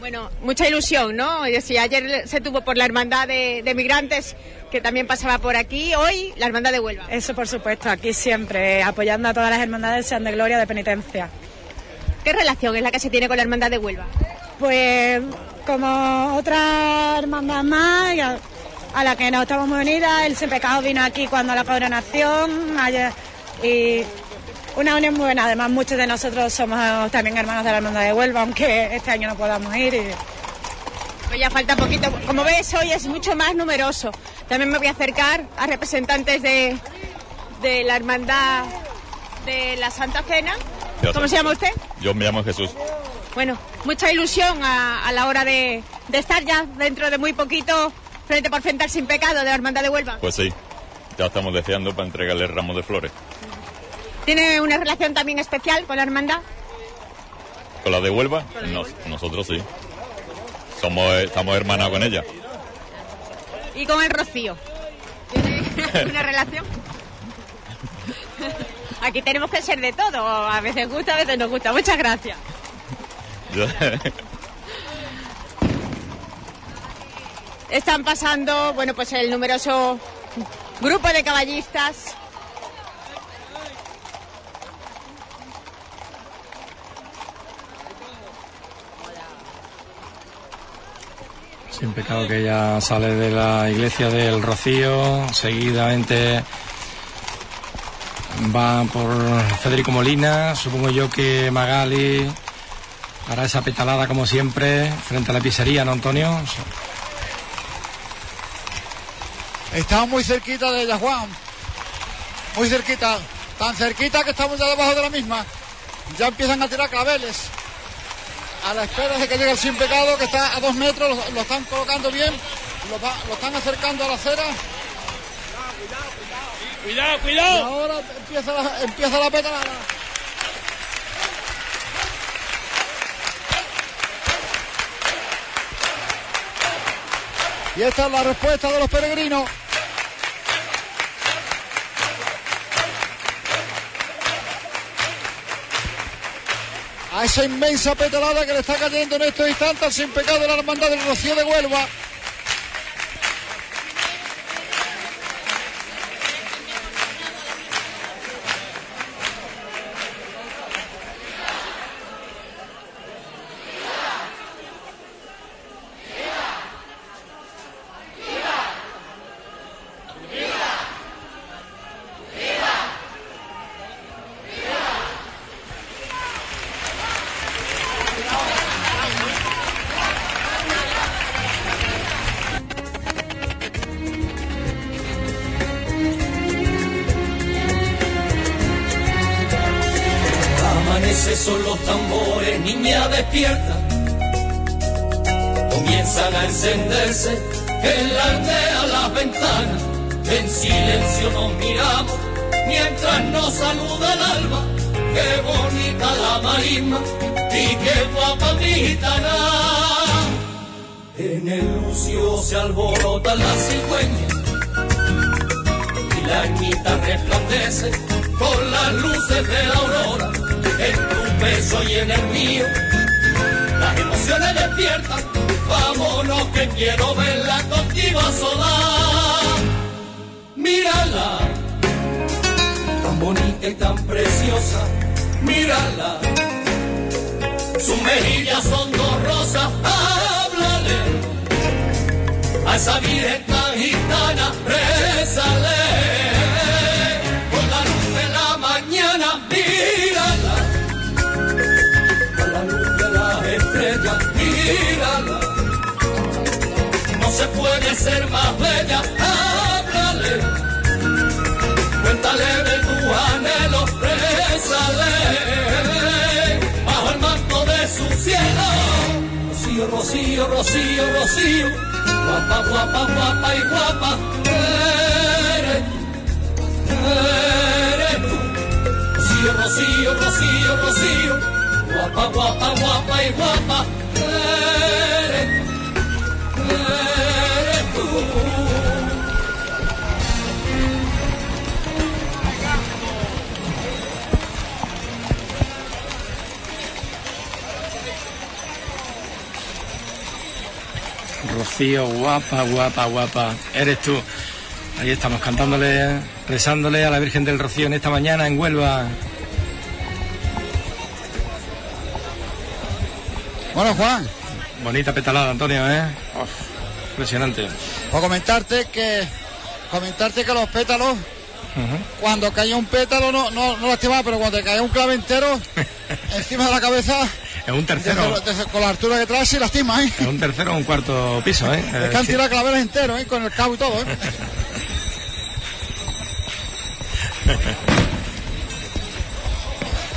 Bueno, mucha ilusión, ¿no? Si ayer se tuvo por la Hermandad de, de Migrantes, que también pasaba por aquí, hoy la Hermandad de Huelva. Eso por supuesto, aquí siempre, apoyando a todas las hermandades, sean de gloria de penitencia. ¿Qué relación es la que se tiene con la Hermandad de Huelva? Pues como otra hermandad más, a, la que nos estamos muy unidas, el Sin Pecado vino aquí cuando la coronación, ayer, y una unión muy buena. Además, muchos de nosotros somos también hermanos de la Hermandad de Huelva, aunque este año no podamos ir. Y... Pues ya falta poquito. Como ves, hoy es mucho más numeroso. También me voy a acercar a representantes de, de la Hermandad de la Santa Cena. ¿Cómo se llama usted? Yo me llamo Jesús. Bueno, mucha ilusión a, a la hora de, de estar ya dentro de muy poquito frente por frente al Sin Pecado de la Hermandad de Huelva. Pues sí, ya estamos deseando para entregarle el ramo de flores. ¿Tiene una relación también especial con la Hermandad? ¿Con la de Huelva? Nos- nosotros sí. Somos, estamos hermanados con ella. Y con el Rocío. ¿Tiene una relación? Aquí tenemos que ser de todo. A veces gusta, a veces no gusta. Muchas gracias. Están pasando, bueno, pues el numeroso grupo de caballistas. Sin pecado que ya sale de la iglesia del Rocío, seguidamente va por Federico Molina, supongo yo que Magali hará esa petalada como siempre frente a la pizzería, ¿no, Antonio? Estamos muy cerquita de ella, Juan. Muy cerquita. Tan cerquita que estamos ya debajo de la misma. Ya empiezan a tirar claveles. A la espera de que llegue el sin pecado, que está a dos metros, lo, lo están colocando bien. Lo, va- lo están acercando a la acera. Cuidado, cuidado. Y ahora empieza la, empieza la petalada. Y esta es la respuesta de los peregrinos. A esa inmensa petalada que le está cayendo en estos instantes sin pecado de la hermandad del Rocío de Huelva. Guapa, guapa, guapa. Eres tú. Ahí estamos cantándole, rezándole a la Virgen del Rocío en esta mañana en Huelva. Bueno, Juan. Bonita petalada, Antonio, ¿eh? Uf, impresionante. Por comentarte que comentarte que los pétalos cuando cae un pétalo no, no, no lastimaba, pero cuando te cae un clave entero encima de la cabeza, Es un tercero. desde- desde- con la altura que trae, sí lastima, ¿eh? Es un tercero o un cuarto piso, ¿eh? Es que han tirado claveles enteros, ¿eh? Con el cabo y todo, ¿eh?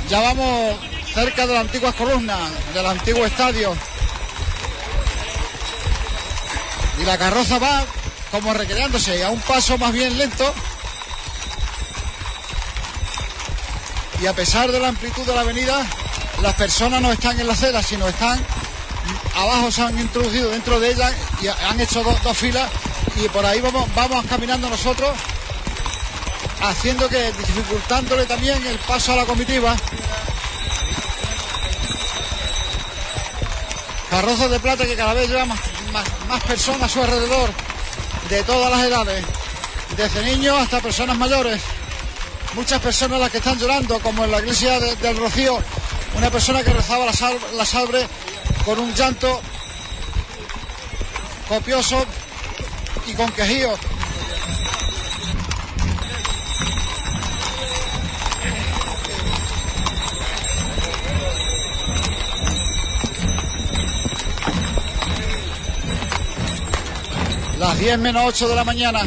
Ya vamos cerca de las antiguas columnas, del antiguo estadio. Y la carroza va como recreándose a un paso más bien lento. Y a pesar de la amplitud de la avenida, las personas no están en la acera, sino están abajo, se han introducido dentro de ella y han hecho dos, filas. Y por ahí vamos, vamos caminando nosotros, haciendo que, dificultándole también el paso a la comitiva. Carrozas de plata que cada vez lleva más, más, personas a su alrededor, de todas las edades, desde niños hasta personas mayores. Muchas personas las que están llorando, como en la iglesia de- del Rocío, una persona que rezaba la, sal- la salve con un llanto copioso y con quejío. Las 10 menos 8 de la mañana.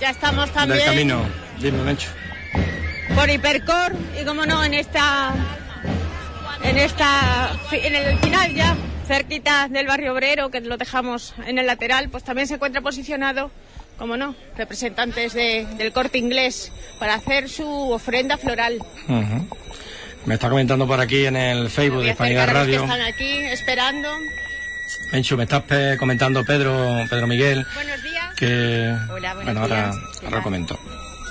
Ya estamos también del camino. Dime, Mencho. por Hipercor y como no en esta en esta en el final ya cerquita del barrio obrero que lo dejamos en el lateral pues también se encuentra posicionado como no representantes de- del corte inglés para hacer su ofrenda floral. Me está comentando por aquí en el Facebook de Hispanidad los que Radio. están aquí esperando Menchu, me estás comentando Pedro, Pedro Miguel. Que, Hola, bueno, ahora, días. ahora lo comento.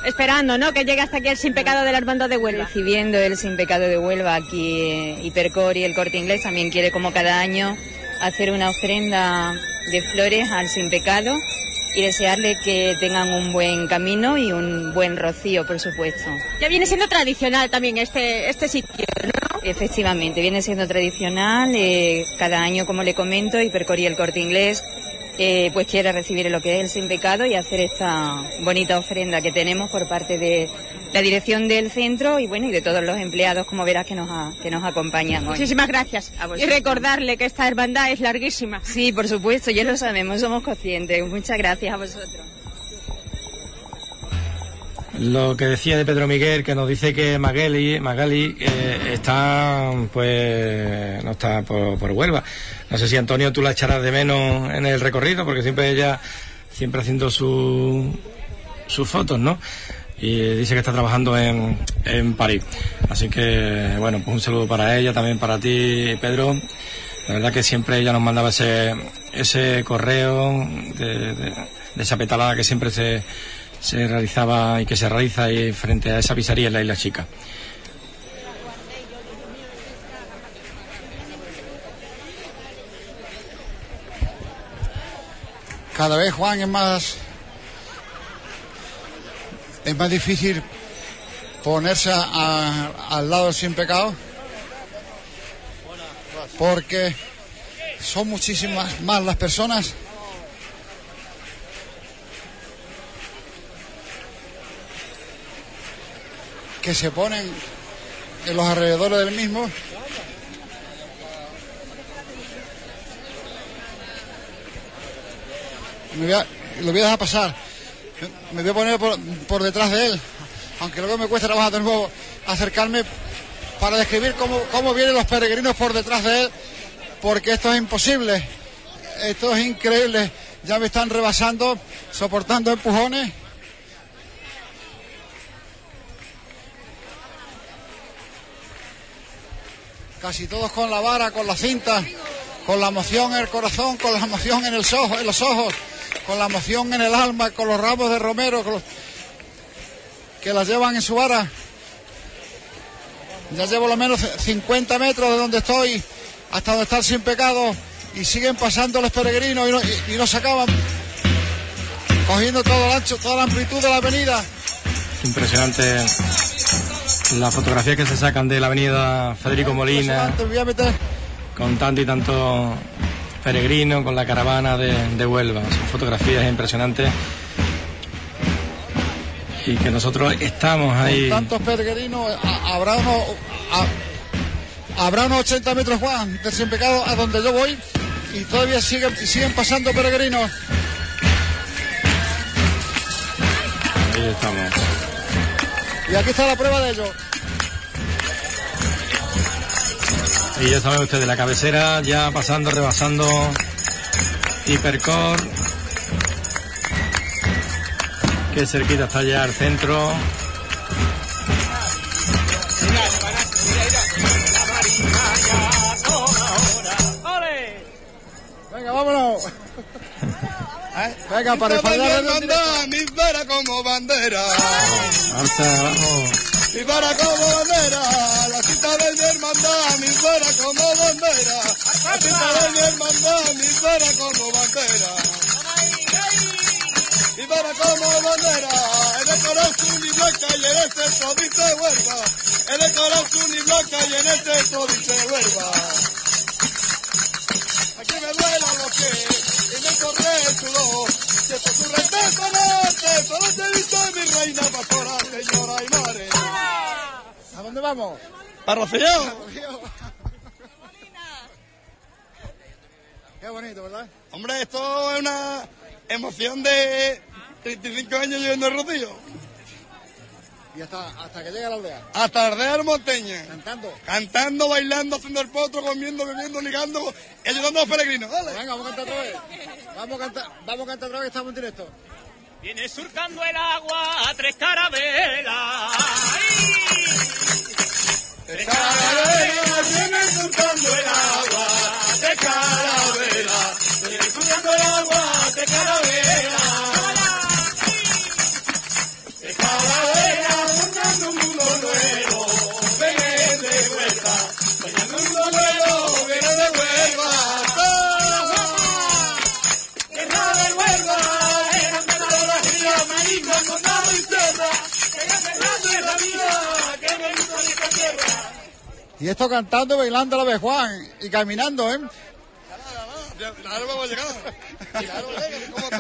esperando no que llegue hasta aquí el sin pecado de la hermandad de Huelva Recibiendo el Sin Pecado de Huelva aquí eh, Hipercor y el Corte Inglés también quiere como cada año hacer una ofrenda de flores al Sin Pecado y desearle que tengan un buen camino y un buen rocío, por supuesto. ya viene siendo tradicional también este este sitio no Efectivamente, viene siendo tradicional. eh, cada año, como le comento, Hipercor y el Corte Inglés eh, pues quiere recibir lo que es el Sin Pecado y hacer esta bonita ofrenda que tenemos por parte de la dirección del centro y bueno y de todos los empleados, como verás, que nos, a- que nos acompañan hoy. Muchísimas gracias. A Y recordarle que esta hermandad es larguísima. Sí, por supuesto, ya lo sabemos, somos conscientes. Muchas gracias a vosotros. Lo que decía de Pedro Miguel, que nos dice que Magali, Magali eh, está, pues, no está por, por Huelva. No sé si Antonio tú la echarás de menos en el recorrido, porque siempre ella, siempre haciendo su, sus fotos, ¿no? Y dice que está trabajando en, en París. Así que, bueno, pues un saludo para ella, también para ti, Pedro. La verdad que siempre ella nos mandaba ese, ese correo de, esa petalada que siempre se, se realizaba y que se realiza ahí frente a esa pizzería en la Isla Chica. Cada vez, Juan, es más. Es más difícil ponerse al lado sin pecado. Porque son muchísimas más las personas que se ponen en los alrededores del mismo. Lo voy a dejar pasar. Me voy a poner por, detrás de él, aunque luego me cuesta trabajar de nuevo acercarme para describir cómo, cómo vienen los peregrinos por detrás de él, porque esto es imposible, esto es increíble. Ya me están rebasando, soportando empujones. Casi todos con la vara, con la cinta, con la emoción en el corazón, con la emoción en los ojos, con la emoción en el alma, con los ramos de romero con los- que las llevan en su vara. Ya llevo lo menos 50 metros de donde estoy hasta donde está el sin pecado y siguen pasando los peregrinos y no, y- y no se acaban cogiendo todo el ancho, toda la amplitud de la avenida. Impresionante la fotografía que se sacan de la avenida Federico Molina, Impresionante, me voy a meter. con tanto y tanto peregrino, con la caravana de, de Huelva. Son fotografías impresionantes. Y que nosotros estamos ahí. tantos peregrinos, habrá unos, a- habrá unos 80 metros, Juan, del sin pecado a donde yo voy y todavía siguen, siguen pasando peregrinos. Ahí estamos. Y aquí está la prueba de ello. Y ya saben ustedes, la cabecera ya pasando, rebasando Hipercor. Qué cerquita está ya el centro. Venga, vámonos. ¿Eh? Venga, para Cita de mi espalda hermandad, mi vera como bandera. Vamos. Mi vara como bandera, la cita de mi hermandad, mi vera como bandera. La cita de mi hermandad, mi vera como bandera. Mi vara como bandera, en el corazón y blanca y en este dice Huelva. En el corazón y blanca y en este dice Huelva. Aquí me duela los pies y me corre el sudor. Que por su respeto norte, solo te visto mi reina pastora, señora y madre. ¿A dónde vamos? ¿Para Rocío? Qué bonito, ¿verdad? Hombre, esto es una emoción de, 35 años llevando el rocío. Y hasta, hasta que llega la aldea. Hasta la aldea de Monteña. Cantando. Cantando, bailando, haciendo el potro, comiendo, bebiendo, ligando, ayudando a los peregrinos. Dale. Venga, vamos a cantar otra vez. Vamos a cantar, vamos a cantar otra vez que estamos en directo. Viene surcando el agua tres carabelas. Tres carabelas viene surcando el agua de carabela. Viene surcando el agua de carabela. De carabela buscando un mundo nuevo. Viene de vuelta. Soñando un mundo nuevo. Condado y tierra. Que grande, grande es la vida, que bonito es esta tierra. Y esto cantando, bailando a la vez, Juan. Y caminando, ¿eh? Ya, La alba va a llegar. Y la alba llega, ¿cómo está?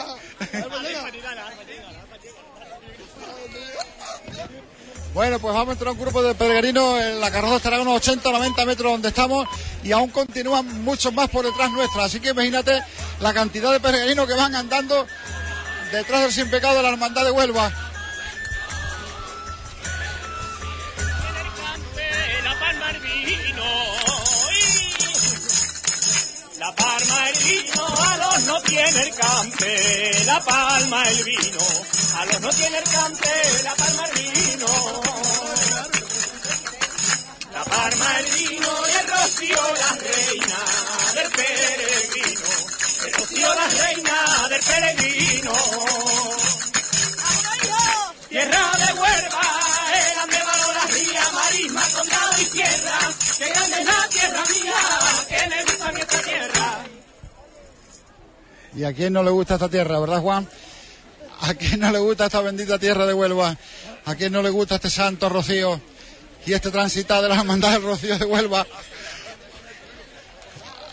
La alba llega. Bueno, pues vamos a entrar a un grupo de peregrinos. La carroza estará a unos 80 o 90 metros donde estamos y aún continúan muchos más por detrás nuestra. Así que imagínate la cantidad de peregrinos que van andando detrás del sin pecado de la hermandad de Huelva. La palma el vino. A los no tiene el campe. La palma el vino, a los no tiene el campe. La palma el vino. La palma el vino y el rocío la reina del peregrino. El rocío la reina del peregrino. Tierra de Huelva, eran de valoraría, marisma, condado y tierra. Que grande es la tierra mía, que me gusta nuestra tierra. ¿Y a quién no le gusta esta tierra, verdad, Juan? ¿A quién no le gusta esta bendita tierra de Huelva? ¿A quién no le gusta este santo rocío y este transitar de la hermandad del rocío de Huelva?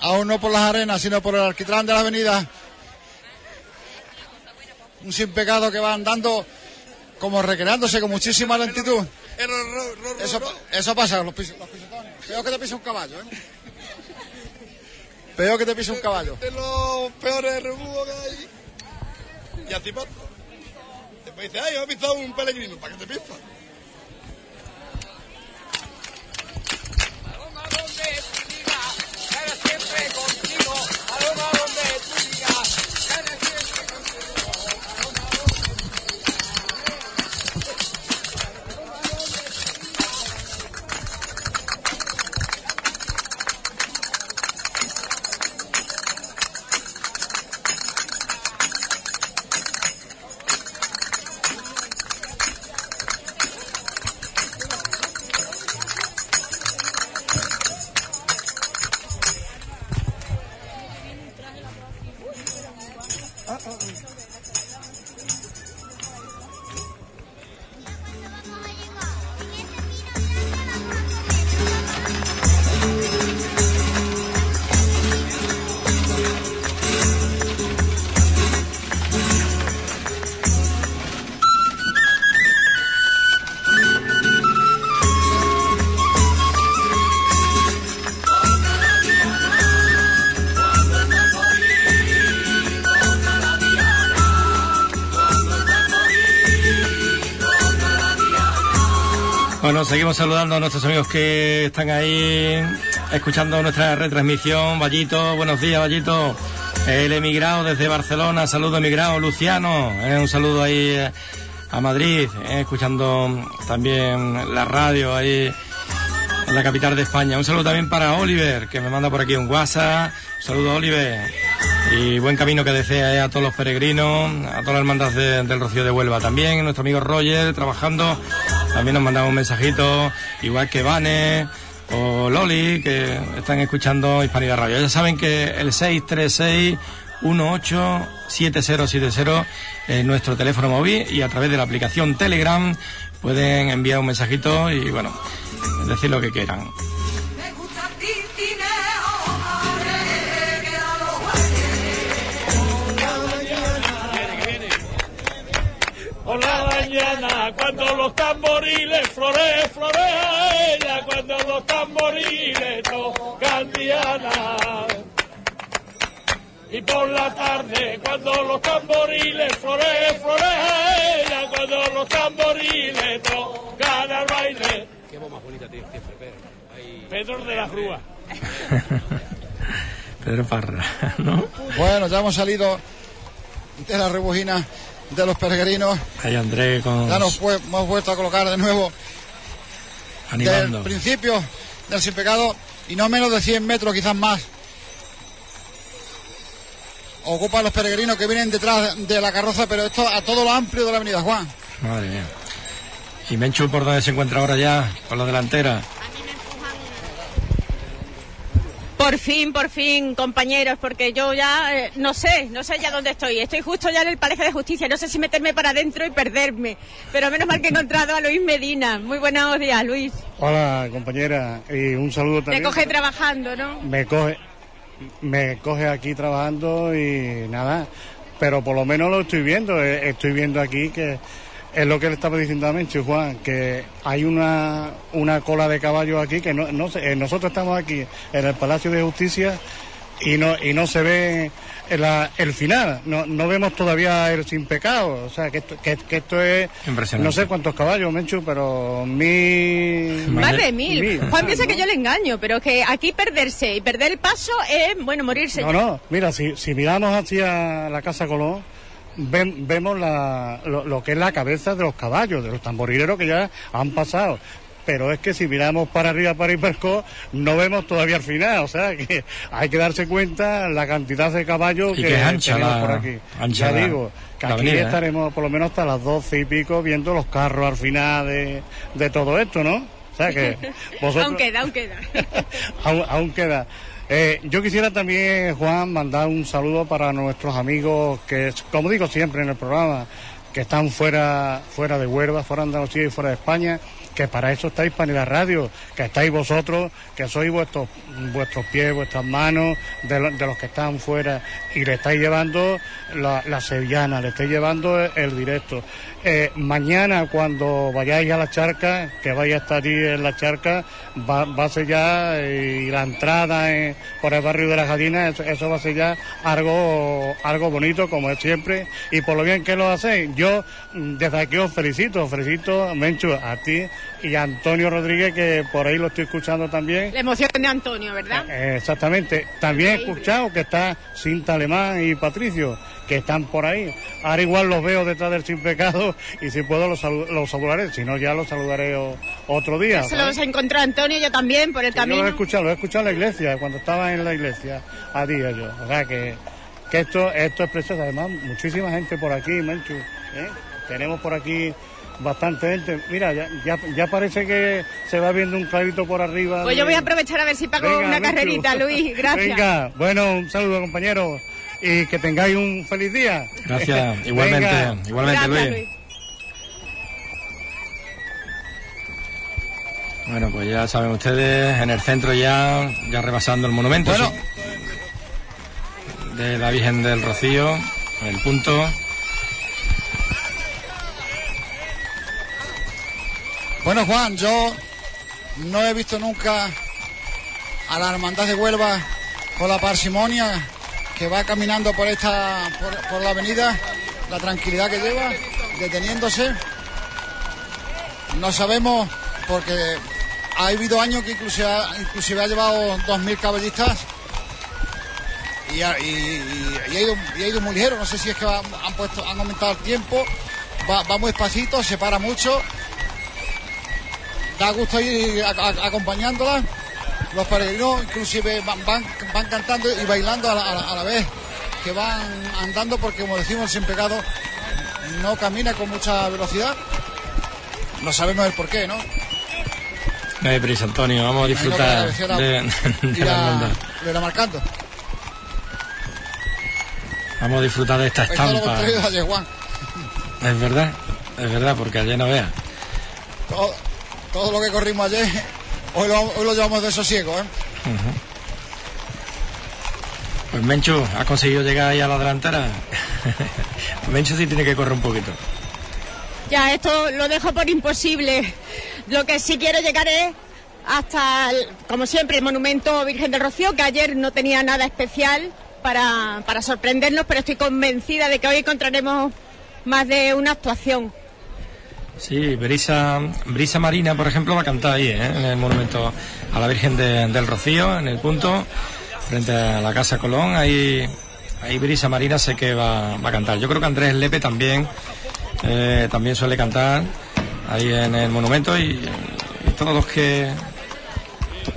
Aún no por las arenas, sino por el alquitrán de la avenida. Un sin pecado que va andando como recreándose con muchísima lentitud. Eso, eso pasa, los, los pisotones. Peor que te pisa un caballo, ¿eh? Peor que te pisa un caballo. De los peores rebujos que hay. Y así pasa. Después dice, ay, he pisado un peregrino. ¿Para qué te pisa? Siempre contigo, aroma donde tú Seguimos saludando a nuestros amigos que están ahí escuchando nuestra retransmisión. Vallito, buenos días, Vallito. El emigrado desde Barcelona, saludo emigrado. Luciano, eh, un saludo ahí eh, a Madrid, eh, escuchando también la radio ahí en la capital de España. Un saludo también para Oliver, que me manda por aquí un WhatsApp. Un saludo, Oliver. Y buen camino que desea a todos los peregrinos, a todas las hermandades de- del Rocío de Huelva. También nuestro amigo Roger, trabajando, también nos mandaba un mensajito, igual que Vane o Loli, que están escuchando Hispanidad Radio. Ya saben que el 636 187070 es nuestro teléfono móvil y a través de la aplicación Telegram pueden enviar un mensajito y bueno, decir lo que quieran. Mañana, cuando los tamboriles flore, florea ella, cuando los tamboriles tocan diana. y por la tarde cuando los tamboriles flore, florean, cuando los tamboriles tocan al baile. Qué voz más bonita tiene siempre, Pedro. Pedro de la Rúa. Pedro Parra, ¿no? Bueno, ya hemos salido de la rebujina de los peregrinos. Ahí Andrés con... Ya nos fue- hemos vuelto a colocar de nuevo Animando. del principio del sin pecado y no menos de 100 metros, quizás más. Ocupan los peregrinos que vienen detrás de la carroza, pero esto a todo lo amplio de la avenida Juan. Madre mía. ¿Y Menchu por dónde se encuentra ahora ya? Con la delantera. Por fin, por fin, compañeros, porque yo ya eh, no sé, no sé ya dónde estoy. Estoy justo ya en el Palacio de Justicia. No sé si meterme para adentro y perderme. Pero menos mal que he encontrado a Luis Medina. Muy buenos días, Luis. Hola, compañera, y un saludo también. coge trabajando, ¿no? Me coge, me coge aquí trabajando y nada, pero por lo menos lo estoy viendo. eh, Estoy viendo aquí que es lo que le estaba diciendo a Menchu, Juan, que hay una, una cola de caballos aquí que no, no sé, eh, nosotros estamos aquí en el Palacio de Justicia y no, y no se ve la- el final, no, no vemos todavía el sin pecado, o sea que esto, que, que esto es, Impresionante. no sé cuántos caballos, Menchu, pero mil... Más de mil. Juan piensa que yo le engaño, pero que aquí perderse y perder el paso es, bueno, morirse. No, no, mira, si, si miramos hacia la Casa Colón, ven- vemos la- lo, lo que es la cabeza de los caballos, de los tamborileros que ya han pasado. Pero es que si miramos para arriba, para Hiperco, no vemos todavía el final. O sea, que hay que darse cuenta la cantidad de caballos Y que, que ancha tenemos la- por aquí. ancha ya la- digo, que aquí avenida, ¿eh? estaremos por lo menos hasta las doce y pico viendo los carros al final de, de todo esto, ¿no? O sea que vosotros... Aún queda, aún queda. aún, aún queda. Eh, yo quisiera también, Juan, mandar un saludo para nuestros amigos que, como digo siempre en el programa, que están fuera, fuera de Huelva, fuera de Andalucía y fuera de España, que para eso está Hispanidad Radio, que estáis vosotros, que sois vuestros, vuestros pies, vuestras manos, de, lo- de los que están fuera, y le estáis llevando la, la sevillana, le estáis llevando el directo. Eh, mañana cuando vayáis a la charca, que vais a estar ahí en la charca, va, va a ser ya, eh, y la entrada en- por el barrio de las Gallinas, eso, eso va a ser ya algo, algo bonito como es siempre, y por lo bien que lo hacéis. Yo mm, desde aquí os felicito, os felicito, Menchu, a ti y a Antonio Rodríguez, que por ahí lo estoy escuchando también. La emoción de Antonio, ¿verdad? Eh, Exactamente. También he escuchado que está Cinta Alemán y Patricio, que están por ahí. Ahora igual los veo detrás del Sin Pecado y si puedo los, los saludaré. Si no, ya los saludaré o- otro día. Se los encontró Antonio, yo también, por el Yo lo he camino. escuchado, lo he escuchado en la iglesia, cuando estaba en la iglesia, a día yo. O sea que, que esto, esto es precioso. Además, muchísima gente por aquí, Menchu. ¿eh? Tenemos por aquí bastante gente. Mira, ya, ya, ya parece que se va viendo un clarito por arriba. Pues yo voy a aprovechar a ver si pago Venga, una Menchu. carrerita, Luis. Gracias. Venga, bueno, un saludo compañeros y que tengáis un feliz día. Gracias, igualmente, Venga. igualmente, Luis. Bueno, pues ya saben ustedes, en el centro ya, ya rebasando el monumento Bueno. de la Virgen del Rocío, en el punto. Bueno, Juan, yo no he visto nunca a la hermandad de Huelva con la parsimonia que va caminando por esta por, la avenida, la tranquilidad que lleva, deteniéndose. No sabemos porque ha habido años que inclusive, ha- inclusive ha llevado 2.000 caballistas y ha, y- ha ido, muy ligero. No sé si es que han, puesto, han aumentado el tiempo, va, muy despacito, se para mucho da gusto ir a- acompañándola. Los peregrinos inclusive van, van, van cantando y bailando a la, a la- a la vez que van andando porque como decimos sin pecado no camina con mucha velocidad. No sabemos el por qué, ¿no? No hay prisa, Antonio, vamos a disfrutar la de, cabecera de la irá marcando. Vamos a disfrutar de esta estampa. de. Es verdad, es verdad, porque ayer no veas. Todo, todo lo que corrimos ayer, hoy lo, hoy lo llevamos de sosiego, ¿eh? Pues Menchu, ¿has conseguido llegar ahí a la delantera? Menchu sí tiene que correr un poquito. Ya, esto lo dejo por imposible. Lo que sí quiero llegar es hasta, el- como siempre, el monumento Virgen del Rocío, que ayer no tenía nada especial, para, para sorprendernos, pero estoy convencida de que hoy encontraremos más de una actuación. Sí, Brisa, Brisa Marina, por ejemplo, va a cantar ahí, ¿eh? en el monumento a la Virgen de- del Rocío, en el punto, frente a la Casa Colón. Ahí, ahí Brisa Marina sé que va, va a cantar. Yo creo que Andrés Lepe también, eh, también suele cantar ahí en el monumento y, todos los que,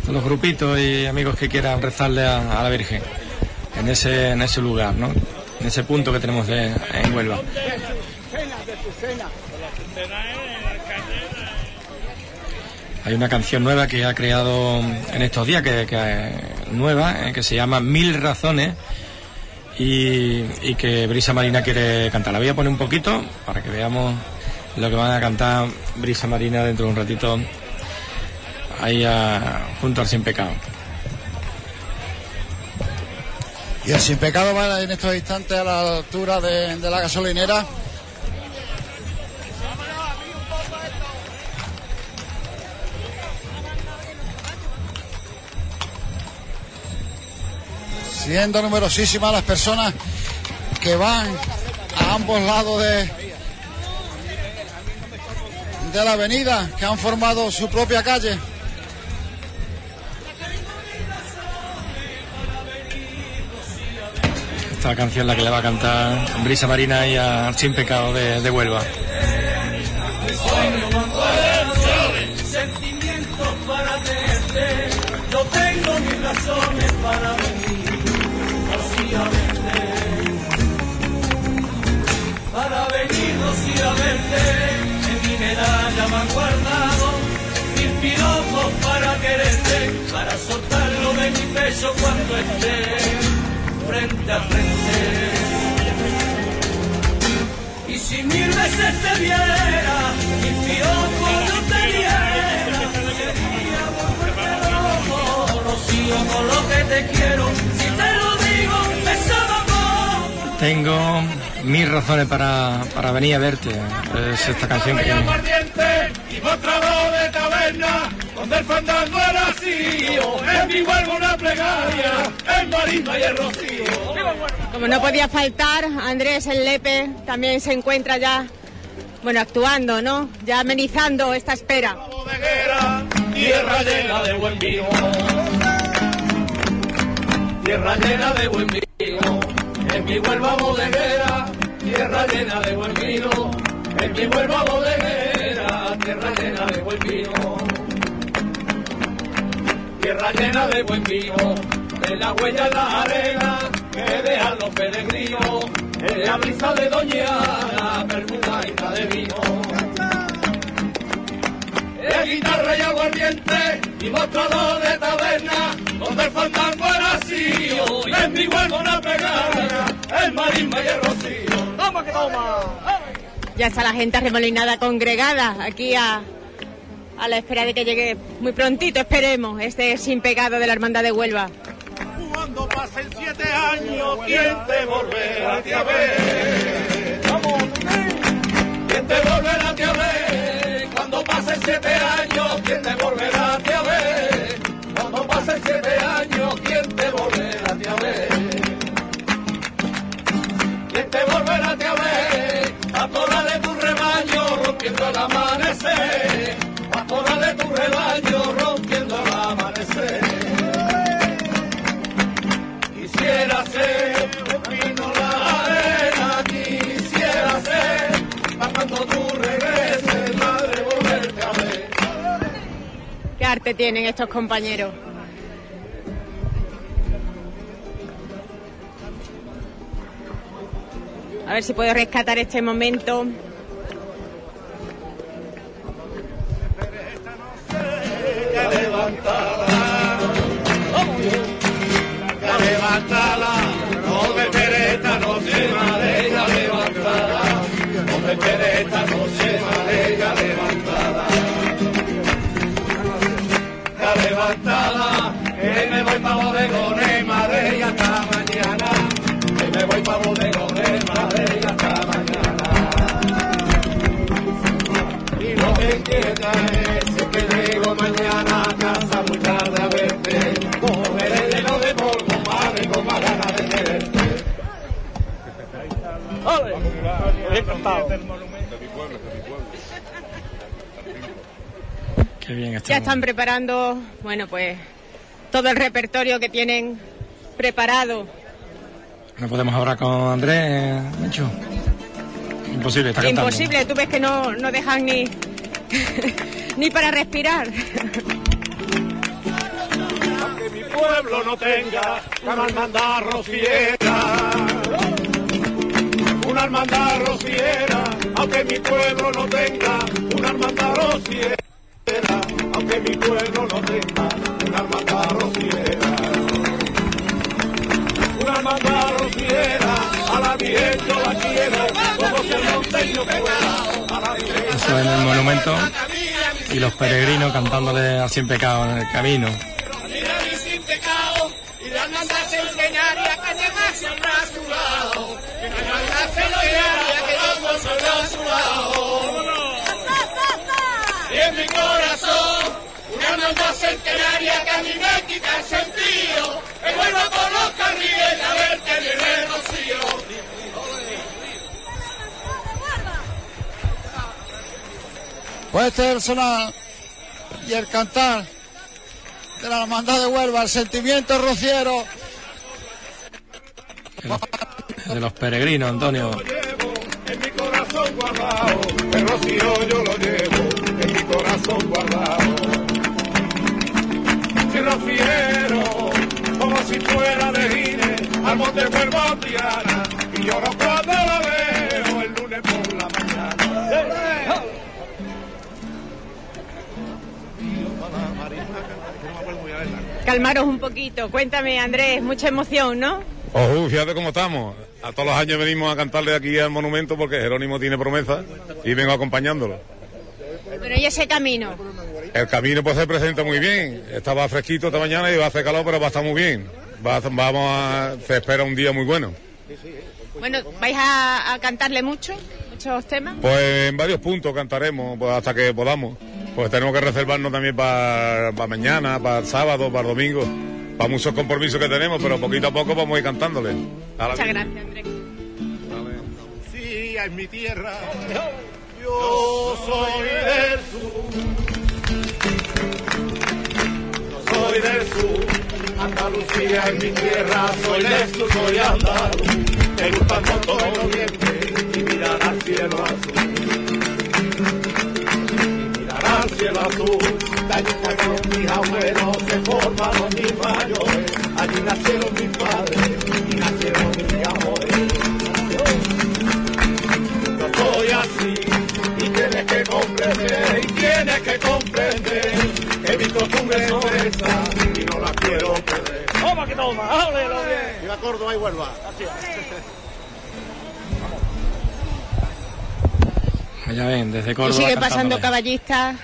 todos los grupitos y amigos que quieran rezarle a, la Virgen en ese, en ese lugar, ¿no? En ese punto que tenemos en Huelva. Hay una canción nueva que ha creado en estos días, que, nueva, eh, que se llama Mil Razones y, que Brisa Marina quiere cantar. La voy a poner un poquito para que veamos lo que van a cantar Brisa Marina dentro de un ratito ahí a- junto al Sin Pecado. Y el sin pecado va en estos instantes a la altura de la gasolinera. Siendo numerosísimas las personas que van a ambos lados de, de la avenida, que han formado su propia calle. Esta canción la que le va a cantar Brisa Marina y a Sin Pecado de, de Huelva. Sentimientos para tenerte, yo tengo mis razones para en mi medalla me han guardado mil piropos para quererte, para soltarlo de mi pecho cuando esté frente a frente. Y si mil veces te viera, mil piropos yo te diera, sería volverte loco, rocío con lo que te quiero, si Tengo mil razones para, para venir a verte. Es esta canción que... y mostrador de taberna, donde el fandango era vacío, en mi vuelvo una plegaria, el marisma y el rocío. Como no podía faltar, Andrés el Lepe también se encuentra ya, bueno, actuando, ¿no? Ya amenizando esta espera. tierra llena de buen vino. Tierra llena de buen vino, en mi Huelva bodeguera, tierra llena de buen vino. En mi Huelva bodeguera, tierra llena de buen vino. Tierra llena de buen vino, de la huella en la arena, que dejan los peregrinos, en la brisa de Doñana, perfumadita de vino de guitarra y aguardiente y mostrador de taberna, donde el fandango era vacío y en mi huevo una pegada, el marisma y el rocío. ¡Toma que toma! Ya está la gente arremolinada congregada aquí a, a la espera de que llegue muy prontito, esperemos, este sin pecado de la Hermandad de Huelva. Cuando pasen siete años, ¿quién te volverá a ver? ¡Vamos! ¿Quién te volverá a ver? Siete años, ¿quién te volverá a ver? Cuando pasen siete años, ¿quién te volverá a ver? ¿Quién te volverá a ver? Pastora de tu rebaño, rompiendo el amanecer. Pastora de tu rebaño, rompiendo arte tienen estos compañeros? A ver si puedo rescatar este momento. No me voy pa' bodegones, madre, y hasta mañana. Que me voy pa' bodegones, madre, y hasta mañana. Y lo que inquieta es, que llego mañana a casa muy tarde a verte. Cogeré lleno de polvo, madre, con más ganas de tenerte. ¡Ole! Bien cantado. De mi pueblo, de mi pueblo. Qué bien está. Ya están preparando, bueno, pues todo el repertorio que tienen preparado. No podemos hablar con Andrés, Menchu. Imposible, está cantando. Imposible, tú ves que no, no dejan ni, ni para respirar. Que mi pueblo no tenga una hermandad rociera. Una hermandad rociera, aunque mi pueblo no tenga una hermandad rociera. Aunque mi pueblo no tenga una hermandad rociera. Una rociera, a la la como si monteño fuera. Eso en el monumento. Y los peregrinos cantándole a Cien Pecados en el camino. Mi sin pecado la hermandad centenaria que a su lado. Que la hermandad centenaria que yo siempre a su lado. Y en mi corazón, una hermandad centenaria que a mí me quita el sentido. Que vuelva por los carriles a ver que viene el rocío. Pues este es el sonar y el cantar de la hermandad de Huelva, el sentimiento rociero. De los peregrinos, Antonio. En mi corazón guardado, el rocío yo lo llevo en mi corazón guardado. Rociero, como si fuera de Gine, al monte vuelvo a Triana, y lloro cuando la veo el lunes por la mañana. Calmaros un poquito. Cuéntame, Andrés, mucha emoción, ¿no? Ojo, fíjate cómo estamos. A todos los años venimos a cantarle aquí al monumento porque Jerónimo tiene promesa y vengo acompañándolo. Bueno, y ese camino. El camino pues se presenta muy bien. Estaba fresquito esta mañana y va a hacer calor, pero va a estar muy bien. Va a- vamos a, se espera un día muy bueno. Bueno, ¿vais a, a cantarle mucho? ¿Muchos temas? Pues en varios puntos cantaremos pues, hasta que podamos. Pues tenemos que reservarnos también para mañana, para el sábado, para el domingo, para muchos compromisos que tenemos, pero poquito a poco vamos a ir cantándole. A Muchas gracias, Andrés. Andalucía es mi tierra, yo soy del sur. Yo soy del sur, Andalucía es mi tierra, soy del sur, soy andaluz. Me gusta el monto de noviembre y mirar al cielo azul. Y mirar al cielo azul, allí nacieron mis abuelos, se formaron mis mayores, allí nacieron comprender, y tienes que comprender que mi costumbre es esa y no la quiero perder. Toma que toma, háblelo bien. Viva Córdoba y Huelva. Ya ven, desde Y Córdoba. sigue pasando caballistas.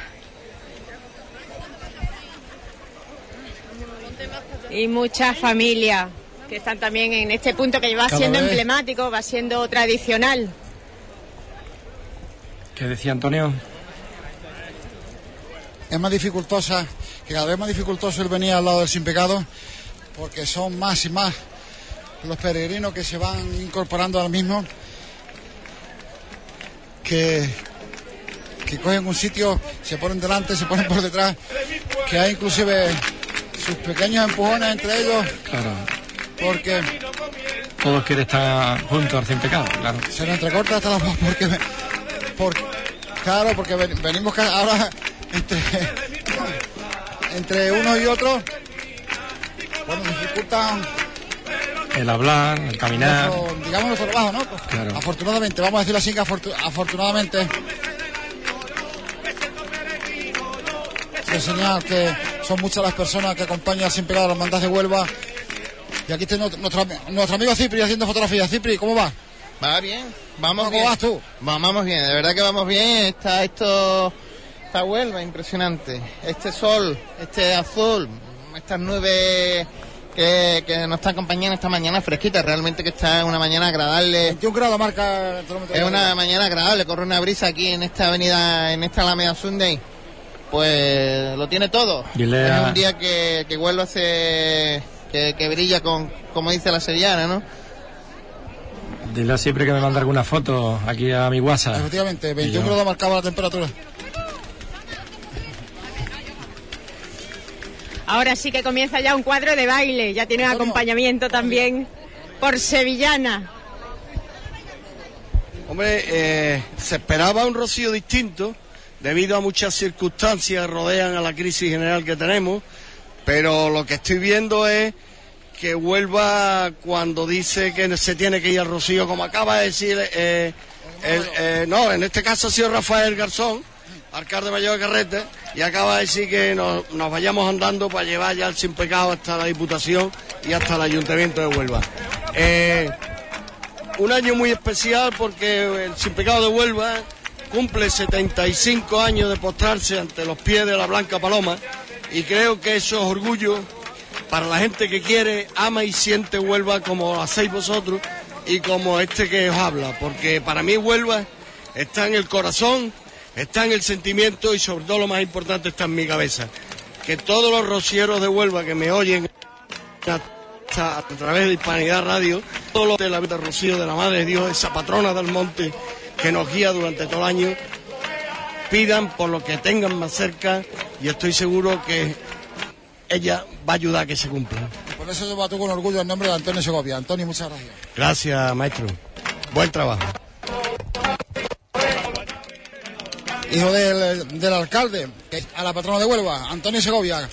Y muchas familias que están también en este punto que va Cada siendo vez. emblemático, va siendo tradicional. ¿Qué decía Antonio? Es más dificultosa, que cada vez más dificultoso el venir al lado del sin pecado, porque son más y más los peregrinos que se van incorporando al mismo, que, que cogen un sitio, se ponen delante, se ponen por detrás, que hay inclusive sus pequeños empujones entre ellos, Claro. porque Todos quieren estar juntos al Cien Pecados, claro. se nos entrecorta hasta la voz, porque, por- claro, porque ven- venimos ahora entre, entre uno y otro, bueno, dificultan El hablar, el caminar. nuestro, digamos nuestro trabajo, ¿no? Pues, Claro. Afortunadamente, vamos a decirlo así, que afortu- afortunadamente es señal que son muchas las personas que acompañan sin pegar a la hermandad de Huelva. Y aquí está nuestro, nuestro, nuestro amigo Cipri haciendo fotografías. Cipri, ¿cómo va? Va bien, vamos ¿Cómo bien. vas tú? Va- Vamos bien, de verdad que vamos bien. Está esto, esta Huelva impresionante. Este sol, este azul, estas nubes que, que nos están acompañando esta mañana fresquita. Realmente que está una mañana agradable. 21 grados marca el. Es una mañana agradable, corre una brisa aquí en esta avenida, en esta Alameda Sunday. Pues lo tiene todo. Dile es un día que, que Huelva se, que, que brilla con, como dice la sevillana, ¿no? Dile siempre que me manda alguna foto aquí a mi WhatsApp. Efectivamente, Y 21 yo- grados marcaba la temperatura. Ahora sí que comienza ya un cuadro de baile, ya tiene un acompañamiento también por Sevillana. Hombre, eh, se esperaba un rocío distinto debido a muchas circunstancias que rodean a la crisis general que tenemos, pero lo que estoy viendo es que Huelva cuando dice que se tiene que ir al rocío, como acaba de decir, eh, el- eh, no, en este caso ha sido Rafael Garzón, mayor de Carrete, y acaba de decir que nos, nos vayamos andando para llevar ya el sin pecado hasta la Diputación y hasta el Ayuntamiento de Huelva. Eh, un año muy especial porque el Sin Pecado de Huelva cumple 75 años de postrarse ante los pies de la Blanca Paloma y creo que eso es orgullo para la gente que quiere, ama y siente Huelva como lo hacéis vosotros y como este que os habla, porque para mí Huelva está en el corazón, está en el sentimiento y sobre todo lo más importante está en mi cabeza. Que todos los rocieros de Huelva que me oyen a, través de Hispanidad Radio, todo lo de la vida Rocío de la Madre de Dios, esa patrona del monte que nos guía durante todo el año, pidan por lo que tengan más cerca y estoy seguro que ella va a ayudar a que se cumpla. Por eso lleva tú con orgullo el nombre de Antonio Segovia. Antonio, muchas gracias. Gracias, maestro. Buen trabajo. Hijo del, del alcalde, a la patrona de Huelva, Antonio Segovia.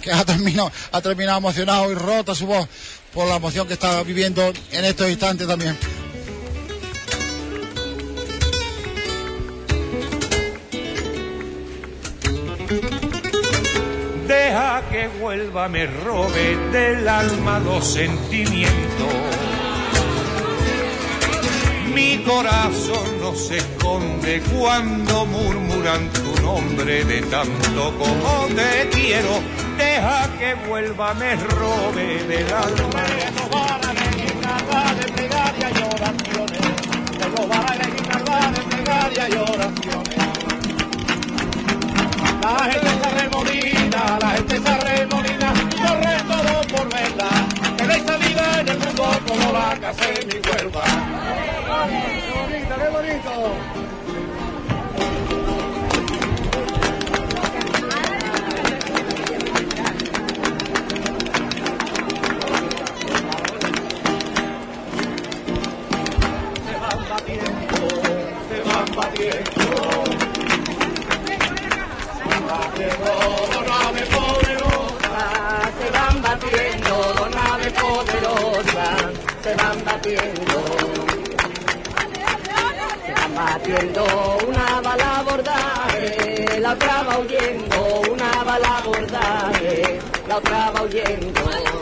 Que ha terminado, ha terminado emocionado y rota su voz por la emoción que está viviendo en estos instantes también. Deja que vuelva, me robe del alma los sentimientos. Mi corazón no se esconde cuando murmuran tu nombre de tanto como te quiero. Deja que vuelva, me robe del alma. La gente se arremolina, la gente se arremolina, corre todo por verla. En el mundo como la hace mi. Se van batiendo, se van batiendo. Donave poderosa, se van batiendo, se van batiendo. Se van batiendo, una bala abordaje, la otra va huyendo, una bala abordaje, la otra va huyendo.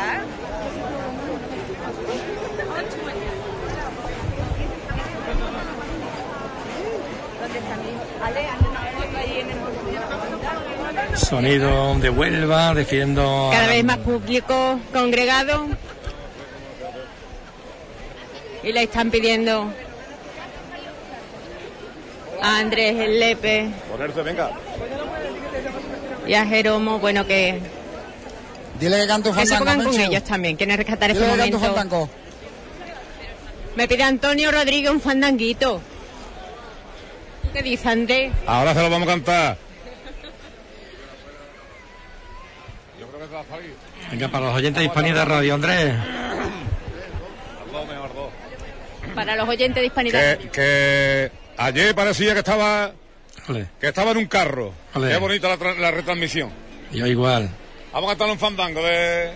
Sé que va a cargar? ¿Dónde está mi hijo? Ale, hazle una foto ahí en el Sonido de Huelva, defiendo Cada vez más público congregado. Y le están pidiendo a Andrés el Lepe Ponerse, venga. y a Jeromo, bueno, que, Dile que cante un que se fandango, con ellos también. Quieren rescatar este Dile que cante un momento. fandango. Me pide Antonio Rodríguez un fandanguito. ¿Qué dice Andrés? Ahora se lo vamos a cantar. Venga, para los oyentes de Hispanidad Radio, Andrés. Para los oyentes de Hispanidad. Que, que ayer parecía que estaba que estaba en un carro. Qué bonita la retransmisión. Yo igual. Vamos a cantar un fandango de.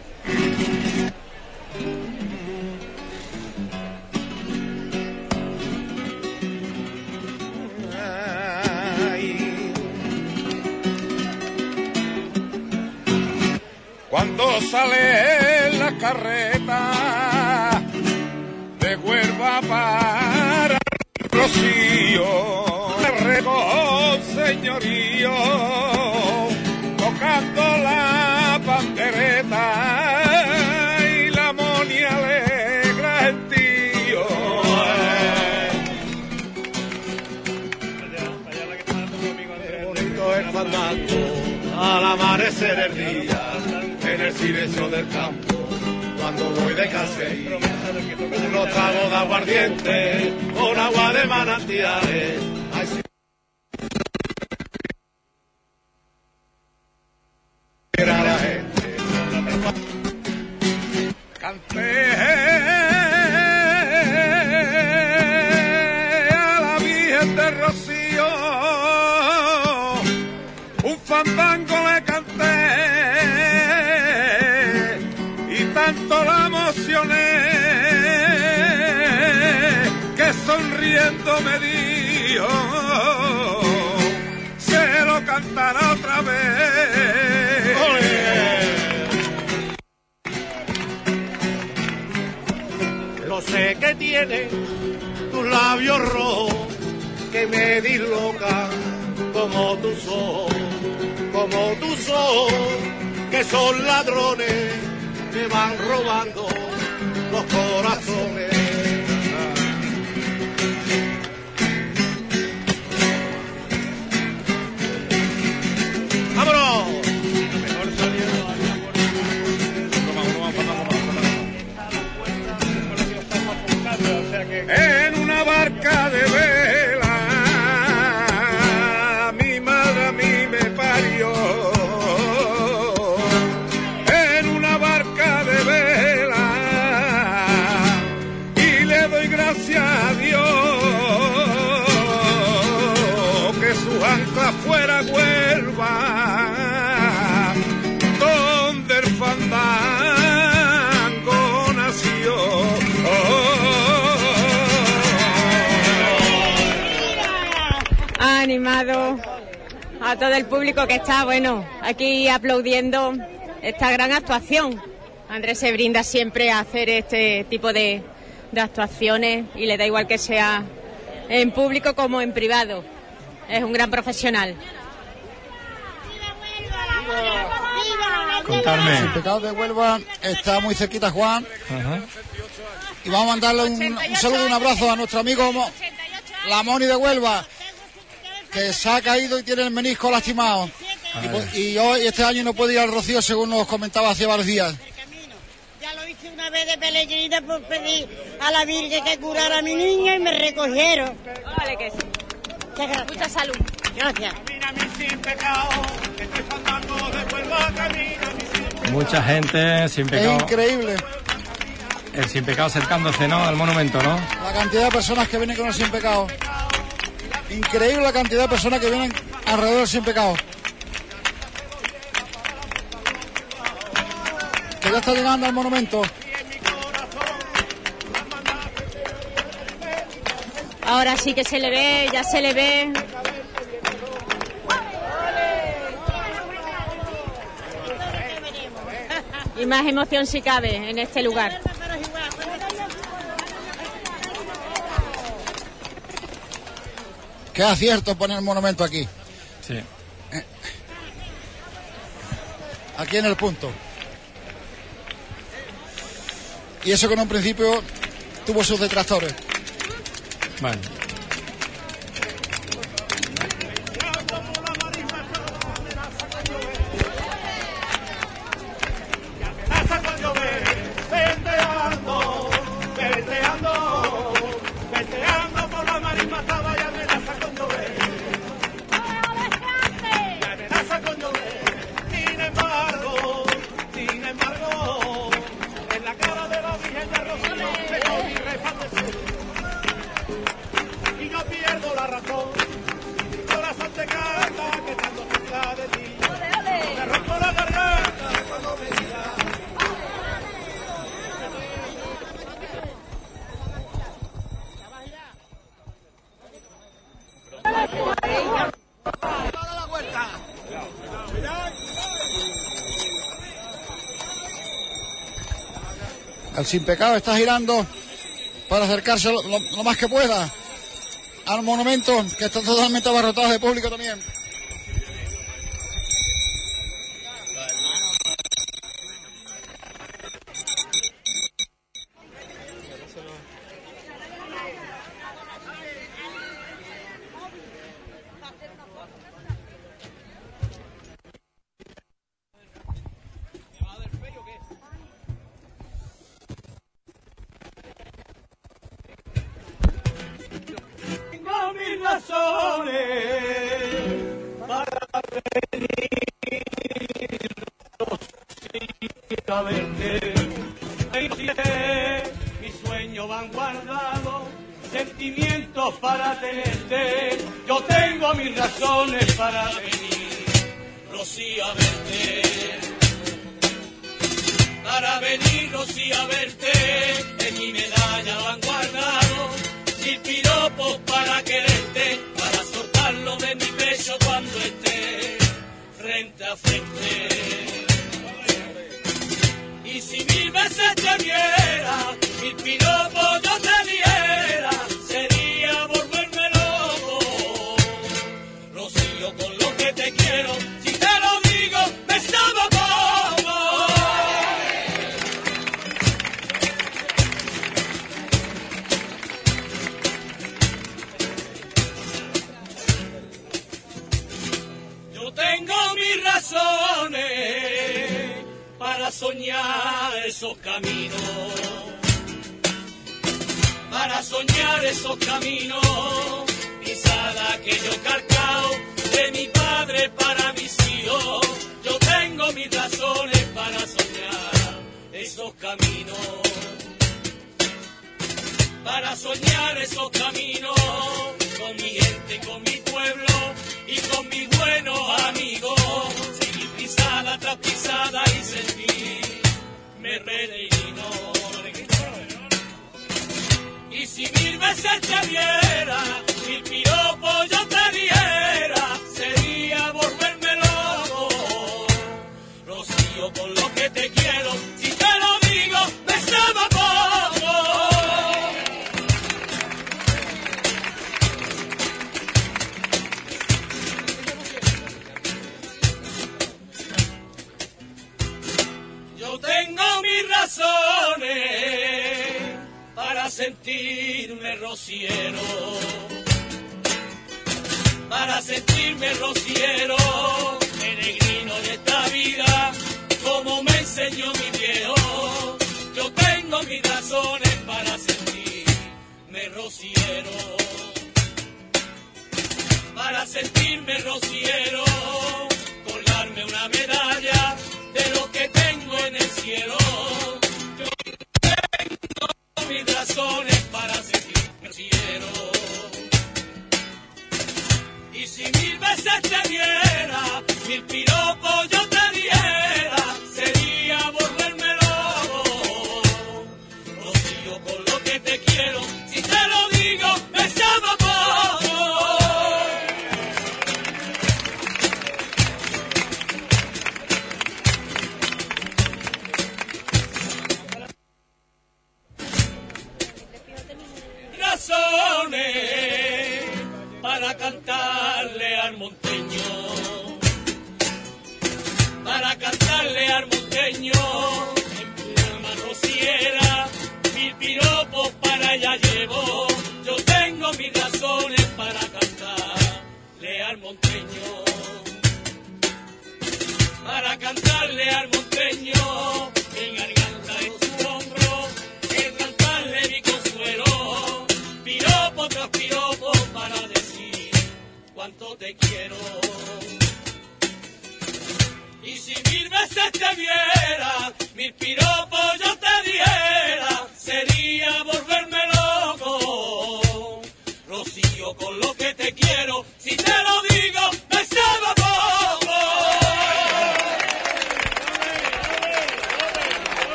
Cuando sale la carreta de Huelva para el Rocío, señorío, tocando la pandereta y la monia alegra el tío. bonito el fandango al amanecer el día en el silencio del campo cuando voy de cacería unos tragos de aguardiente con agua de manantiales canté a la Virgen de Rocío un fandango le canté y tanto la emocioné que sonriendo me dijo se lo cantará otra vez. Que tiene tus labios rojos que me dislocan como tus ojos, como tus ojos que son ladrones que van robando los corazones. ¡Vámonos! A todo el público que está, bueno, aquí aplaudiendo esta gran actuación. Andrés se brinda siempre a hacer este tipo de, de actuaciones y le da igual que sea en público como en privado. Es un gran profesional. Contarme. El pecado de Huelva está muy cerquita, Juan. Y vamos a mandarle un, un saludo, un abrazo a nuestro amigo Mo- la Moni de Huelva, que se ha caído y tiene el menisco lastimado. Y, pues- y hoy, este año no puede ir al Rocío, según nos comentaba hace varios días. Ya lo hice una vez de peregrina por pedir a la Virgen que curara a mi niño y me recogieron. Vale, que sí. Mucha salud. Gracias. Mucha gente sin Es pecado. increíble El sin pecado acercándose, ¿no? Al monumento, ¿no? la cantidad de personas que vienen con el sin pecado. Increíble la cantidad de personas que vienen alrededor del sin pecado. Que ya está llegando al monumento. Ahora sí que se le ve, ya se le ve. Y más emoción si cabe en este lugar. Qué acierto poner el monumento aquí. Sí. Aquí en el punto. Y eso que en un principio tuvo sus detractores. Vale. Sin pecado está girando para acercarse lo, lo- más que pueda al monumento que está totalmente abarrotado de público también.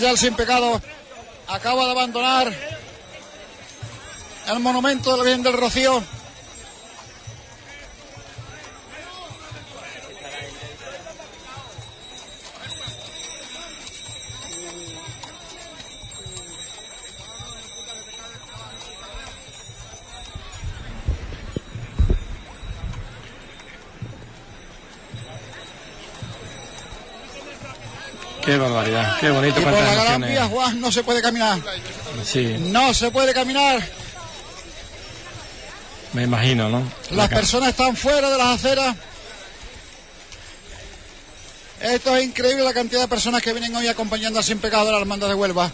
Ya el sin pecado acaba de abandonar el monumento del bien del Rocío. Qué bonito. Y por la Gran. Vía, Juan, no se puede caminar. Sí, No se puede caminar. me imagino, ¿no? Las Acá. personas están fuera de las aceras. Esto es increíble la cantidad de personas que vienen hoy acompañando al Sin Pecado de la Hermandad de Huelva.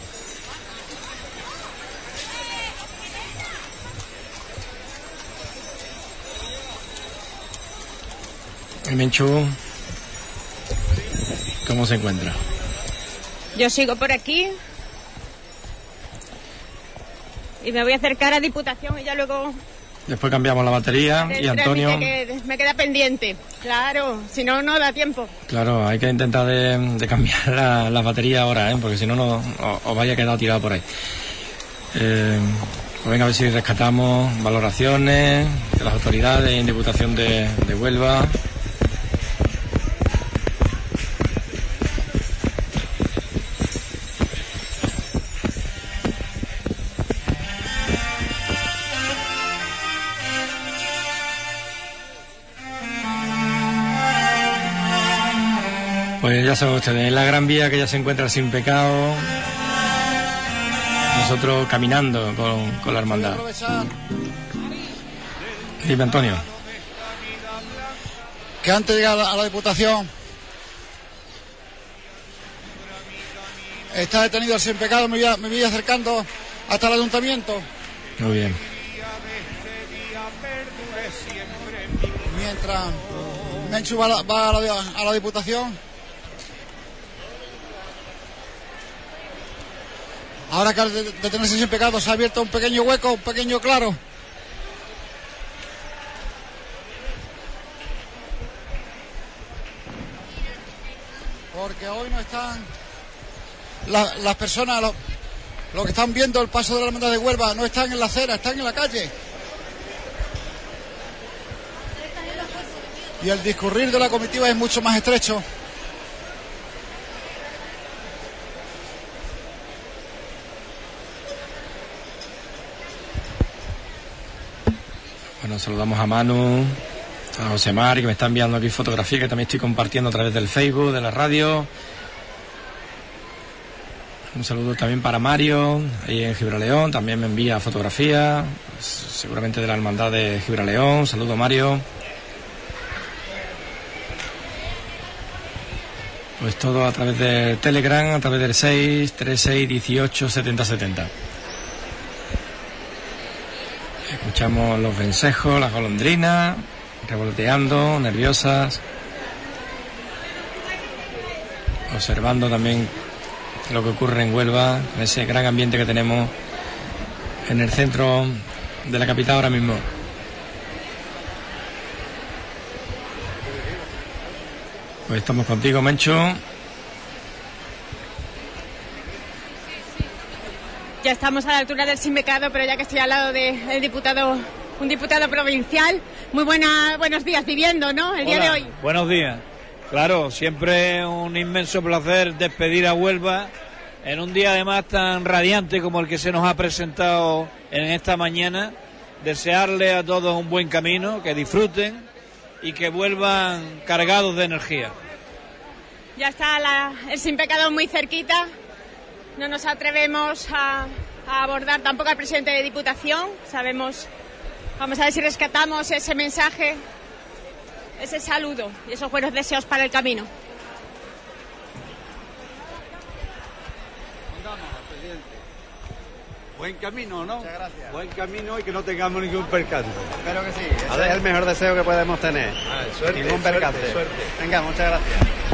El Menchú, ¿cómo se encuentra? Yo sigo por aquí. Y me voy a acercar a Diputación y ya luego Después cambiamos la batería y Antonio, que me queda pendiente. Claro, si no, no da tiempo. claro, hay que intentar de, de cambiar la, la batería ahora, ¿eh? porque si no, os vaya a quedar tirado por ahí. Eh, pues venga a ver si rescatamos valoraciones de las autoridades en Diputación de, de Huelva. Ya saben ustedes, la Gran Vía que ya se encuentra sin pecado. Nosotros caminando con, con la hermandad. Dime, Antonio. Que antes de llegar a la, a la Diputación está detenido el Sin Pecado. Me voy, a- me voy acercando hasta el Ayuntamiento. Muy bien. Mientras Menchu va, a la- va a, la, a la Diputación. Ahora que al de- detenerse sin pecado se ha abierto un pequeño hueco, un pequeño claro. Porque hoy no están la- las personas, los, los que están viendo el paso de la hermandad de Huelva, no están en la acera, están en la calle. y el discurrir de la comitiva es mucho más estrecho. Saludamos a Manu, a José Mari, que me está enviando aquí fotografías que también estoy compartiendo a través del Facebook, de la radio. Un saludo también para Mario, ahí en Gibraleón, también me envía fotografías, seguramente de la hermandad de Gibraleón. Saludo Mario. Pues todo a través de Telegram, a través del 6 36 18 70 70. Escuchamos los vencejos, las golondrinas, revoloteando, nerviosas. Observando también lo que ocurre en Huelva, ese gran ambiente que tenemos en el centro de la capital ahora mismo. Pues estamos contigo, Mencho. Estamos a la altura del sin pecado, pero ya que estoy al lado del diputado, un diputado provincial, muy buena, buenos días viviendo, ¿no? El día de hoy. Buenos días. Claro, siempre un inmenso placer despedir a Huelva en un día además tan radiante como el que se nos ha presentado en esta mañana. Desearle a todos un buen camino, que disfruten y que vuelvan cargados de energía. Ya está la- el sin pecado muy cerquita. No nos atrevemos a, a abordar tampoco al presidente de Diputación. Sabemos, vamos a ver si rescatamos ese mensaje, ese saludo y esos buenos deseos para el camino. Buen camino, ¿no? Muchas gracias. Buen camino y que no tengamos ningún percance. Espero que sí. A Ese ver. es el mejor deseo que podemos tener. suerte, Ningún suerte, percance. suerte. Venga, muchas gracias.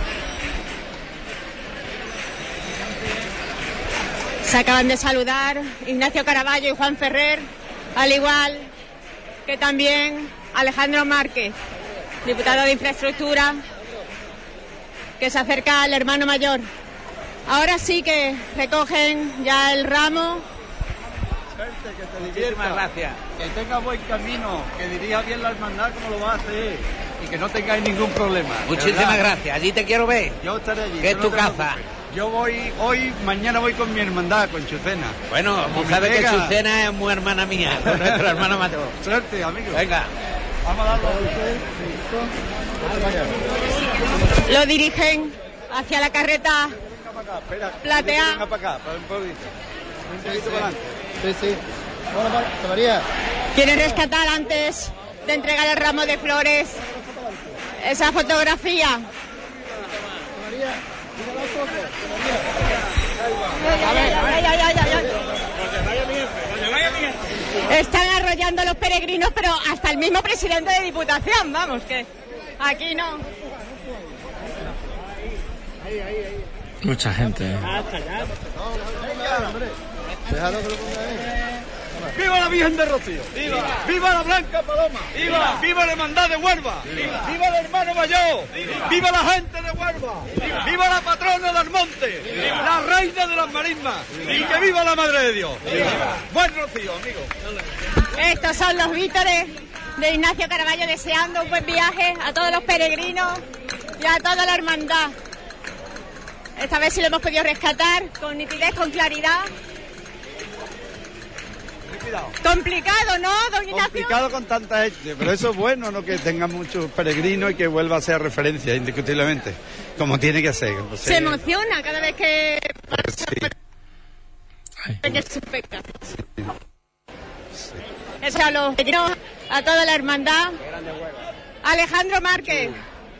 Se acaban de saludar Ignacio Caraballo y Juan Ferrer, al igual que también Alejandro Márquez, diputado de Infraestructura, que se acerca al hermano mayor. Ahora sí que recogen ya el ramo. Muchísimas gracias. Que tenga buen camino, que dirija bien la hermandad como lo va a hacer y que no tengáis ningún problema. Muchísimas gracias. Allí te quiero ver. Yo estaré allí. Que es tu no casa. preocupes. Yo voy hoy, mañana voy con mi hermandad, con Chucena. Bueno, tú sabes que. Chucena es muy hermana mía, con nuestra hermana mayor. Suerte, amigo. Venga. Vamos a darlo. Lo dirigen hacia la carreta platea. Venga para acá, para un poquito. Un poquito para adelante. Sí, sí. María. Quieren rescatar antes de entregar el ramo de flores esa fotografía. Ay, Están arrollando a los peregrinos, pero hasta el mismo presidente de Diputación, vamos, que aquí no. Mucha gente. Déjalo ¡Viva la Virgen de Rocío! ¡Viva! ¡Viva la Blanca Paloma! ¡Viva! ¡Viva la Hermandad de Huelva! ¡Viva, el hermano mayor! ¡Viva, la gente de Huelva! ¡Viva, la patrona del monte! ¡La reina de las marismas! ¡Y que viva la Madre de Dios! ¡Buen Rocío, amigo! Estos son los vítores de Ignacio Caraballo deseando un buen viaje a todos los peregrinos y a toda la hermandad. Esta vez sí lo hemos podido rescatar con nitidez, con claridad. Complicado, ¿no, don Ignacio? Complicado con tanta gente, pero eso es bueno, ¿no? Que tenga muchos peregrinos y que vuelva a ser referencia, indiscutiblemente, como tiene que ser. Entonces, Se emociona cada vez que... que se peca. Eso a los peregrinos, a toda la hermandad. Alejandro Márquez,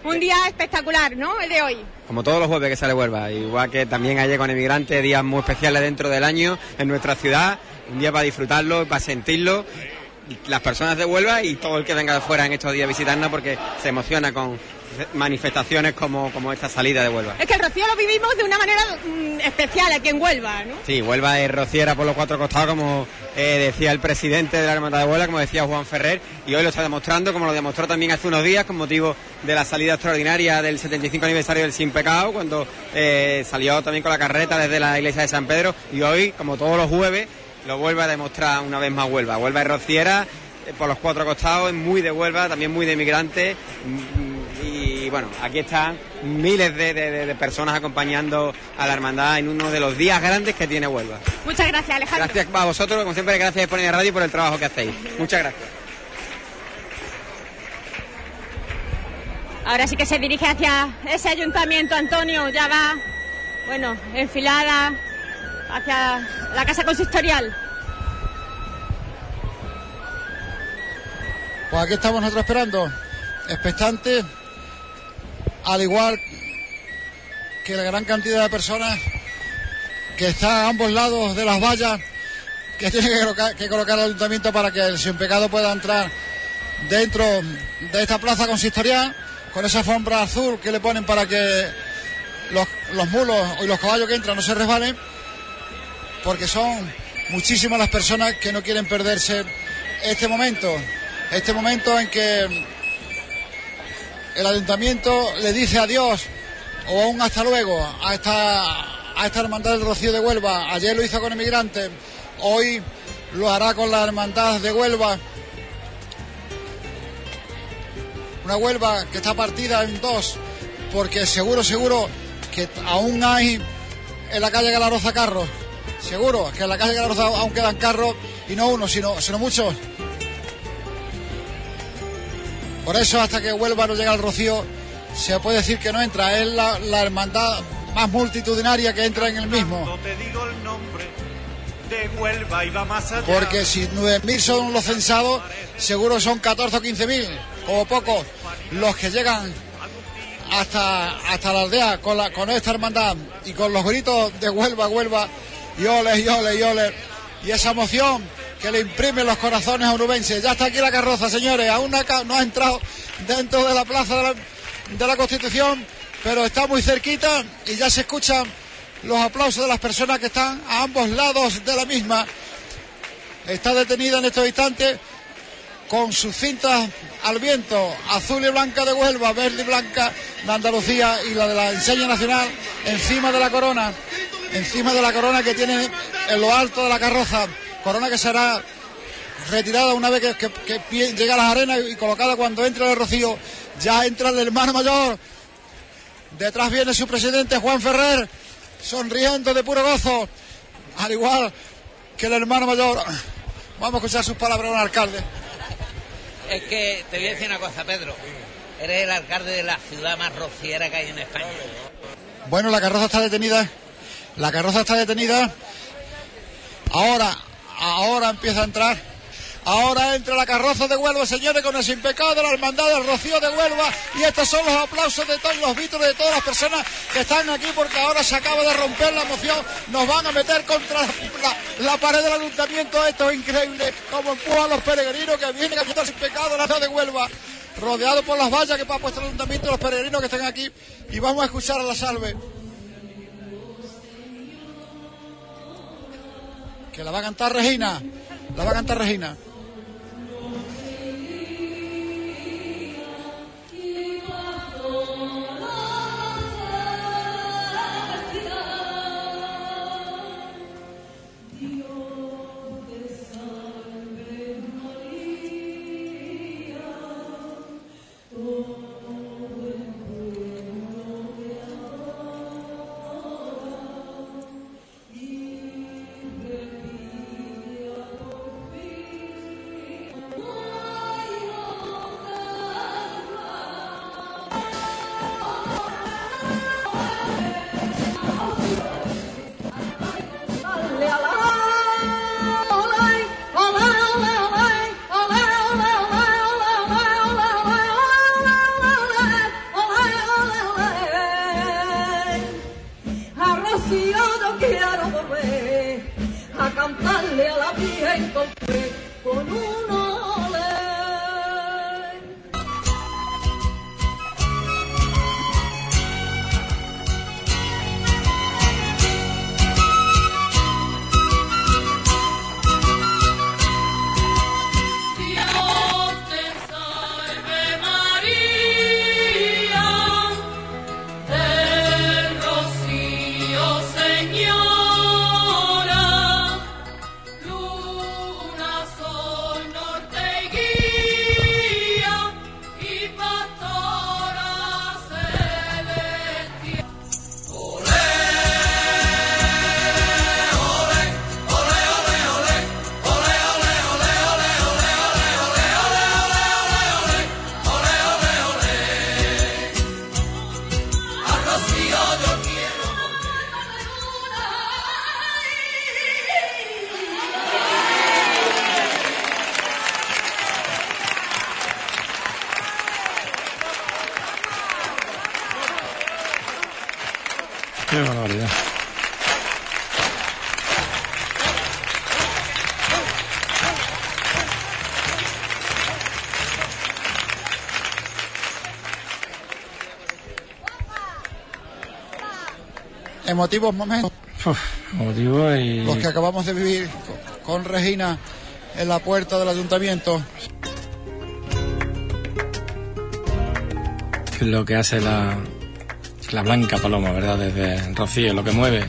un día espectacular, ¿no? El de hoy. Como todos los jueves que sale Huelva, igual que también ayer con Emigrantes, días muy especiales dentro del año en nuestra ciudad, un día para disfrutarlo, para sentirlo, las personas de Huelva y todo el que venga de fuera en estos días a visitarnos porque se emociona con manifestaciones como, como esta salida de Huelva. Es que el Rocío lo vivimos de una manera mm, especial aquí en Huelva, ¿no? Sí, Huelva es rociera por los cuatro costados, como eh, decía el presidente de la Hermandad de Huelva, como decía Juan Ferrer, y hoy lo está demostrando, como lo demostró también hace unos días, con motivo de la salida extraordinaria del 75 aniversario del Sin Pecado, cuando eh, salió también con la carreta desde la iglesia de San Pedro, y hoy, como todos los jueves, lo vuelve a demostrar una vez más Huelva. Huelva es rociera eh, por los cuatro costados, es muy de Huelva, también muy de emigrantes. mm, Y bueno, aquí están miles de, de- de- de personas acompañando a la hermandad en uno de los días grandes que tiene Huelva. Muchas gracias, Alejandro. Gracias a vosotros, como siempre, gracias por poner radio y por el trabajo que hacéis. Muchas gracias. Ahora sí que se dirige hacia ese ayuntamiento, Antonio, ya va, bueno, enfilada hacia la casa consistorial. Pues aquí estamos nosotros esperando, expectantes, al igual que la gran cantidad de personas que están a ambos lados de las vallas que tiene que colocar, el ayuntamiento para que el sin pecado pueda entrar dentro de esta plaza consistorial con esa alfombra azul que le ponen para que los mulos y los caballos que entran no se resbalen porque son muchísimas las personas que no quieren perderse este momento, este momento en que el ayuntamiento le dice adiós o un hasta luego a esta, a esta hermandad del Rocío de Huelva. Ayer lo hizo con emigrantes, hoy lo hará con la hermandad de Huelva. Una Huelva que está partida en dos, porque seguro, seguro que aún hay en la calle Galaroza carros. Seguro que en la calle Galaroza aún quedan carros y no uno, sino, sino muchos. Por eso hasta que Huelva no llega al Rocío se puede decir que no entra. Es la, la hermandad más multitudinaria que entra en el mismo. No te digo el nombre de Huelva y va más allá. Porque si 9.000 son los censados, seguro son 14 o 15.000, como poco, los que llegan hasta, hasta la aldea con, la, con esta hermandad y con los gritos de Huelva, Huelva, y ole, y ole, y y esa emoción que le imprime los corazones onubenses. Ya está aquí la carroza, señores, aún no ha, no ha entrado dentro de la plaza de la, de la Constitución, pero está muy cerquita y ya se escuchan los aplausos de las personas que están a ambos lados de la misma. Está detenida en estos instantes con sus cintas al viento, azul y blanca de Huelva, verde y blanca de Andalucía y la de la enseña nacional encima de la corona, encima de la corona que tiene en lo alto de la carroza, corona que será retirada una vez que, que- que pie- llega a las arenas y colocada cuando entra el rocío, ya entra el hermano mayor, detrás viene su presidente Juan Ferrer, sonriendo de puro gozo, al igual que el hermano mayor. Vamos a escuchar sus palabras al alcalde. Es que te voy a decir una cosa, Pedro. Eres el alcalde de la ciudad más rociera que hay en España. Bueno, la carroza está detenida La carroza está detenida. Ahora, ahora empieza a entrar. Ahora entra la carroza de Huelva, señores, con el sin pecado, la hermandad del Rocío de Huelva. Y estos son los aplausos de todos los vítores de todas las personas que están aquí, porque ahora se acaba de romper la emoción. Nos van a meter contra la, pared del ayuntamiento. Esto es increíble. Como empujan los peregrinos que vienen a sin pecado la ciudad de Huelva. Rodeado por las vallas que ha puesto el ayuntamiento, los peregrinos que están aquí. Y vamos a escuchar a la salve. Que la va a cantar Regina. La va a cantar Regina. Emotivos momentos. Motivo y... Los que acabamos de vivir con- con Regina en la puerta del ayuntamiento. lo que hace la, la blanca paloma, ¿verdad? Desde Rocío, lo que mueve.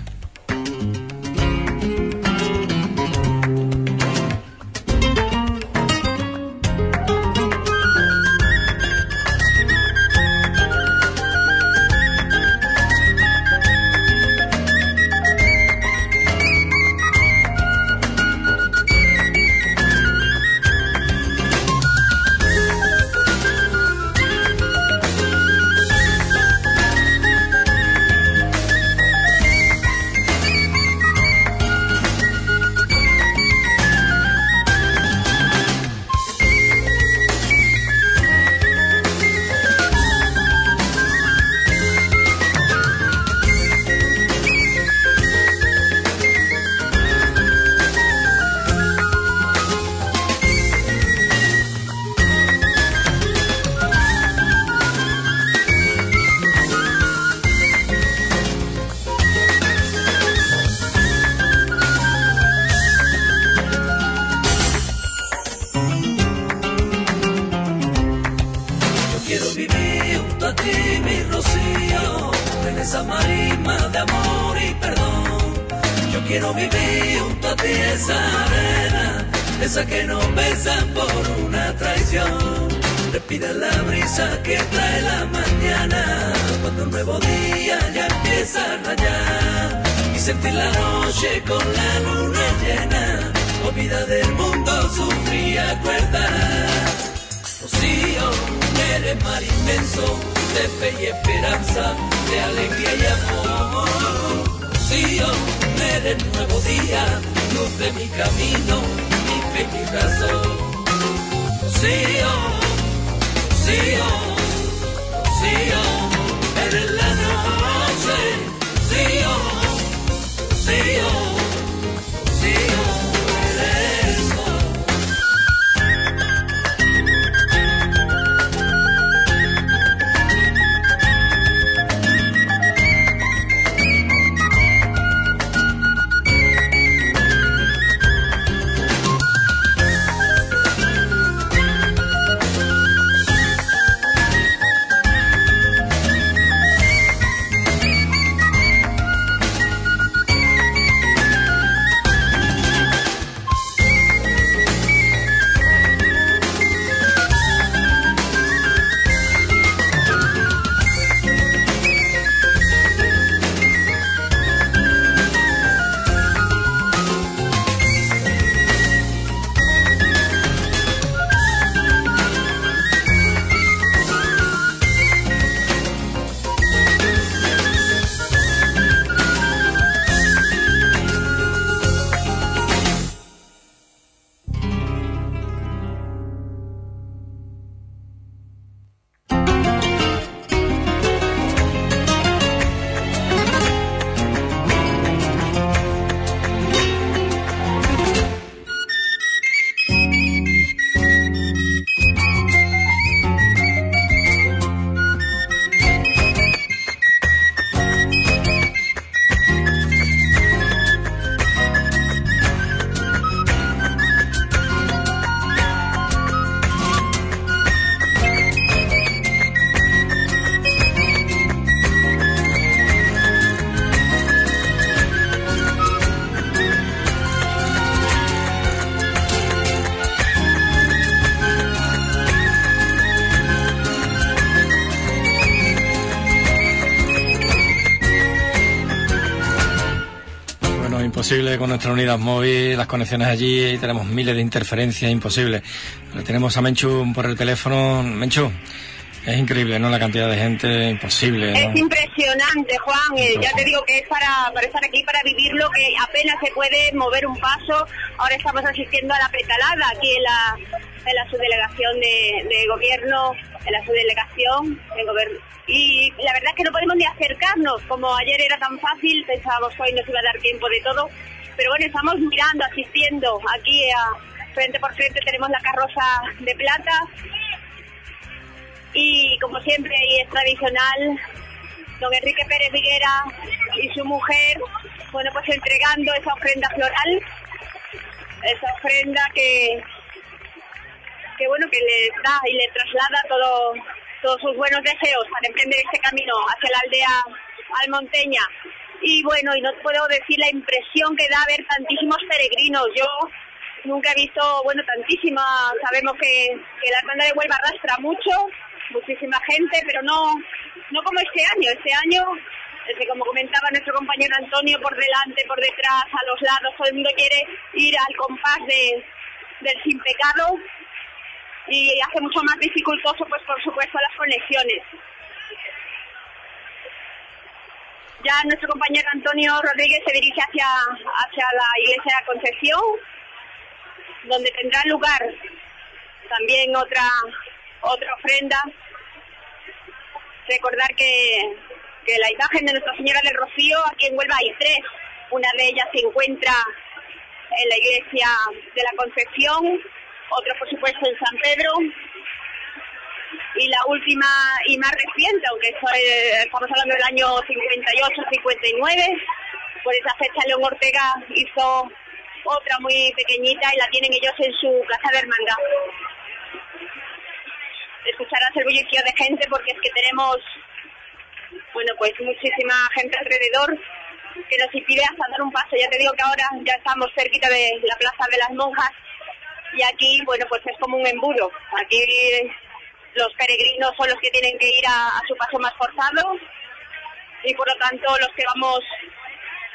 Con nuestra unidad móvil, las conexiones allí, tenemos miles de interferencias, imposible. Pero tenemos a Menchu por el teléfono. Menchu, es increíble, ¿no? La cantidad de gente, imposible, ¿no? Es impresionante, Juan. eh, ya te digo que es para, para estar aquí, para vivirlo, que apenas se puede mover un paso. Ahora estamos asistiendo a la petalada aquí en la, en la subdelegación de, de gobierno, en la subdelegación de gobierno. Y la verdad es que no podemos ni acercarnos, como ayer era tan fácil, pensábamos que hoy nos iba a dar tiempo de todo. Pero bueno, estamos mirando, asistiendo. Aquí frente por frente tenemos la carroza de plata. Y como siempre y es tradicional. Don Enrique Pérez Viguera y su mujer bueno pues entregando esa ofrenda floral. Esa ofrenda que que bueno que le da y le traslada todo todos sus buenos deseos para emprender este camino hacia la aldea almonteña y bueno y no puedo decir la impresión que da ver tantísimos peregrinos yo nunca he visto bueno tantísima sabemos que, que la hermandad de Huelva arrastra mucho muchísima gente, pero no, no como este año. Este año, este, como comentaba nuestro compañero Antonio, por delante, por detrás, a los lados, todo el mundo quiere ir al compás de, del sin pecado y hace mucho más dificultoso, pues por supuesto, las conexiones. Ya nuestro compañero Antonio Rodríguez se dirige hacia, hacia la iglesia de la Concepción, donde tendrá lugar también otra otra ofrenda. Recordar que, que la imagen de Nuestra Señora del Rocío, aquí en Huelva hay tres. Una de ellas se encuentra en la iglesia de la Concepción, otra por supuesto en San Pedro. Y la última y más reciente, aunque estamos hablando del año 58-59, por esa fecha León Ortega hizo otra muy pequeñita y la tienen ellos en su casa de hermandad escucharás el bullicio de gente porque es que tenemos, bueno, pues muchísima gente alrededor que nos impide hasta dar un paso. Ya te digo que ahora ya estamos cerquita de la Plaza de las Monjas y aquí, bueno, pues es como un embudo. Aquí los peregrinos son los que tienen que ir a, su paso más forzado y por lo tanto los que vamos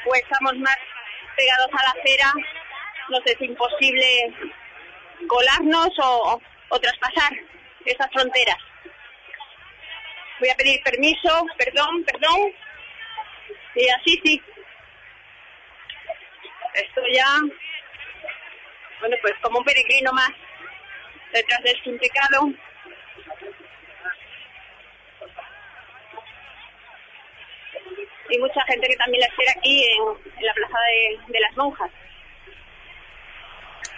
pues estamos más pegados a la acera nos es imposible colarnos o, traspasar esas fronteras. Voy a pedir permiso, perdón, perdón. Y así sí. Estoy ya, bueno, pues como un peregrino más detrás del sin pecado. Y mucha gente que también la espera aquí en, la plaza de, de las monjas.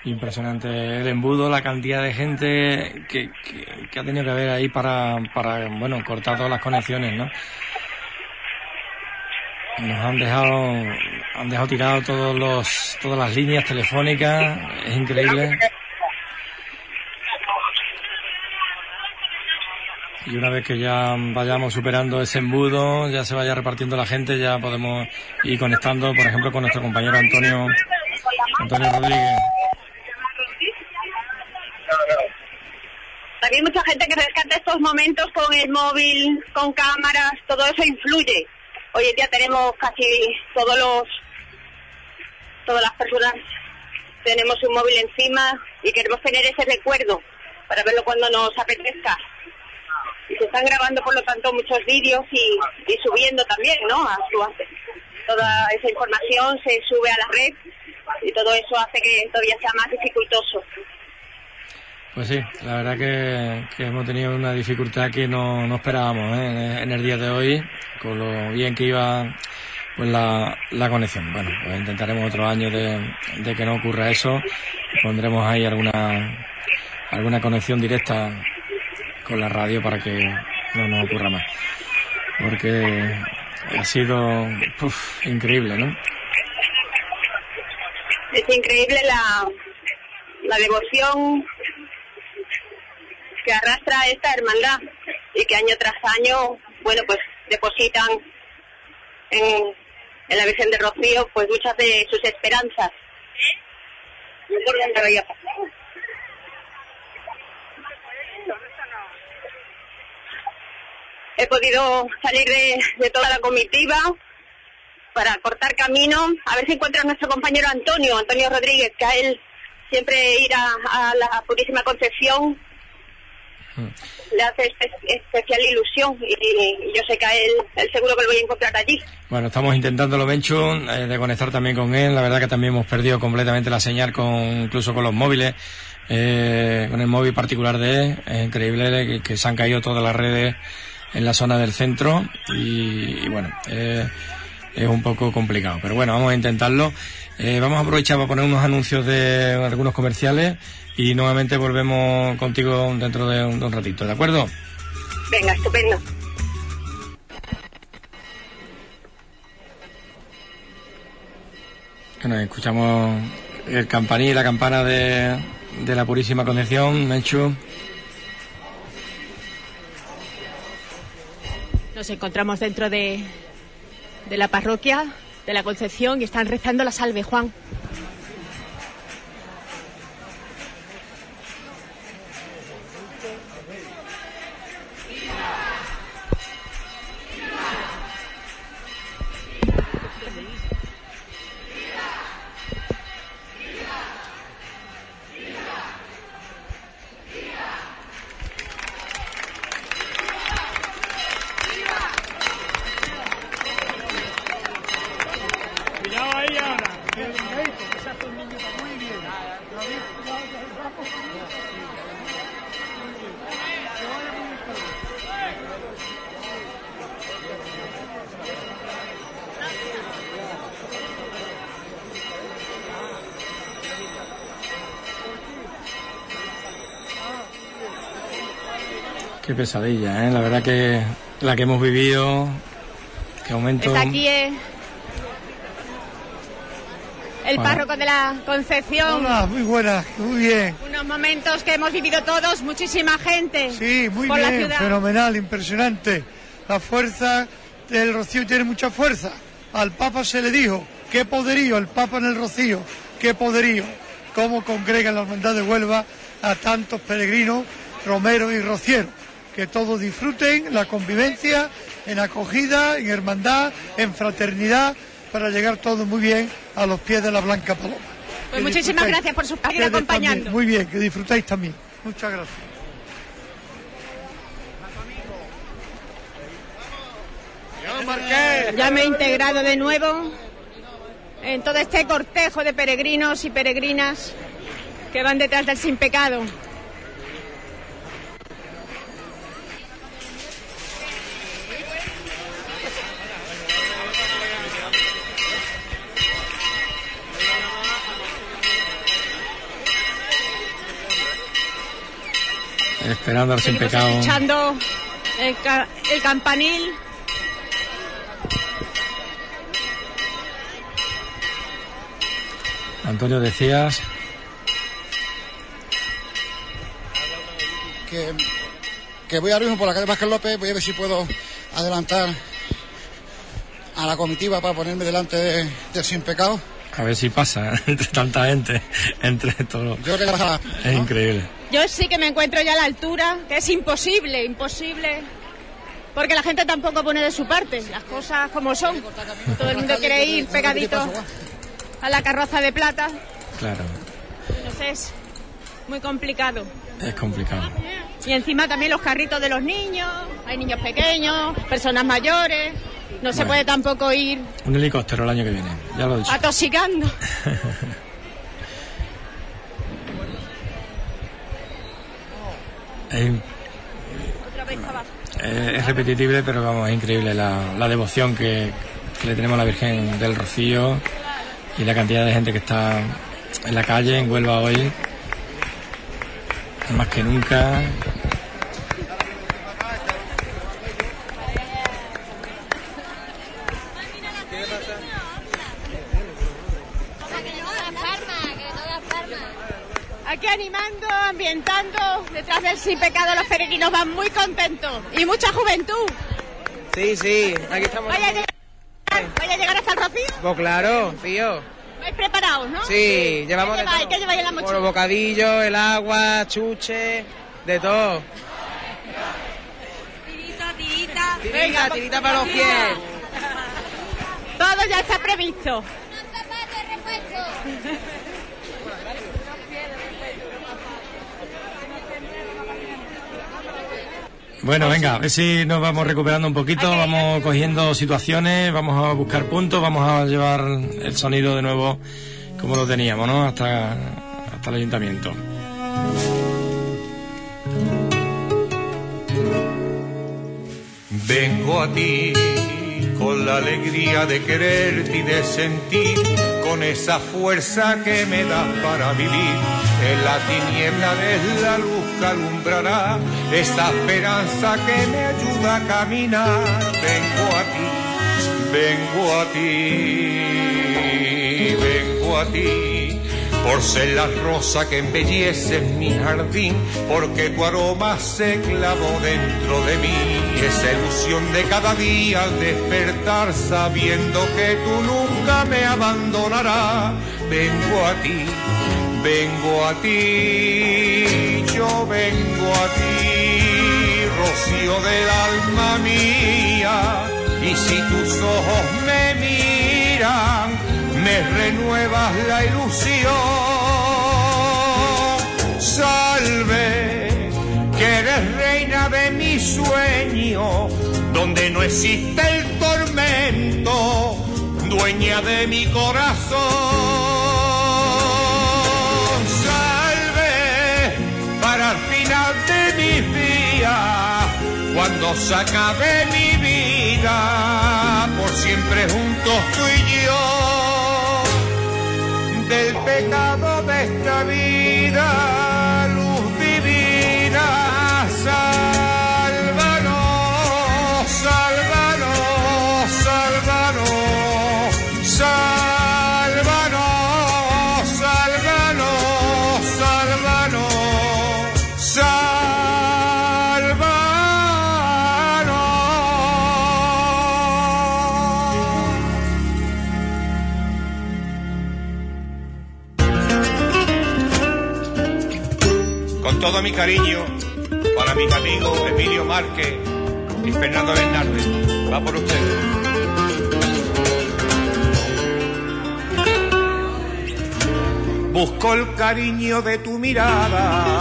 Impresionante el embudo, la cantidad de gente que, que- que ha tenido que haber ahí para, para, bueno, cortar todas las conexiones, ¿no? Nos han dejado, han dejado tirado todos los, todas las líneas telefónicas, es increíble. Y una vez que ya vayamos superando ese embudo, ya se vaya repartiendo la gente, ya podemos ir conectando, por ejemplo, con nuestro compañero Antonio, Antonio Rodríguez. También mucha gente que rescata estos momentos con el móvil, con cámaras, todo eso influye. Hoy en día tenemos casi todos los, todas las personas tenemos un móvil encima y queremos tener ese recuerdo para verlo cuando nos apetezca. Y se están grabando, por lo tanto, muchos vídeos y, y subiendo también, ¿no? A su- toda esa información se sube a la red y todo eso hace que todavía sea más dificultoso. Pues sí, la verdad que, hemos tenido una dificultad que no, no esperábamos ¿eh? en, en el día de hoy, con lo bien que iba pues la, la conexión. Bueno, pues intentaremos otro año de, de que no ocurra eso. Pondremos ahí alguna, alguna conexión directa con la radio para que no nos ocurra más. Porque ha sido increíble, ¿no? Es increíble la, la devoción que arrastra esta hermandad y que año tras año, bueno, pues depositan en, en la Virgen de Rocío pues muchas de sus esperanzas. No por dónde vaya a pasar. He podido salir de, de toda la comitiva para cortar camino, a ver si encuentro a nuestro compañero Antonio, Antonio Rodríguez, que a él siempre ir a, a la Purísima Concepción le hace espe- especial ilusión y, y yo sé que a él, él seguro que lo voy a encontrar allí. Bueno, estamos intentándolo, Menchu, eh, de conectar también con él. La verdad que también hemos perdido completamente la señal, con incluso con los móviles, eh, con el móvil particular de él. Es increíble que, que se han caído todas las redes en la zona del centro y, y bueno, eh, es un poco complicado. Pero bueno, vamos a intentarlo. Eh, vamos a aprovechar para poner unos anuncios de algunos comerciales y nuevamente volvemos contigo dentro de un, de un ratito, ¿de acuerdo? Venga, estupendo. Bueno, escuchamos el campaní y la campana de, de la Purísima Concepción, Menchu. Nos encontramos dentro de, de la parroquia de la Concepción y están rezando la salve, Juan. Pesadilla, ¿eh? La verdad que la que hemos vivido, que aumento... Está aquí eh, el párroco de la Concepción. Hola, muy buenas, muy bien. Unos momentos que hemos vivido todos, muchísima gente. Sí, muy por la bien, ciudad. fenomenal, impresionante. La fuerza del Rocío tiene mucha fuerza. Al Papa se le dijo, qué poderío, el Papa en el Rocío, qué poderío. Cómo congrega la Hermandad de Huelva a tantos peregrinos, romeros y rocieros. Que todos disfruten la convivencia en acogida, en hermandad, en fraternidad, para llegar todos muy bien a los pies de la Blanca Paloma. Pues Que muchísimas gracias por su ir Ustedes acompañando. también, Muy bien, que disfrutáis también. Muchas gracias. Ya me he integrado de nuevo en todo este cortejo de peregrinos y peregrinas que van detrás del sin pecado. Esperando al sin pecado. escuchando el, ca- el campanil. Antonio, decías. que, que voy ahora mismo por la calle Vázquez López, voy a ver si puedo adelantar a la comitiva para ponerme delante de- del sin pecado. A ver si pasa entre tanta gente, entre todos. Yo creo que Es increíble. Yo sí que me encuentro ya a la altura, que es imposible, imposible. Porque la gente tampoco pone de su parte, las cosas como son. Todo el mundo quiere ir pegadito a la carroza de plata. Claro, Entonces, muy complicado. es complicado. Y encima también los carritos de los niños, hay niños pequeños, personas mayores. No se puede tampoco ir Un helicóptero el año que viene, ya lo he dicho. atosigando. Es, repetitible, pero vamos, es increíble la, devoción que le tenemos a la Virgen del Rocío y la cantidad de gente que está en la calle, en Huelva hoy, más que nunca. Aquí animando, ambientando, detrás del sin pecado los peregrinos van muy contentos. Y mucha juventud. Sí, sí, aquí estamos. Vaya a llegar, vaya a llegar hasta el rocío. Pues claro, tío. ¿Vais preparados, no? Sí, llevamos ¿Qué de lleváis? todo. ¿Qué lleváis en la mochila? Por bocadillo, el agua, chuche, de todo. Tirita, Tirita, tirita para los pies. Todo ya está previsto. Bueno, venga, a ver si nos vamos recuperando un poquito, vamos cogiendo situaciones, vamos a buscar puntos, vamos a llevar el sonido de nuevo como lo teníamos, ¿no? Hasta, hasta el ayuntamiento. Vengo a ti con la alegría de quererte y de sentir, con esa fuerza que me das para vivir. En la tiniebla de la luz que alumbrará, esta esperanza que me ayuda a caminar. Vengo a ti, vengo a ti, vengo a ti por ser la rosa que embellece mi jardín, porque tu aroma se clavó dentro de mí, esa ilusión de cada día al despertar, sabiendo que tú nunca me abandonarás. Vengo a ti, vengo a ti, yo vengo a ti, rocío del alma mía, y si tus ojos me miran, me renuevas la ilusión. Salve, que eres reina de mi sueño, donde no existe el tormento, dueña de mi corazón. Salve, para el final de mis días, cuando se acabe mi vida, por siempre juntos tú y yo del pecado de esta vida, Todo mi cariño para mis amigos Emilio Márquez y Fernando Bernardes. Va por ustedes. Busco el cariño de tu mirada,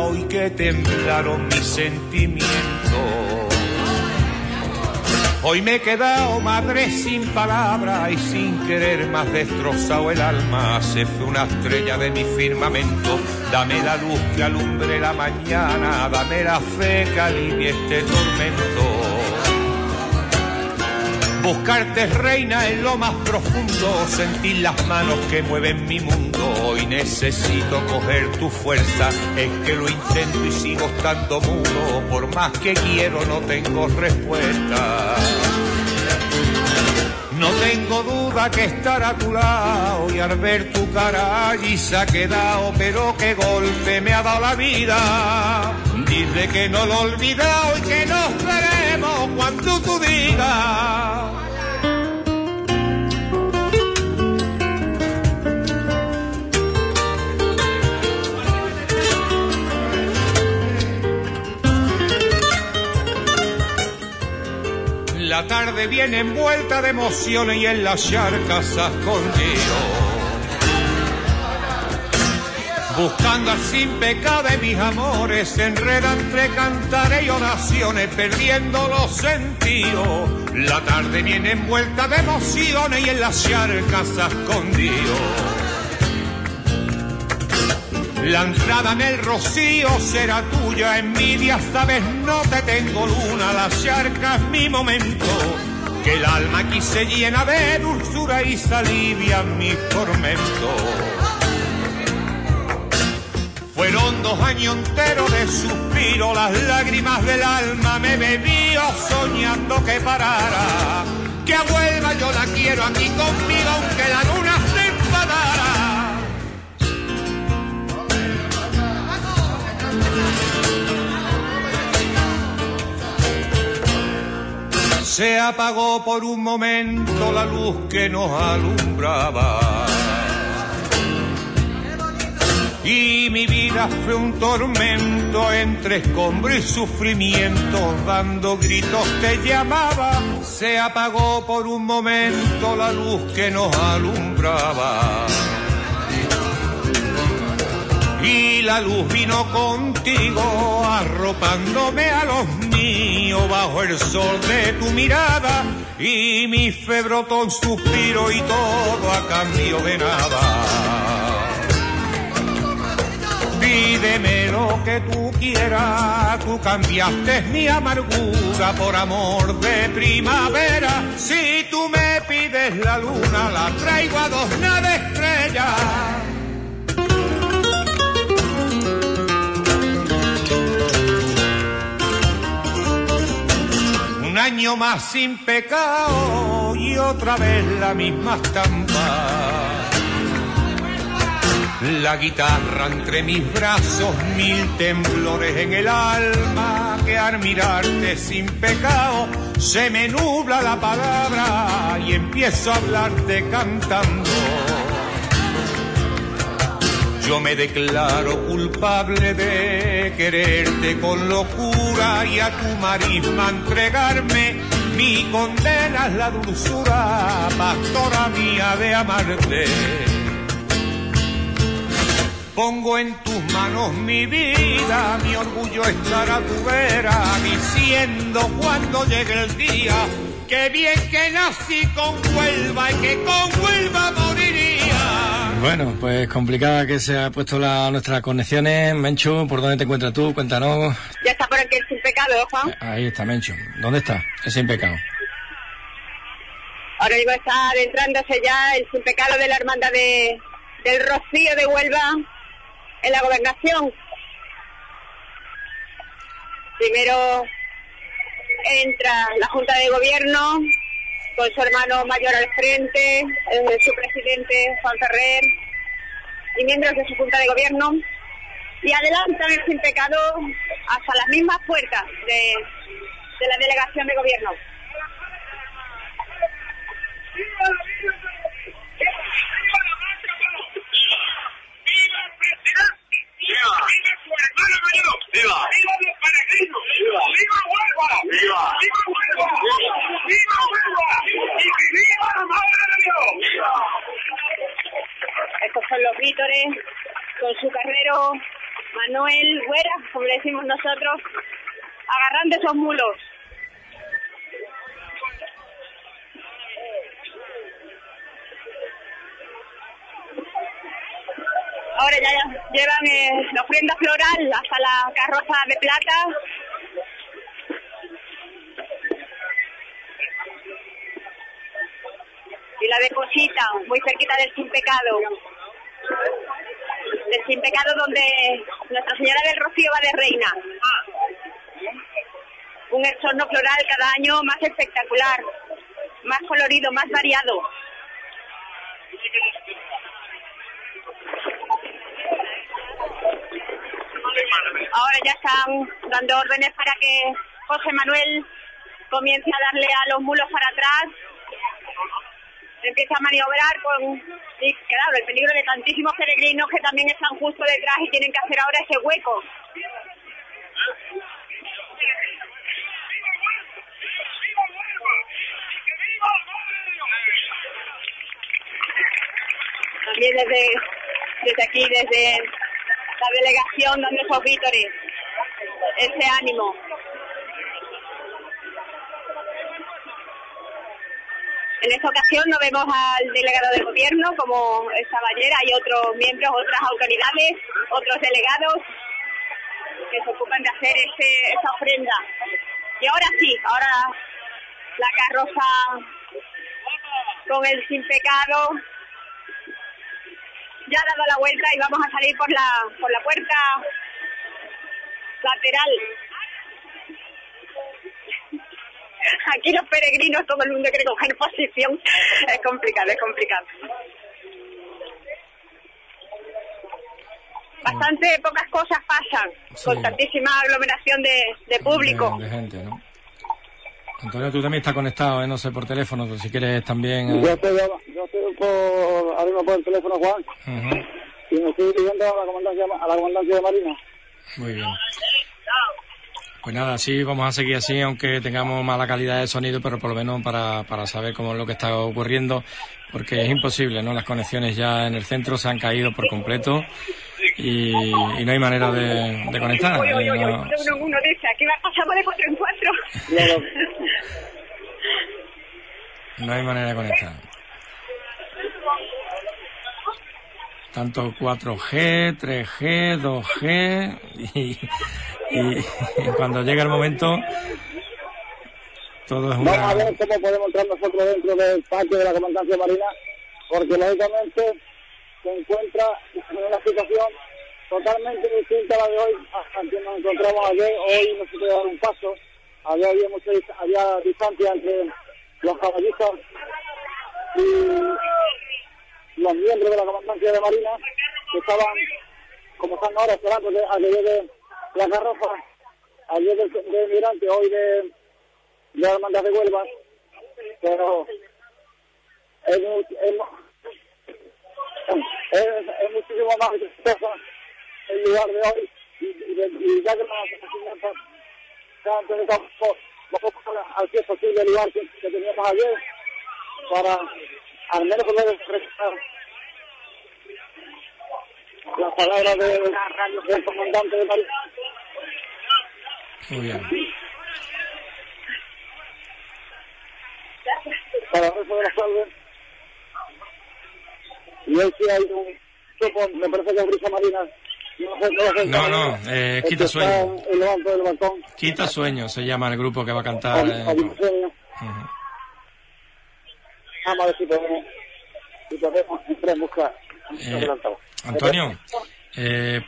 hoy que temblaron mis sentimientos. Hoy me he quedado madre sin palabra y sin querer más destrozado el alma. Se fue una estrella de mi firmamento. Dame la luz que alumbre la mañana. Dame la fe que alivie este tormento. Buscarte reina en lo más profundo, sentir las manos que mueven mi mundo. Hoy necesito coger tu fuerza, es que lo intento y sigo estando mudo. Por más que quiero no tengo respuesta. No tengo duda que estar a tu lado y al ver tu cara allí se ha quedado, pero qué golpe me ha dado la vida. Dice que no lo he olvidado y que nos veremos cuando tú digas. La tarde viene envuelta de emociones y en las charcas escondido. Buscando al sin pecado de mis amores, se enreda entre cantares y oraciones, perdiendo los sentidos. La tarde viene envuelta de emociones y en las charcas escondido. La entrada en el rocío será tuya, envidia, sabes, no te tengo luna, la charca es mi momento. Que el alma aquí se llena de dulzura y se alivia mi tormento. Fueron dos años enteros de suspiro, las lágrimas del alma me bebío soñando que parara. Que vuelva yo la quiero aquí conmigo aunque la luna Se apagó por un momento la luz que nos alumbraba. Y mi vida fue un tormento entre escombro y sufrimiento, dando gritos te llamaba. Se apagó por un momento la luz que nos alumbraba. Y la luz vino contigo, arropándome a los míos bajo el sol de tu mirada. Y mi fe brotó suspiro y todo a cambio de nada. Pídeme lo que tú quieras, tú cambiaste mi amargura por amor de primavera. Si tú me pides la luna, la traigo a dos naves estrellas. Año más sin pecado y otra vez la misma estampa. La guitarra entre mis brazos, mil temblores en el alma, que al mirarte sin pecado se me nubla la palabra y empiezo a hablarte cantando. Yo me declaro culpable de quererte con locura y a tu marisma entregarme. Mi condena es la dulzura, pastora mía de amarte. Pongo en tus manos mi vida, mi orgullo estar a tu vera, diciendo cuando llegue el día, que bien que nací con Huelva y que con Huelva. Bueno, pues complicada que se ha puesto la, nuestras conexiones. Mencho, ¿por dónde te encuentras tú? Cuéntanos. Ya está por aquí el sin pecado, ¿eh, Juan. Ahí está, Mencho. ¿Dónde está? El sin pecado. Ahora mismo está adentrándose ya el sin pecado de la hermandad de, del Rocío de Huelva en la gobernación. Primero entra la Junta de Gobierno con su hermano mayor al frente, eh, su presidente Juan Ferrer y miembros de su Junta de Gobierno. Y adelantan el sin pecado hasta las mismas puertas de, de la delegación de gobierno. ¡Viva! ¡Viva su hermano mayor! ¡Viva! ¡Viva los peregrinos! ¡Viva! ¡Viva Huelva! ¡Viva! ¡Viva Huelva! ¡Viva Huelva! ¡Y que viva la Madre de Dios! ¡Viva! Estos son los vítores con su carrero Manuel Güera, como le decimos nosotros, agarrando esos mulos. Ahora ya llevan eh, la ofrenda floral hasta la carroza de plata. Y la depositan muy cerquita del sin pecado. Del sin pecado donde Nuestra Señora del Rocío va de reina. Un exorno floral cada año más espectacular, más colorido, más variado. Ahora ya están dando órdenes para que José Manuel comience a darle a los mulos para atrás. Empieza a maniobrar con, y claro, el peligro de tantísimos peregrinos que también están justo detrás y tienen que hacer ahora ese hueco. También desde, desde aquí, desde la delegación, donde esos vítores, ese ánimo. En esta ocasión no vemos al delegado del gobierno como estaba ayer, hay otros miembros, otras autoridades, otros delegados que se ocupan de hacer ese, esa ofrenda. Y ahora sí, ahora la carroza con el sin pecado ya ha dado la vuelta y vamos a salir por la por la puerta lateral. Aquí los peregrinos, todo el mundo quiere coger posición. Es complicado, es complicado. Bastante pocas cosas pasan con tantísima aglomeración de, de público. De, de gente, ¿no? Antonio, tú también estás conectado, ¿eh? no sé, por teléfono, pero si quieres también... eh, Yo estoy, yo estoy por, ahora mismo por el teléfono, Juan, ujú, y me estoy dirigiendo a la comandancia, a la comandancia de Marina. Muy bien. Pues nada, sí, vamos a seguir así, aunque tengamos mala calidad de sonido, pero por lo menos para, para saber cómo es lo que está ocurriendo, porque es imposible, ¿no? Las conexiones ya en el centro se han caído por completo y, y no hay manera de, de conectar. Uy, eh, uy, no- uno, uno dice, aquí va pasamos de cuatro en cuatro. No hay manera de conectar. Tanto 4G, 3G, 2G y, y- y cuando llega el momento todo es Vamos a una... ver cómo podemos entrar nosotros dentro del patio de la comandancia de Marina, porque lógicamente se encuentra en una situación totalmente distinta a la de hoy, a la que nos encontramos ayer. Hoy no se puede dar un paso, ayer había, mucha, había distancia entre los caballistas y los miembros de la comandancia de Marina, que estaban, como están ahora, esperando que, a que llegue la carroza, ayer de, de inmigrante, hoy de, de hermandad de Huelva, pero es, mu- es, es muchísimo más exitosa el lugar de hoy y, y, de- y ya que las se han tenido vamos al que posible el lugar que, que teníamos ayer para al menos poder expresar las palabras de- del comandante de París. Muy bien. para el resto de la. Y hoy sí hay un me parece que es brisa marina. No, no, eh, quita sueño. Quita sueño se llama el grupo que va a cantar. eh. Vamos a ver si podemos, si podemos entrar en busca. Eh. Antonio, eh,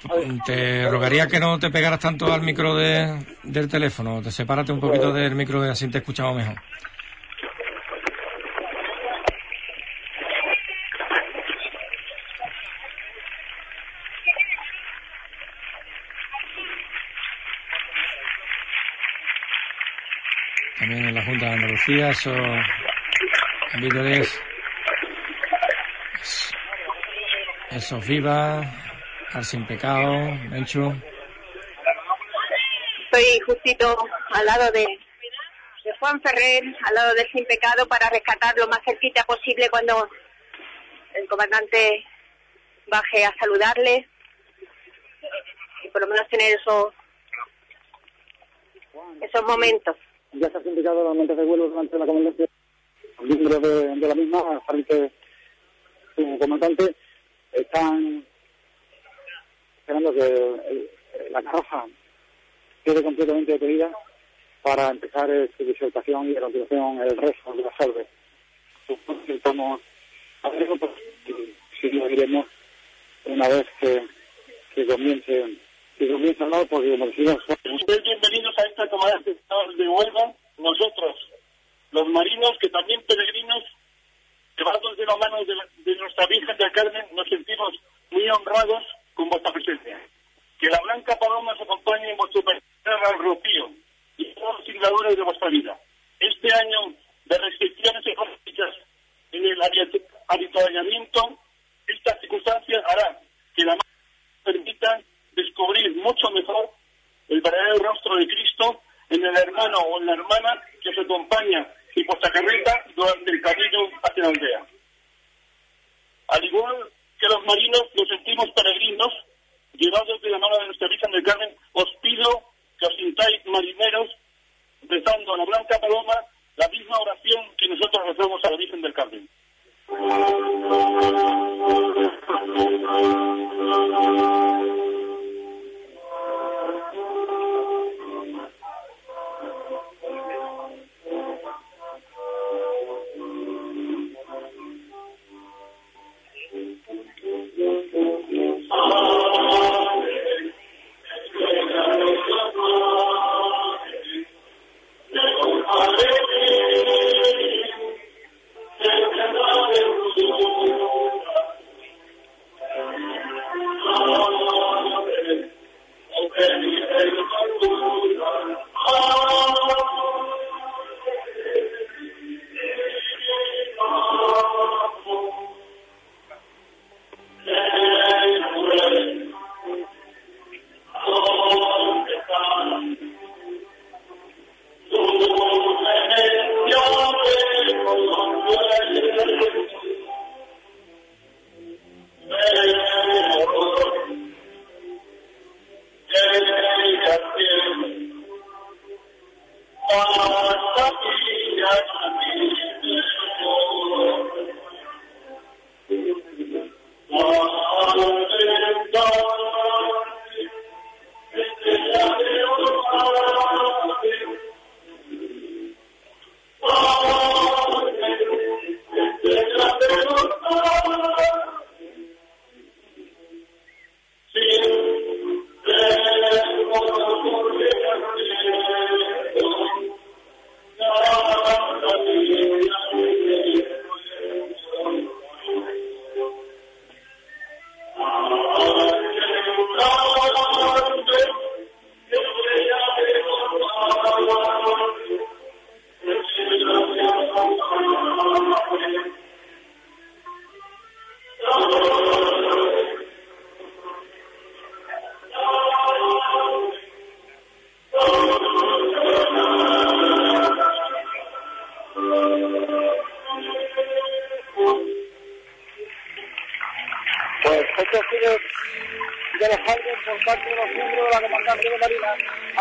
te rogaría que no te pegaras tanto al micro de, del teléfono, te sepárate un poquito del micro y así te escuchamos mejor. En Andalucía, esos vídeos esos viva, al sin pecado, Menchu. Estoy justito al lado de, de Juan Ferrer, al lado del Sin Pecado, para rescatar lo más cerquita posible cuando el comandante baje a saludarle y por lo menos tener esos, esos momentos. Ya se ha indicado la mente de vuelo durante la comandancia. Miembros de, la misma, frente su comandante, están esperando que el- la carroza quede completamente detenida para empezar su disertación y a continuación el resto de la salve. Supongo que Estamos a verlo, pues, si lo diremos una vez que, que comience que comience el porque como decimos, Ustedes bienvenidos a esta tomada de Estado de Huelva. Nosotros, los marinos, que también peregrinos, llevados de la mano de, la- de nuestra Virgen del Carmen, nos sentimos muy honrados con vuestra presencia. Que la blanca paloma os acompañe en vuestro peregrinar al Rocío y todos los sigladores de vuestra vida. Este año de restricciones económicas en el habi- habituallamiento, esta circunstancia hará que la permita descubrir mucho mejor el verdadero rostro de Cristo en el hermano o en la hermana que os acompaña en vuestra carreta durante el camino hacia la aldea. Al igual que los marinos nos sentimos peregrinos, llevados de la mano de nuestra Virgen del Carmen, os pido que os sintáis marineros, rezando a la Blanca Paloma la misma oración que nosotros rezamos a la Virgen del Carmen. Yeah.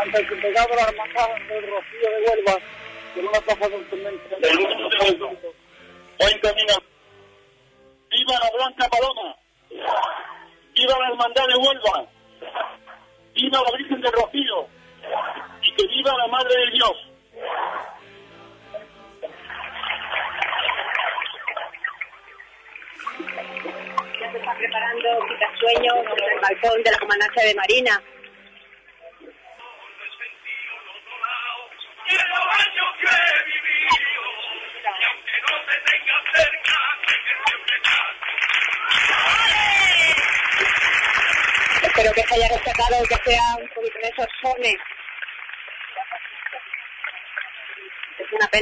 Ante el desplegado de la hermandad del Rocío de Huelva con una tasa de un Hoy camina. ¡Viva la Blanca Paloma! ¡Viva la Hermandad de Huelva! ¡Viva la Virgen del Rocío! ¡Y que viva la Madre de Dios! Ya se está preparando quitasueños en el balcón de la comandancia de Marina.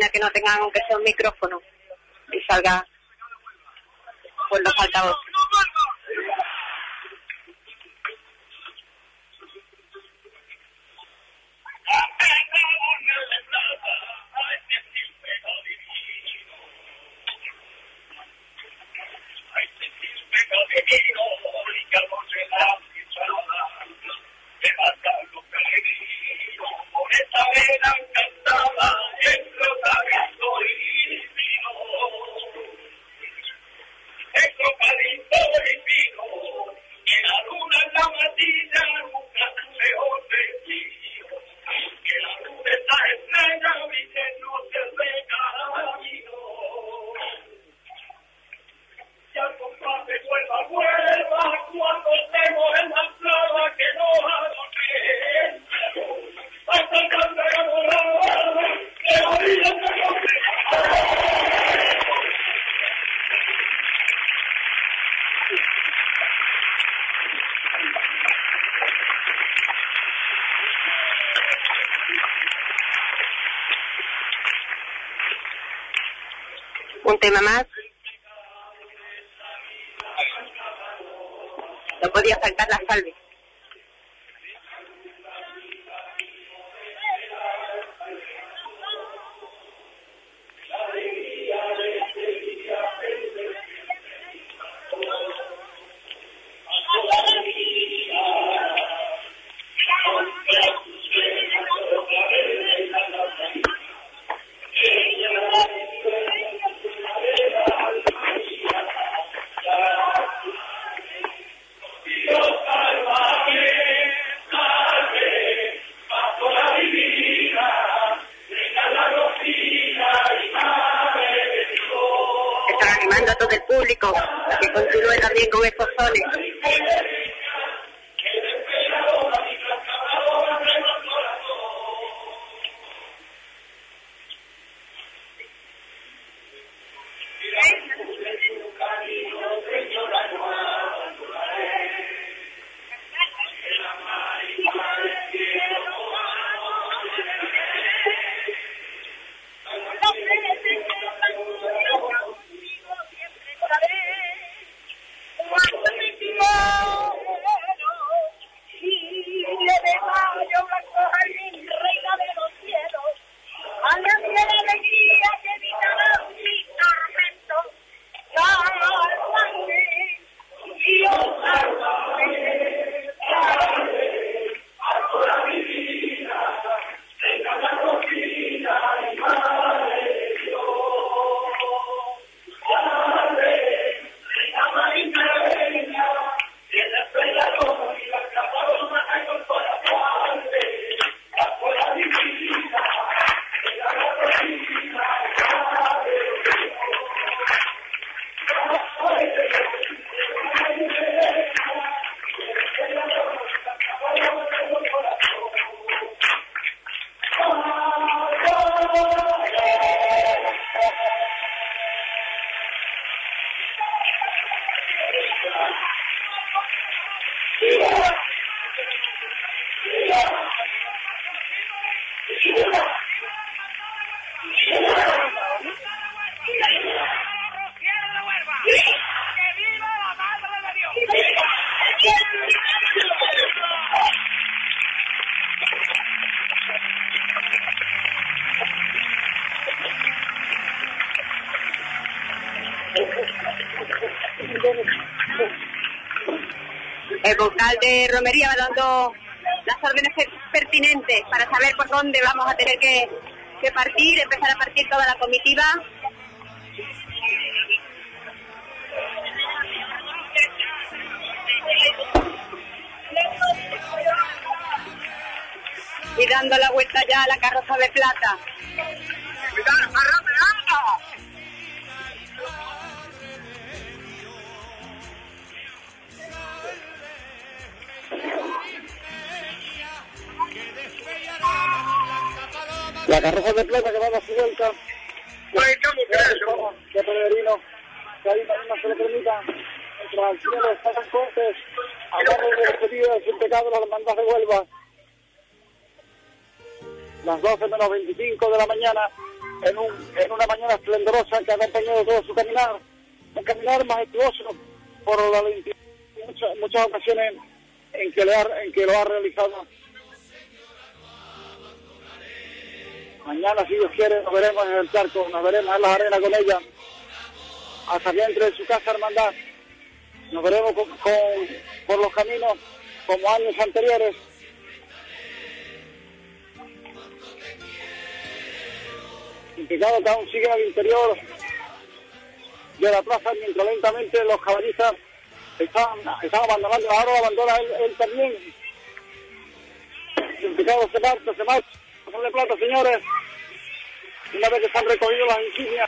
Que no tengan, aunque sea un micrófono, y salga por los altavoces. Tema más. No podía faltar la salve. De Romería va dando las órdenes per- pertinentes para saber por dónde vamos a tener que, que partir, empezar a partir toda la comitiva. Y dando la vuelta ya a la carroza de plata. La carroza de plata que va a dar su vuelta. De Peregrino. Que ahí también no se le permita. Al cielo están cortes. Hablamos de despedida de sin pecado la hermandad de Huelva. Las 12 menos 25 de la mañana. En, un, en una mañana esplendorosa que ha acompañado todo su caminar. Un caminar majestuoso por la lentitud. Muchas, muchas ocasiones en que, le ha- en que lo ha realizado. Si Dios quiere, nos veremos en el charco, nos veremos en las arenas con ella, hasta que entre en su casa hermandad. Nos veremos con- por los caminos como años anteriores. Implicado que aún sigue al interior de la plaza, mientras lentamente los caballistas están, están abandonando, ahora abandona él, él también. Implicado se marcha, se marcha. De plata, señores. Una vez que se han recogido las insignias.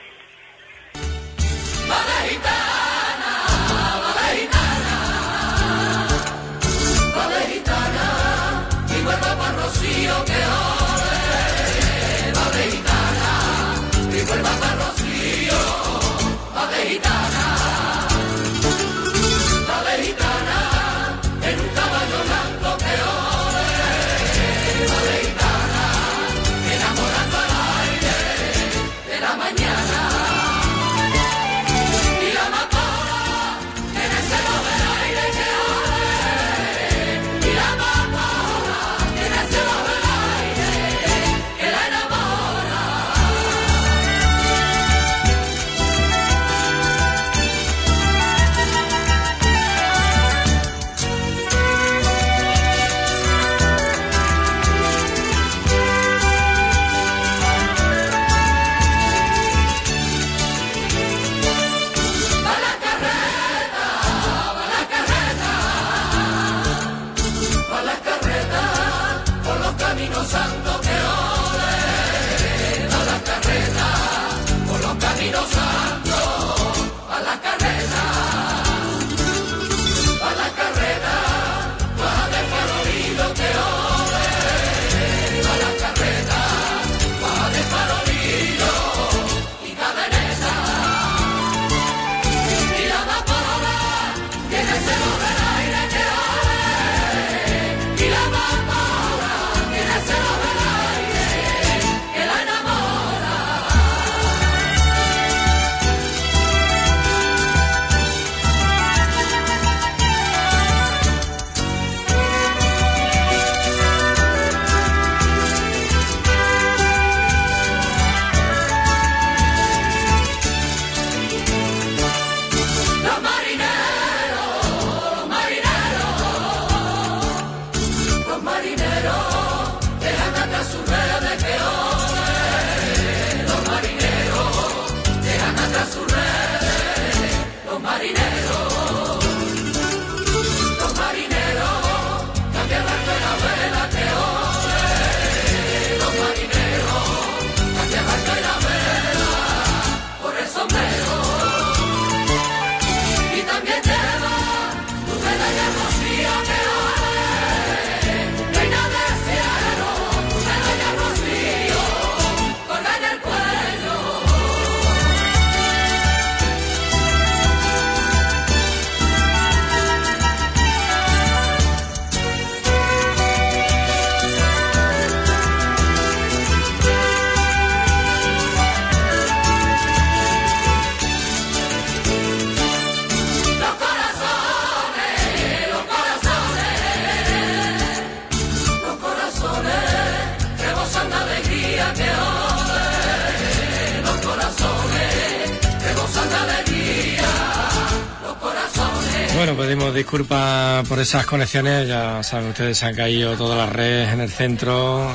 Pedimos disculpas por esas conexiones, ya saben ustedes, se han caído todas las redes en el centro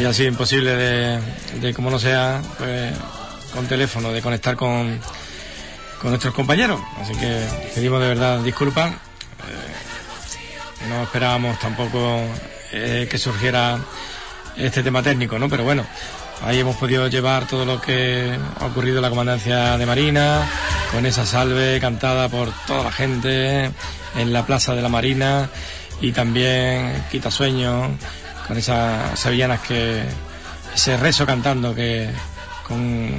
y ha sido imposible de, de como no sea, pues con teléfono, de conectar con, con nuestros compañeros. Así que pedimos de verdad disculpas. Eh, no esperábamos tampoco eh, que surgiera este tema técnico, ¿no? Pero bueno, ahí hemos podido llevar todo lo que ha ocurrido en la comandancia de Marina, con esa salve cantada por toda la gente en la plaza de la Marina y también Quita Sueño, con esas sevillanas que ese rezo cantando que con,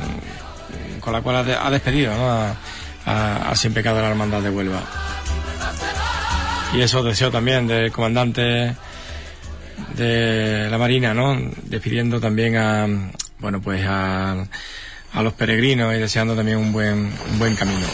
con la cual ha, de- ha despedido a, a- al sin pecado de la hermandad de Huelva. Y eso deseo también del comandante de la Marina, ¿no? Despidiendo también a, bueno, pues a, a los peregrinos y deseando también un buen, un buen camino.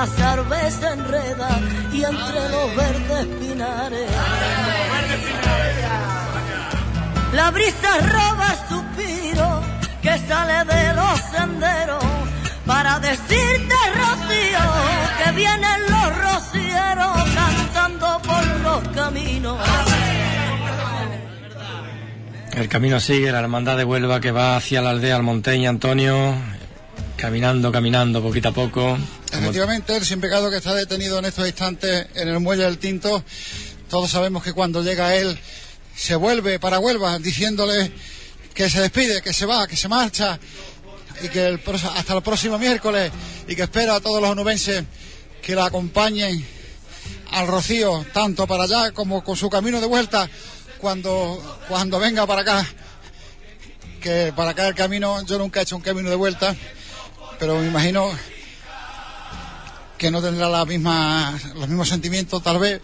La se enreda y entre los verdes pinares. La brisa roba suspiro que sale de los senderos para decirte, Rocío, que vienen los rocieros cantando por los caminos. El camino sigue, la hermandad de Huelva que va hacia la aldea Almonteña, Antonio, caminando, caminando poquito a poco. Efectivamente, el sin pecado que está detenido en estos instantes en el muelle del Tinto, todos sabemos que cuando llega él se vuelve para Huelva diciéndole que se despide, que se va, que se marcha y que el hasta el próximo miércoles y que espera a todos los onubenses que la acompañen al Rocío, tanto para allá como con su camino de vuelta cuando, cuando venga para acá. Que para acá el camino, yo nunca he hecho un camino de vuelta, pero me imagino que no tendrá la misma, los mismos sentimientos tal vez,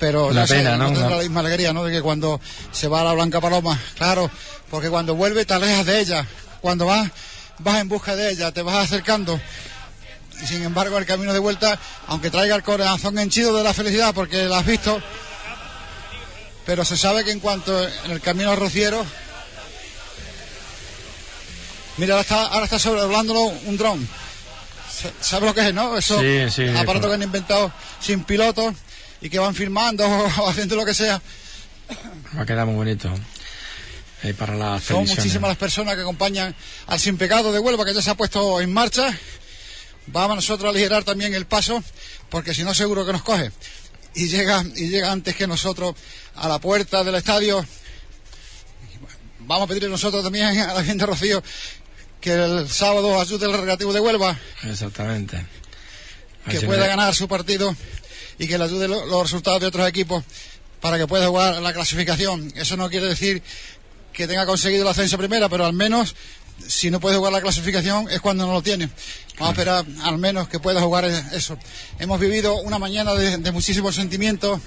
pero La sé, pena, ¿no? tendrá No. la misma alegría, ¿no? De que cuando se va a la Blanca Paloma, claro, porque cuando vuelve te alejas de ella, cuando vas, vas en busca de ella, te vas acercando. Y sin embargo, el camino de vuelta, aunque traiga el corazón henchido de la felicidad porque la has visto, pero se sabe que en cuanto en el camino rociero, mira, ahora está, ahora está sobrevolándolo un dron. ¿Sabes lo que es, no? Eso, Sí, sí, aparatos que han inventado sin pilotos y que van filmando o haciendo lo que sea. Va a quedar muy bonito. eh, para las Son muchísimas las personas que acompañan al Sin Pecado de Huelva, que ya se ha puesto en marcha. Vamos nosotros a aligerar también el paso, porque si no seguro que nos coge. Y llega, y llega antes que nosotros a la puerta del estadio. Vamos a pedirle nosotros también a la gente Rocío que el sábado ayude al Recreativo de Huelva, Exactamente. que pueda ganar su partido y que le ayude lo- los resultados de otros equipos para que pueda jugar la clasificación. Eso no quiere decir que tenga conseguido el ascenso primera, pero al menos si no puede jugar la clasificación es cuando no lo tiene. Vamos a esperar al menos que pueda jugar eso. Hemos vivido una mañana de, de muchísimos sentimientos,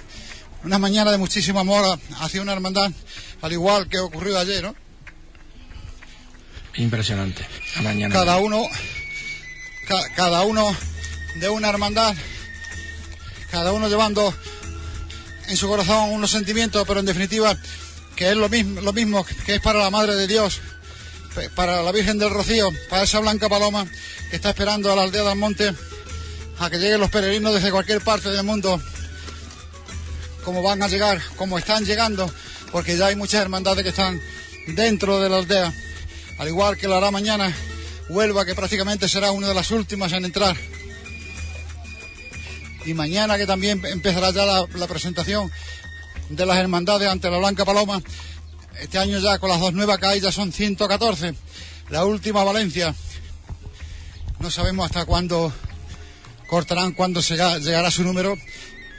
una mañana de muchísimo amor hacia una hermandad, al igual que ocurrió ayer, ¿no? Impresionante. La mañana. cada uno ca- cada uno de una hermandad cada uno llevando en su corazón unos sentimientos pero en definitiva que es lo mismo lo mismo que es para la madre de Dios para la Virgen del Rocío para esa blanca paloma que está esperando a la aldea del monte a que lleguen los peregrinos desde cualquier parte del mundo como van a llegar como están llegando porque ya hay muchas hermandades que están dentro de la aldea al igual que lo hará mañana Huelva, que prácticamente será una de las últimas en entrar. Y mañana que también empezará ya la, presentación de las hermandades ante la Blanca Paloma. Este año ya con las dos nuevas que hay ya son 114. La última Valencia. No sabemos hasta cuándo cortarán, cuándo llegará su número,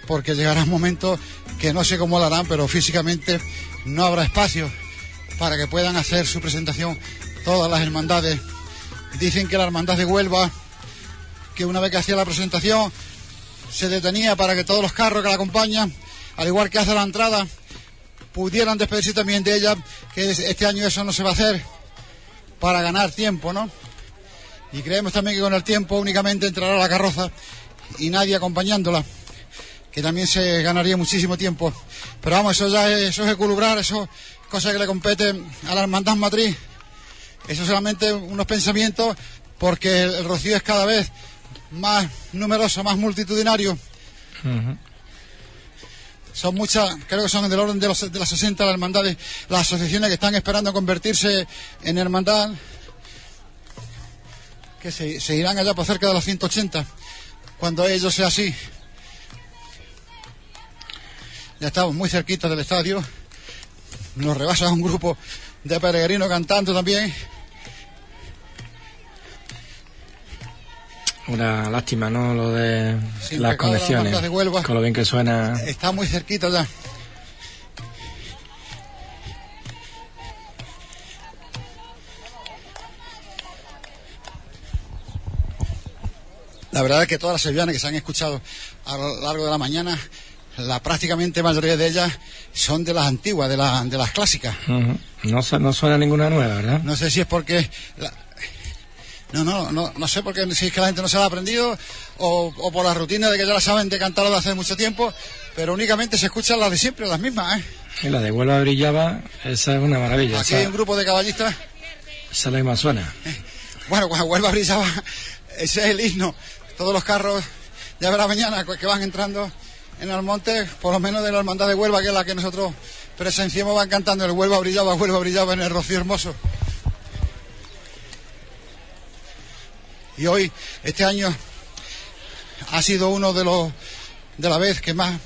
porque llegará un momento que no sé cómo lo harán, pero físicamente no habrá espacio para que puedan hacer su presentación todas las hermandades. Dicen que la hermandad de Huelva, que una vez que hacía la presentación, se detenía para que todos los carros que la acompañan, al igual que hace la entrada, pudieran despedirse también de ella, que es- este año eso no se va a hacer para ganar tiempo, ¿no? Y creemos también que con el tiempo únicamente entrará la carroza y nadie acompañándola, que también se ganaría muchísimo tiempo. Pero vamos, eso ya es, eso es equilibrar, eso es cosa que le compete a la hermandad matriz. Eso solamente unos pensamientos porque el rocío es cada vez más numeroso, más multitudinario. Son muchas, creo que son del orden de, los, de las 60 las hermandades, las asociaciones que están esperando convertirse en hermandad, que se, se irán allá por cerca de los 180, cuando ello sea así. Ya estamos muy cerquita del estadio, nos rebasa un grupo de peregrinos cantando también. Una lástima, ¿no? Lo de Sin las conexiones. hermandad de Huelva. Con lo bien que suena. Está muy cerquita ya. La verdad es que todas las sevillanas que se han escuchado a lo largo de la mañana, la prácticamente mayoría de ellas son de las antiguas, de, la- de las clásicas. No, su- no suena ninguna nueva, ¿verdad? No sé si es porque... la- No, no, no, no sé por qué, si es que la gente no se la ha aprendido o, o por la rutina de que ya la saben de cantarlo de hace mucho tiempo, pero únicamente se escuchan las de siempre, las mismas, ¿eh? Y la de Huelva brillaba, esa es una maravilla. Aquí Esa, hay un grupo de caballistas, esa es la más suena. bueno, cuando Huelva brillaba, ese es el himno. Todos los carros, ya verá mañana que van entrando en el monte, por lo menos de la hermandad de Huelva, que es la que nosotros presenciemos van cantando el Huelva brillaba, Huelva brillaba en el rocío hermoso. Y hoy, este año, ha sido uno de los de la vez que más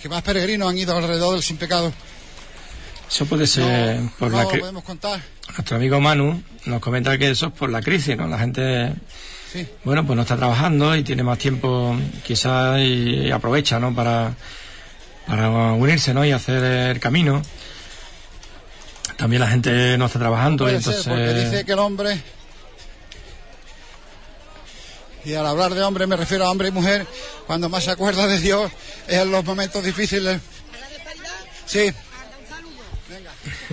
que más peregrinos han ido alrededor del sin pecado. Eso puede ser No, por no la. Nuestro amigo Manu nos comenta que eso es por la crisis, ¿no? La gente, Sí. bueno, pues no está trabajando y tiene más tiempo quizás y aprovecha, ¿no? Para, para unirse, ¿no? Y hacer el camino. También la gente no está trabajando Puede ser, entonces... porque dice que el hombre y al hablar de hombre me refiero a hombre y mujer cuando más se acuerda de Dios es en los momentos difíciles sí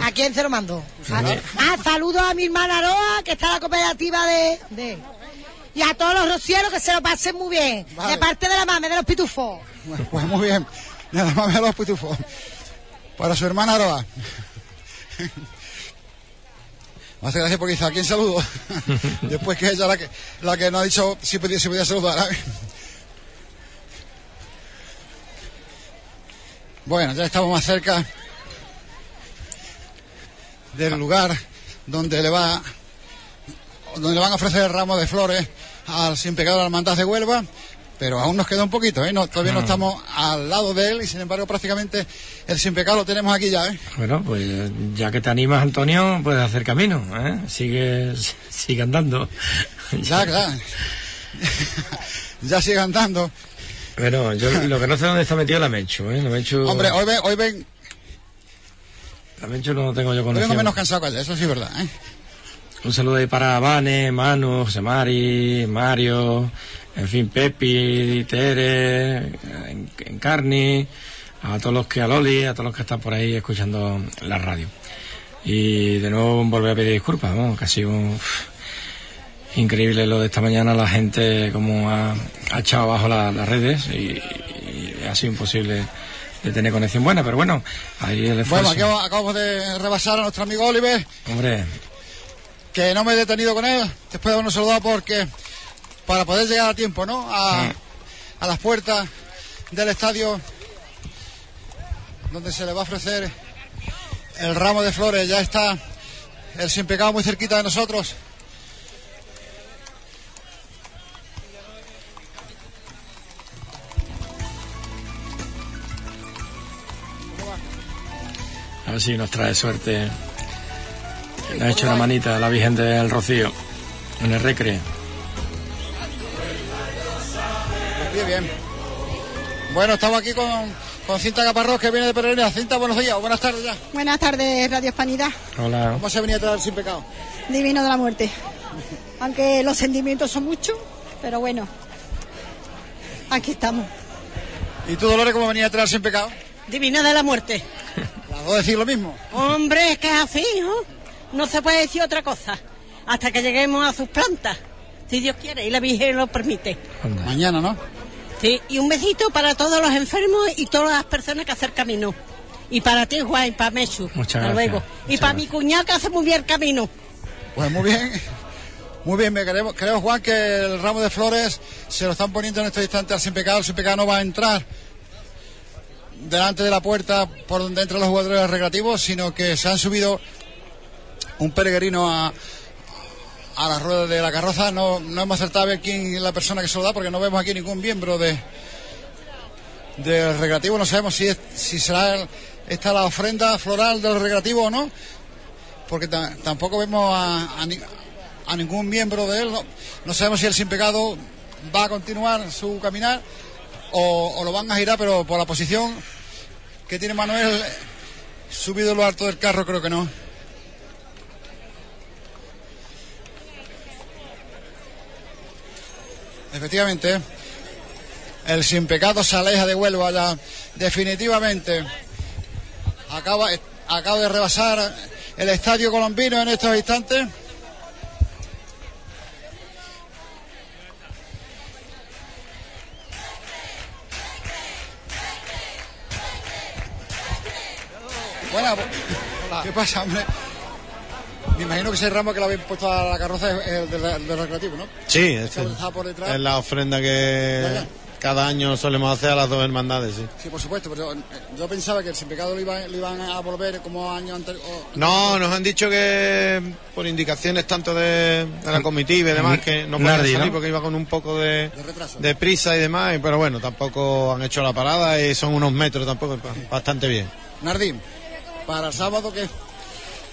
¿A quién se lo mando? A mí. Ah, saludos a mi hermana Aroa, que está en la cooperativa de, de- Y a todos los rocieros que se lo pasen muy bien. Vale. De parte de la mame, de los pitufos. Bueno, pues muy bien nada más me los pitufos para su hermana Aroa me hace gracia porque dice a quién saludo después que ella la que la que no ha dicho si podía, si podía saludar bueno ya estamos más cerca del lugar donde le va donde le van a ofrecer el ramo de flores al sin pecado de la hermandad de Huelva pero aún nos queda un poquito, ¿eh? No, todavía no Ah. estamos al lado de él y sin embargo prácticamente el sin pecado lo tenemos aquí ya, ¿eh? Bueno, pues ya que te animas, Antonio, puedes hacer camino, ¿eh? Sigue, sigue andando. Ya, claro. ya sigue andando. Bueno, yo lo que no sé dónde está metido la Menchu, ¿eh? La Menchu, Hombre, hoy ven, hoy ven, la Menchu no tengo yo hoy vengo conocido. menos cansado que eso sí es verdad, ¿eh? Un saludo ahí para Vane, Manu, José Mari, Mario, en fin, Pepi, Tere, en, Encarni, a todos los que, a Loli, a todos los que están por ahí escuchando la radio. Y de nuevo volver a pedir disculpas, ¿no? que ha sido uf, increíble lo de esta mañana, la gente como ha, ha echado abajo la- las redes y, y ha sido imposible de tener conexión buena, pero bueno, ahí el esfuerzo. Bueno, aquí acabamos de rebasar a nuestro amigo Oliver, Hombre, que no me he detenido con él, después de habernos saludado porque para poder llegar a tiempo, ¿no? A, a las puertas del estadio donde se le va a ofrecer el ramo de flores, ya está el sin pecado muy cerquita de nosotros. A ver si nos trae suerte. Le ha hecho una manita a la Virgen del Rocío en el recre. Bien, bien. Bueno, estamos aquí con, con Cinta Caparrós, que viene de Peregrina. Cinta, buenos días, buenas tardes ya. Buenas tardes, Radio Hispanidad, Hola. ¿Cómo se venía a traer sin pecado? Divino de la Muerte. Aunque los sentimientos son muchos, pero bueno, aquí estamos. ¿Y tú, Dolores, cómo venía a traer sin pecado? Divino de la muerte. Las dos decir lo mismo. Hombre, es que es así, ¿no? No se puede decir otra cosa. Hasta que lleguemos a sus plantas. Si Dios quiere y la Virgen lo permite. Mañana, ¿no? Sí, y un besito para todos los enfermos y todas las personas que hacen camino. Y para ti, Juan, y para Mechu. Muchas Hasta gracias, luego. Y muchas para mi cuñado que hace muy bien el camino. Pues muy bien. Muy bien, me queremos, creo, Juan, que el ramo de flores se lo están poniendo en este instante al sin pecado. El sin pecado no va a entrar delante de la puerta por donde entran los jugadores recreativos, sino que se han subido un peregrino a, a la rueda de la carroza. No, no hemos acertado a ver quién es la persona que se lo da, porque no vemos aquí ningún miembro de del recreativo. No sabemos si, es- si será esta la ofrenda floral del recreativo o no, porque ta- tampoco vemos a, a ni- a ningún miembro de él. No, sabemos si el sin pecado va a continuar su caminar o, o lo van a girar, pero por la posición que tiene Manuel subido lo alto del carro, creo que no. Efectivamente, el sin pecado se aleja de Huelva ya definitivamente. Acaba, de rebasar el estadio colombino en estos instantes. Buena, ¿qué pasa, hombre? Me imagino que ese ramo que le habéis puesto a la carroza es el del, del recreativo, ¿no? Sí, que está por detrás. es la ofrenda que, cada año solemos hacer a las dos hermandades, sí. Sí, por supuesto, pero eh, yo pensaba que el sin pecado lo iban, lo iban a volver como año anterior. No, nos han dicho que por indicaciones tanto de, de la comitiva y demás que no podía Nardi, salir ¿no? porque iba con un poco de, De retraso. de prisa y demás, y- pero bueno, tampoco han hecho la parada y son unos metros tampoco, bastante bien. Nardim, para el sábado que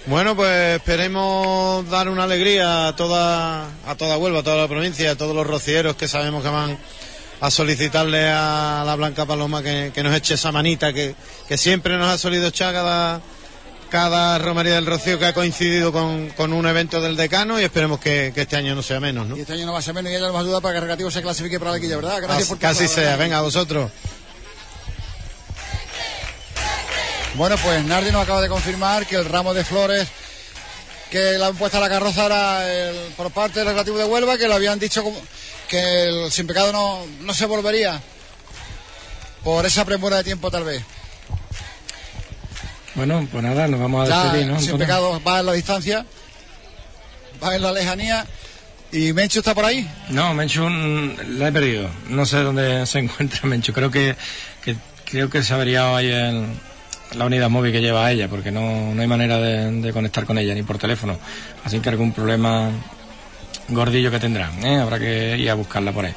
Bueno, pues esperemos dar una alegría a toda, a toda Huelva, a toda la provincia, a todos los rocieros que sabemos que van a solicitarle a la Blanca Paloma que, que nos eche esa manita que, que siempre nos ha solido echar cada, cada romería del Rocío que ha coincidido con, con un evento del decano y esperemos que, que este año no sea menos, ¿no? y este año no va a ser menos y ella nos ayuda para que el Recreativo se clasifique para la Quilla, ¿verdad? Gracias Así- por Casi sea, venga, a vosotros. Bueno, pues Nardi nos acaba de confirmar que el ramo de flores que le han puesto a la carroza era el- por parte del Recreativo de Huelva, que lo habían dicho como- que el sin pecado no, no se volvería por esa premura de tiempo tal vez. Bueno, pues nada, nos vamos a despedir, ¿no? sin pecado va en la distancia, va en la lejanía y Menchu está por ahí. No, Menchu mm, la he perdido. No sé dónde se encuentra Menchu. Creo que, que- creo que se ha averiado ahí el- la unidad móvil que lleva a ella, porque no, no hay manera de, de conectar con ella ni por teléfono. Así que algún problema gordillo que tendrán, ¿eh? habrá que ir a buscarla por ahí.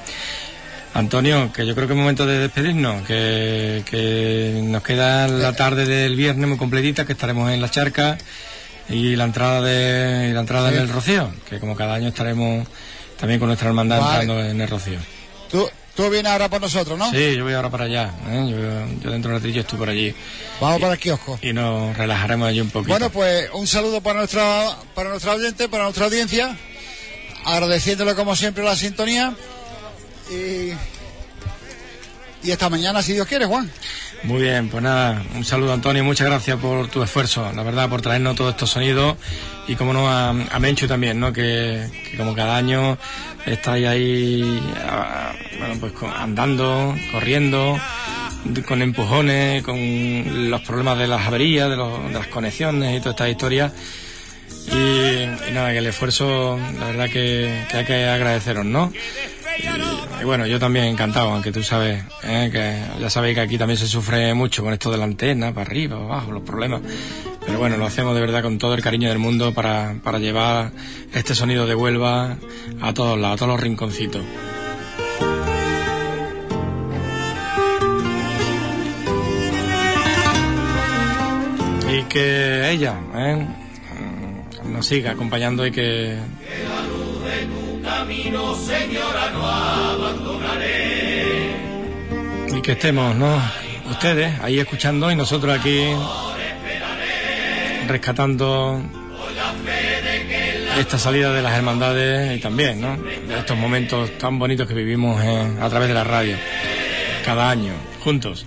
Antonio, que yo creo que es momento de despedirnos, que, que nos queda la tarde del viernes muy completita, que estaremos en la charca y la entrada de y la entrada Sí. en el Rocío, que como cada año estaremos también con nuestra hermandad Vale. entrando en el Rocío. Tú, tú vienes ahora por nosotros, ¿no? Sí, yo voy ahora para allá, ¿eh? yo, yo dentro de un ratillo estoy por allí Vamos para el kiosco. y nos relajaremos allí un poquito. Bueno, pues un saludo para nuestra, para nuestra oyente, para nuestra audiencia, agradeciéndole como siempre la sintonía y, y esta mañana, si Dios quiere, Juan. Muy bien, pues nada, un saludo Antonio, muchas gracias por tu esfuerzo, la verdad, por traernos todos estos sonidos y como no a, a Menchu también, ¿no? Que, como cada año estáis ahí, ah, bueno, pues andando, corriendo, con empujones, con los problemas de las averías, de, los- de las conexiones y toda esta historia. Y, nada, que el esfuerzo, la verdad que, hay que agradeceros, ¿no? Y, y bueno, yo también encantado, aunque tú sabes, ¿eh? que ya sabéis que aquí también se sufre mucho con esto de la antena, para arriba, para abajo, los problemas. Pero bueno, lo hacemos de verdad con todo el cariño del mundo para, para llevar este sonido de Huelva a todos lados, a todos los rinconcitos. Y que ella, ¿eh? Nos siga acompañando y que Camino, señora, no abandonaré. y que estemos, ¿no? Ustedes ahí escuchando y nosotros aquí rescatando esta salida de las hermandades y también, ¿no? De estos momentos tan bonitos que vivimos a través de la radio cada año, juntos.